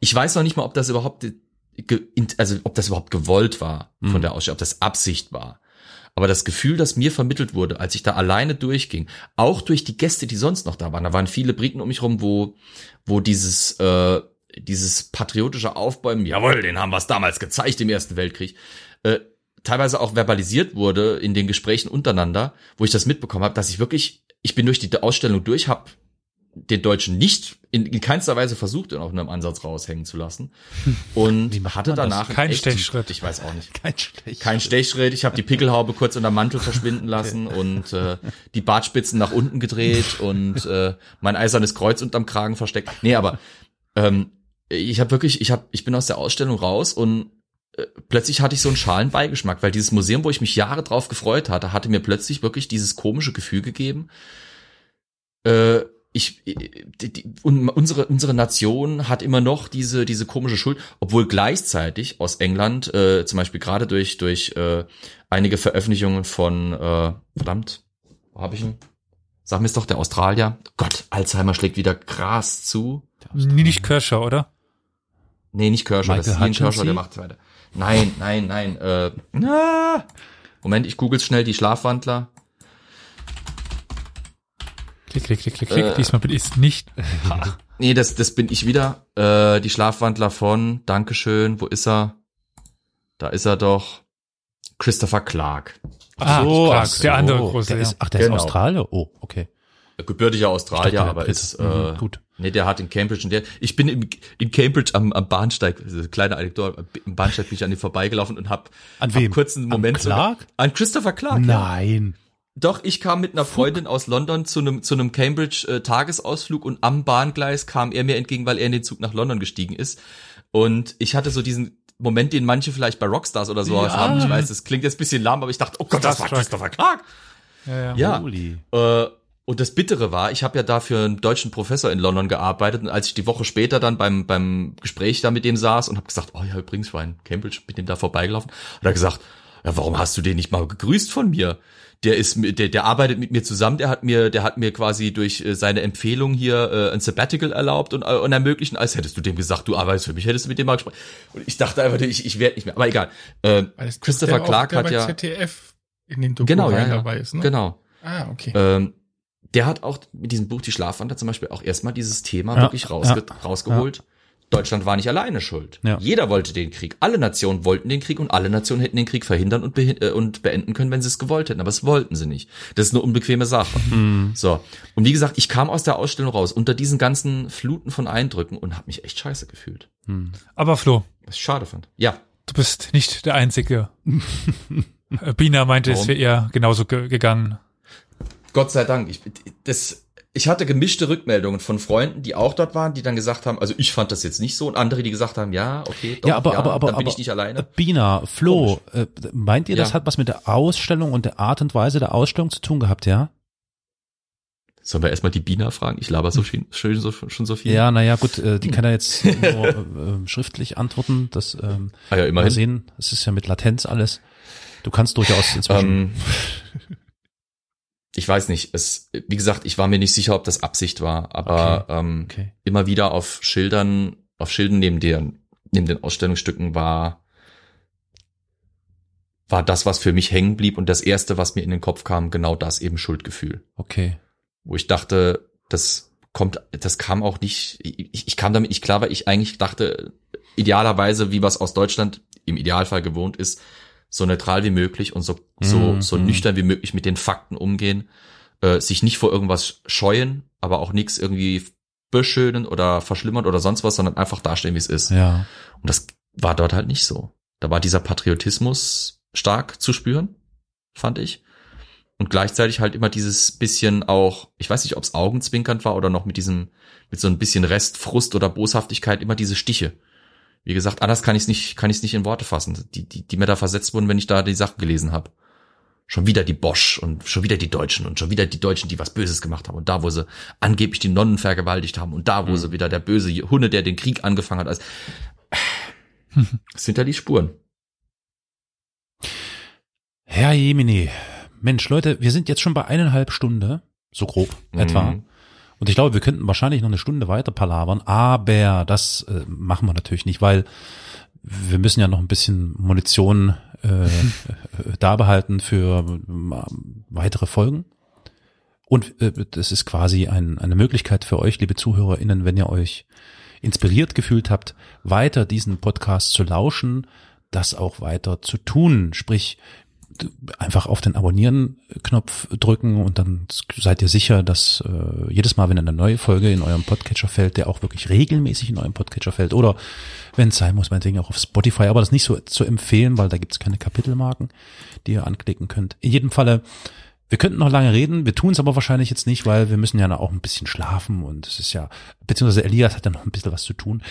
Ich weiß noch nicht mal, ob das überhaupt, in- also ob das überhaupt gewollt war von Mhm. der Ausstellung, ob das Absicht war. Aber das Gefühl, das mir vermittelt wurde, als ich da alleine durchging, auch durch die Gäste, die sonst noch da waren, da waren viele Briten um mich rum, wo, wo dieses, äh, dieses patriotische Aufbäumen, jawohl, den haben wir es damals gezeigt im Ersten Weltkrieg, äh, teilweise auch verbalisiert wurde in den Gesprächen untereinander, wo ich das mitbekommen habe, dass ich wirklich, ich bin durch die Ausstellung durch, habe den Deutschen nicht in, in keinster Weise versucht, in auch einem Ansatz raushängen zu lassen. Und hatte danach Kein Stechschritt. Ich weiß auch nicht. Kein Stech. Kein Stechschritt, ich habe die Pickelhaube kurz unter dem Mantel verschwinden lassen und äh, die Bartspitzen nach unten gedreht und äh, mein eisernes Kreuz unterm Kragen versteckt. Nee, aber ähm, ich habe wirklich, ich habe, ich bin aus der Ausstellung raus und äh, plötzlich hatte ich so einen schalen Beigeschmack, weil dieses Museum, wo ich mich Jahre drauf gefreut hatte, hatte mir plötzlich wirklich dieses komische Gefühl gegeben. Äh, ich, die, die, un- unsere unsere Nation hat immer noch diese diese komische Schuld, obwohl gleichzeitig aus England äh, zum Beispiel gerade durch durch äh, einige Veröffentlichungen von äh, verdammt, wo habe ich ihn? Sag mir es doch der Australier. Gott, Alzheimer schlägt wieder krass zu. Nie nicht Kirscher, oder? Nee, nicht Kershaw, das ist Ian Kershaw, Hutchinson? der macht weiter. Nein, nein, nein. Äh, na. Moment, ich google schnell die Schlafwandler. Klick, klick, klick, klick, klick. Äh. Diesmal bin ich es nicht. [laughs] Nee, das, das bin ich wieder. Äh, die Schlafwandler von, Dankeschön, wo ist er? Da ist er doch. Christopher Clark. Ah, Clark, der andere große, Der ja. ist, ach, der Genau. ist Australier? Oh, okay. Gebürtiger Australier, dachte, aber Brite. ist, äh, Mhm, gut. nee, der hat in Cambridge und der, ich bin in, in Cambridge am, am Bahnsteig, kleine Anekdote, am Bahnsteig bin ich an ihm vorbeigelaufen und hab, An hab wem? kurzen An Moment so- Clark? an Christopher Clark. ja. Doch, ich kam mit einer Freundin aus London zu einem zu einem Cambridge äh, Tagesausflug und am Bahngleis kam er mir entgegen, weil er in den Zug nach London gestiegen ist. Und ich hatte so diesen Moment, den manche vielleicht bei Rockstars oder sowas Ja. haben. Ich weiß, das klingt jetzt ein bisschen lahm, aber ich dachte, oh Gott, das war. Christopher Clark. Ja, ja. Ja. Äh, und das Bittere war, ich habe ja da für einen deutschen Professor in London gearbeitet und als ich die Woche später dann beim, beim Gespräch da mit dem saß und habe gesagt, oh ja, übrigens war in Cambridge, bin dem da vorbeigelaufen, hat er gesagt, ja, warum hast du den nicht mal gegrüßt von mir? Der ist, mit- der, der arbeitet mit mir zusammen, der hat mir, der hat mir quasi durch äh, seine Empfehlung hier äh, ein Sabbatical erlaubt und, äh, und ermöglichen, als hättest du dem gesagt, du arbeitest für mich, hättest du mit dem mal gesprochen. Und ich dachte einfach, ich, ich werde nicht mehr. Aber egal. Äh, Christopher Clark der hat ja, ZDF in den Doku genau, ja, ja, dabei ist, ne? genau. Ah, okay. Ähm, der hat auch mit diesem Buch Die Schlafwander zum Beispiel auch erstmal dieses Thema Ja, wirklich rausge ja, rausgeholt. Deutschland war nicht alleine schuld. Ja. Jeder wollte den Krieg. Alle Nationen wollten den Krieg und alle Nationen hätten den Krieg verhindern und, behin- äh, und beenden können, wenn sie es gewollt hätten. Aber es wollten sie nicht. Das ist eine unbequeme Sache. Hm. So. Und wie gesagt, ich kam aus der Ausstellung raus unter diesen ganzen Fluten von Eindrücken und habe mich echt scheiße gefühlt. Hm. Aber Flo, Was ich schade fand. Ja. du bist nicht der Einzige. [laughs] Bina meinte, es Warum? wäre eher genauso ge gegangen. Gott sei Dank. Ich, das, ich hatte gemischte Rückmeldungen von Freunden, die auch dort waren, die dann gesagt haben, also ich fand das jetzt nicht so und andere, die gesagt haben, ja, okay, doch, ja, aber, aber, aber, dann bin aber, ich nicht alleine. Bina, Flo, äh, meint ihr, das Ja. hat was mit der Ausstellung und der Art und Weise der Ausstellung zu tun gehabt, ja? Sollen wir erstmal die Bina fragen? Ich laber so schön, schön so, schon so viel. Ja, naja, gut, äh, die kann er jetzt nur [laughs] äh, schriftlich antworten. Das ähm, ah, ja immerhin. sehen. Es ist ja mit Latenz alles. Du kannst durchaus inzwischen. Ähm, [laughs] ich weiß nicht. Es, wie gesagt, ich war mir nicht sicher, ob das Absicht war, aber ähm, okay. immer wieder auf Schildern, auf Schilden neben den, neben den Ausstellungsstücken war war das, was für mich hängen blieb und das erste, was mir in den Kopf kam, genau das eben Schuldgefühl. Okay. Wo ich dachte, das kommt, das kam auch nicht, ich, ich kam damit nicht klar, weil ich eigentlich dachte, idealerweise, wie was aus Deutschland im Idealfall gewohnt ist, so neutral wie möglich und so, so, Mhm. so nüchtern wie möglich mit den Fakten umgehen, äh, sich nicht vor irgendwas scheuen, aber auch nichts irgendwie beschönen oder verschlimmern oder sonst was, sondern einfach dastehen, wie es ist. Ja. Und das war dort halt nicht so. Da war dieser Patriotismus stark zu spüren, fand ich. Und gleichzeitig halt immer dieses bisschen auch, ich weiß nicht, ob es augenzwinkernd war oder noch mit diesem, mit so ein bisschen Restfrust oder Boshaftigkeit, immer diese Stiche. Wie gesagt, anders kann ich es nicht, kann ich es nicht in Worte fassen, die, die, die mir da versetzt wurden, wenn ich da die Sachen gelesen habe. Schon wieder die Bosch und schon wieder die Deutschen und schon wieder die Deutschen, die was Böses gemacht haben. Und da, wo sie angeblich die Nonnen vergewaltigt haben und da, wo sie wieder der böse Hunde, der den Krieg angefangen hat. Also, es [laughs] sind ja die Spuren. Herr Jemini. Mensch, Leute, wir sind jetzt schon bei eineinhalb Stunde, so grob etwa. Mhm. Und ich glaube, wir könnten wahrscheinlich noch eine Stunde weiter palavern, aber das äh, machen wir natürlich nicht, weil wir müssen ja noch ein bisschen Munition äh, [laughs] da behalten für äh, weitere Folgen. Und äh, das ist quasi ein, eine Möglichkeit für euch, liebe ZuhörerInnen, wenn ihr euch inspiriert gefühlt habt, weiter diesen Podcast zu lauschen, das auch weiter zu tun. Sprich, einfach auf den Abonnieren-Knopf drücken und dann seid ihr sicher, dass äh, jedes Mal, wenn eine neue Folge in eurem Podcatcher fällt, der auch wirklich regelmäßig in eurem Podcatcher fällt oder wenn es sein muss, meinetwegen auch auf Spotify, aber das nicht so zu empfehlen, weil da gibt es keine Kapitelmarken, die ihr anklicken könnt. In jedem Falle, wir könnten noch lange reden, wir tun es aber wahrscheinlich jetzt nicht, weil wir müssen ja auch ein bisschen schlafen und es ist ja, beziehungsweise Elias hat ja noch ein bisschen was zu tun.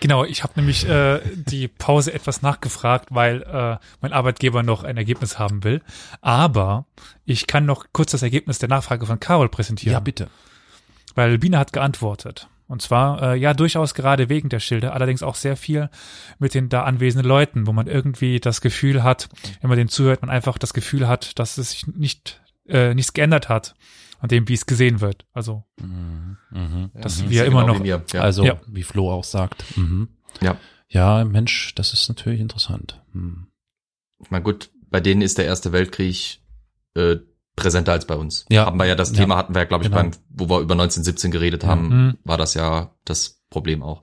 Genau, ich habe nämlich äh, die Pause etwas nachgefragt, weil äh, mein Arbeitgeber noch ein Ergebnis haben will. Aber ich kann noch kurz das Ergebnis der Nachfrage von Carol präsentieren. Ja, bitte. Weil Biene hat geantwortet. Und zwar, äh, ja, durchaus gerade wegen der Schilder, allerdings auch sehr viel mit den da anwesenden Leuten, wo man irgendwie das Gefühl hat, wenn man dem zuhört, man einfach das Gefühl hat, dass es sich nicht, äh, nichts geändert hat an dem, wie es gesehen wird. Also, dass Mhm. wir immer genau noch, wie mir. Ja. Also, Ja. wie Flo auch sagt. Mhm. ja. Ja, Mensch, das ist natürlich interessant. Hm. Ich meine, gut, bei denen ist der Erste Weltkrieg äh, präsenter als bei uns. Ja. Haben wir ja das Ja. Thema hatten wir ja, glaube ich, Genau. beim, wo wir über 1917 geredet haben, Mhm. war das ja das Problem auch.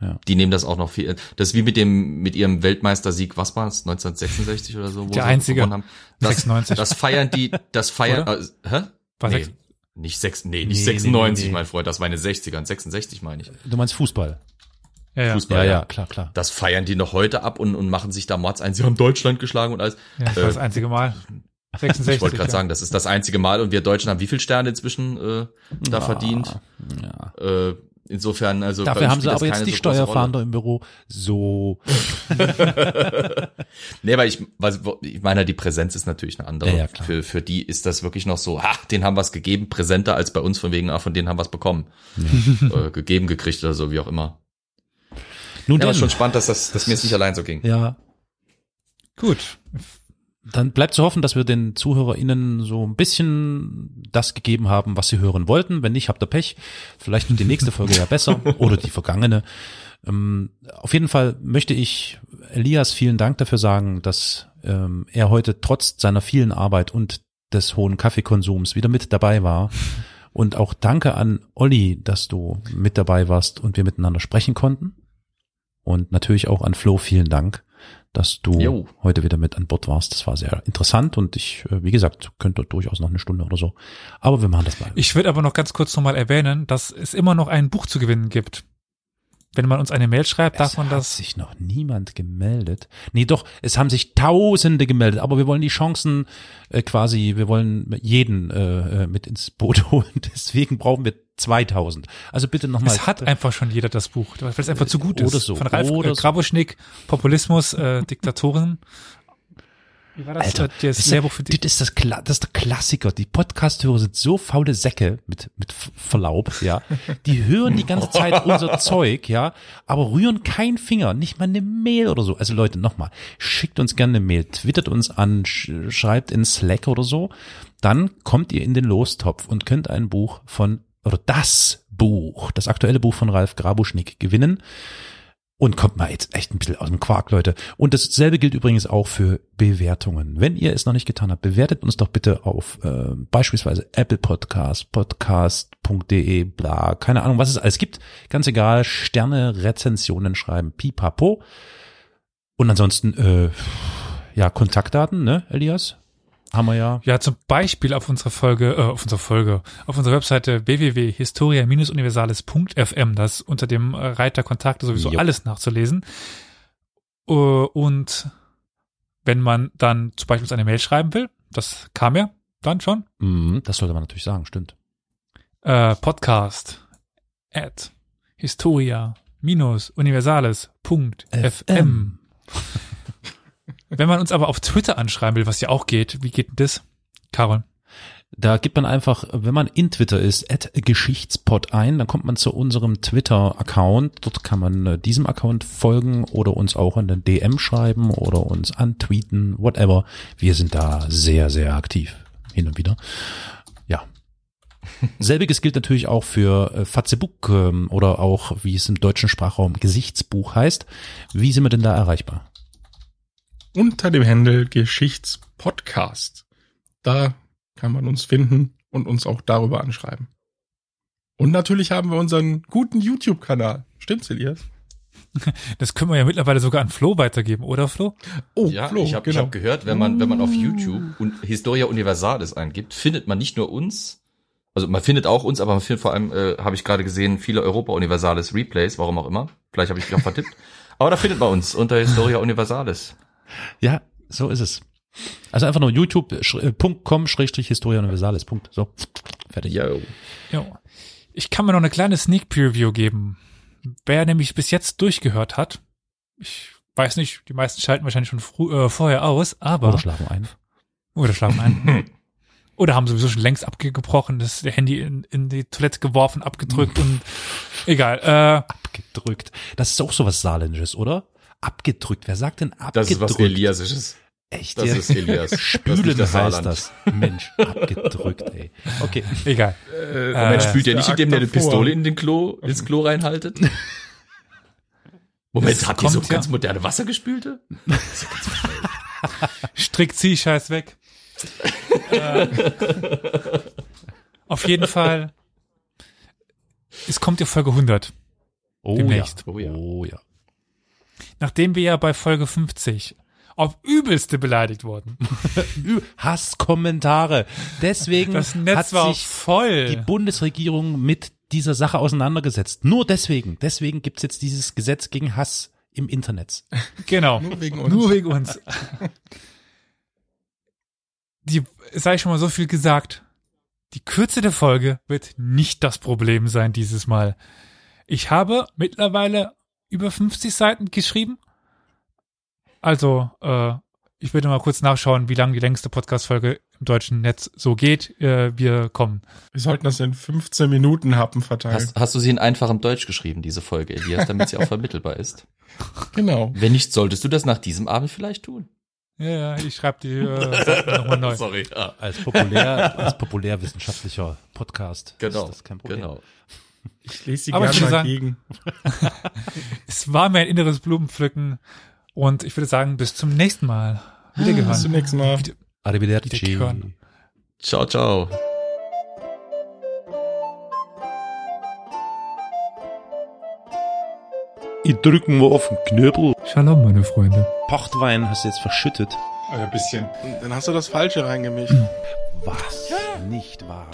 Ja. Die nehmen das auch noch viel. Das ist wie mit dem mit ihrem Weltmeistersieg, was war es, 1966 oder so, wo Der sie einzige. gewonnen haben. Das, 96. das feiern die, das feiern. Äh, hä? War nee, nicht sechs, nee, nicht Nee, nee, 96, nee, nee. mein Freund. Das war eine 60er, 66 meine ich. Du meinst Fußball? ja, ja. Fußball. Ja, ja, klar, klar. Das feiern die noch heute ab und, und machen sich da Mords ein. Sie haben Deutschland geschlagen und alles. ja, das war das einzige Mal. 66. Ich wollte gerade ja. sagen, das ist das einzige Mal und wir Deutschen haben wie viel Sterne inzwischen äh, da verdient? Ja. Äh, insofern, also Dafür haben sie aber jetzt die so Steuerfahnder im Büro. So. [laughs] Nee, weil ich, was, ich meine, die Präsenz ist natürlich eine andere. Ja, ja. Für, für die ist das wirklich noch so, ha, den haben was gegeben, präsenter als bei uns, von wegen, ah, von denen haben was bekommen. äh, gegeben, gekriegt oder so, wie auch immer. Nun Ja, aber denn, schon spannend, dass das, dass mir es nicht allein so ging. ja, Gut. Dann bleibt zu hoffen, dass wir den ZuhörerInnen so ein bisschen das gegeben haben, was sie hören wollten. Wenn nicht, habt ihr Pech. Vielleicht wird die nächste Folge ja besser [laughs] oder die vergangene. Ähm, auf jeden Fall möchte ich Elias vielen Dank dafür sagen, dass ähm, er heute trotz seiner vielen Arbeit und des hohen Kaffeekonsums wieder mit dabei war. Und auch danke an Olli, dass du mit dabei warst und wir miteinander sprechen konnten. Und natürlich auch an Flo vielen Dank, dass du Jo. heute wieder mit an Bord warst. Das war sehr interessant und ich, äh, wie gesagt, könnte durchaus noch eine Stunde oder so. Aber wir machen das mal. Ich würde aber noch ganz kurz nochmal erwähnen, dass es immer noch ein Buch zu gewinnen gibt. Wenn man uns eine Mail schreibt, darf es man hat das. sich noch niemand gemeldet. Nee, doch, es haben sich Tausende gemeldet, aber wir wollen die Chancen äh, quasi, wir wollen jeden äh, äh, mit ins Boot [laughs] holen. Deswegen brauchen wir 2000. Also bitte nochmal. Es hat einfach schon jeder das Buch, weil es einfach zu gut Oder ist. so, Von Ralf oder äh, so. Grabuschnick, Populismus, äh, Diktatoren. Wie war das? Alter, das das, Lehrbuch für das ist das, Kla das ist der Klassiker. Die Podcast-Hörer sind so faule Säcke, mit, mit Verlaub, ja. Die hören die ganze Zeit [laughs] unser Zeug, ja, aber rühren keinen Finger, nicht mal eine Mail oder so. Also Leute, nochmal, schickt uns gerne eine Mail, twittert uns an, sch schreibt in Slack oder so. Dann kommt ihr in den Lostopf und könnt ein Buch von, oder das Buch, das aktuelle Buch von Ralf Grabuschnick gewinnen. Und kommt mal jetzt echt ein bisschen aus dem Quark, Leute. Und dasselbe gilt übrigens auch für Bewertungen. Wenn ihr es noch nicht getan habt, bewertet uns doch bitte auf äh, beispielsweise Apple Podcast, podcast.de, bla, keine Ahnung, was es alles gibt. Ganz egal, Sterne, Rezensionen schreiben, pipapo. Und ansonsten, äh, ja, Kontaktdaten, ne, Elias? Haben wir ja. Ja, zum Beispiel auf unserer Folge, äh, auf unserer Folge, auf unserer Webseite www.historia-universales.fm, das ist unter dem Reiter Kontakte sowieso Jo. alles nachzulesen. Äh, Und wenn man dann zum Beispiel uns eine Mail schreiben will, das kam ja dann schon, Mhm, das sollte man natürlich sagen, stimmt. äh, podcast at historia-universales.fm. Wenn man uns aber auf Twitter anschreiben will, was ja auch geht, wie geht denn das? Carol? Da gibt man einfach, wenn man in Twitter ist, at Geschichtspot ein, dann kommt man zu unserem Twitter-Account. Dort kann man äh, diesem Account folgen oder uns auch in den DM schreiben oder uns antweeten, whatever. Wir sind da sehr, sehr aktiv. Hin und wieder. Ja. [laughs] Selbiges gilt natürlich auch für äh, Fatzebook ähm, oder auch, wie es im deutschen Sprachraum Gesichtsbuch heißt. Wie sind wir denn da erreichbar? Unter dem Handel Geschichtspodcast. Da kann man uns finden und uns auch darüber anschreiben. Und natürlich haben wir unseren guten YouTube-Kanal. Stimmt's, Elias? [laughs] Das können wir ja mittlerweile sogar an Flo weitergeben, oder Flo? Oh, Ja, ich habe ich hab gehört, wenn man, wenn man auf YouTube und Historia Universalis eingibt, findet man nicht nur uns, also man findet auch uns, aber man findet vor allem, äh, habe ich gerade gesehen, viele Europa Universalis Replays, warum auch immer. Vielleicht habe ich mich auch vertippt. [laughs] Aber da findet man uns unter Historia Universalis. Ja, so ist es. Also einfach nur youtube.com schrägstrich Historia Universalis. Punkt. So. Fertig. Yo. Ja. Ich kann mir noch eine kleine Sneak Preview geben. Wer nämlich bis jetzt durchgehört hat, ich weiß nicht, die meisten schalten wahrscheinlich schon früh, äh, vorher aus, aber Oder schlafen ein. oder schlafen ein. [laughs] oder haben sowieso schon längst abgebrochen, das Handy in, in die Toilette geworfen, abgedrückt und [laughs] egal. Äh, Abgedrückt. Das ist auch sowas Saarländisches, oder? Abgedrückt. Wer sagt denn abgedrückt? Das ist was Eliasisches. Echt Das ist Elias. Das ist Spülen das heißt Saarland. das. Mensch, abgedrückt, ey. Okay. egal. Äh, Moment, Äh, spült ihr der nicht, indem der eine. Pistole in den Klo, ins Klo reinhaltet? Moment, Das habt ihr so ja- ganz moderne Wassergespülte? Strick zieh Scheiß weg. äh, auf jeden Fall. Es kommt ja Folge 100. Oh Demnächst. ja. Oh ja. Oh ja. Nachdem wir ja bei Folge 50 auf übelste beleidigt wurden. [laughs] Ü- Hasskommentare. Deswegen Das Netz hat war sich voll. die Bundesregierung mit dieser Sache auseinandergesetzt. Nur deswegen. Deswegen gibt's jetzt dieses Gesetz gegen Hass im Internet. Genau. Nur wegen uns. Nur wegen uns. Die, sei schon mal so viel gesagt. Die Kürze der Folge wird nicht das Problem sein dieses Mal. Ich habe mittlerweile über 50 Seiten geschrieben. Also, äh, ich würde mal kurz nachschauen, wie lang die längste Podcast-Folge im deutschen Netz so geht. Äh, wir kommen. Wir sollten das in 15 Minuten Happen verteilen. Hast, hast du sie in einfachem Deutsch geschrieben, diese Folge, Elias, damit sie auch [laughs] vermittelbar ist? Genau. Wenn nicht, solltest du das nach diesem Abend vielleicht tun. Ja, ja, ich schreibe die äh, Seiten nochmal neu. [laughs] Sorry. Ja. Als populär, als populärwissenschaftlicher Podcast Genau, ist das kein Problem. genau. Ich lese sie Aber ich gerne mal sagen- gegen. [laughs] Es war mir ein inneres Blumenpflücken und ich würde sagen, bis zum nächsten Mal. Bis zum Wiedergehören. nächsten Mal. Arrivederci. Wiederhören. Ciao, ciao. Ich drücken wir auf den Knöbel. Shalom, meine Freunde. Pochtwein hast du jetzt verschüttet. Ein bisschen. Dann hast du das Falsche reingemischt. Was? Nicht wahr?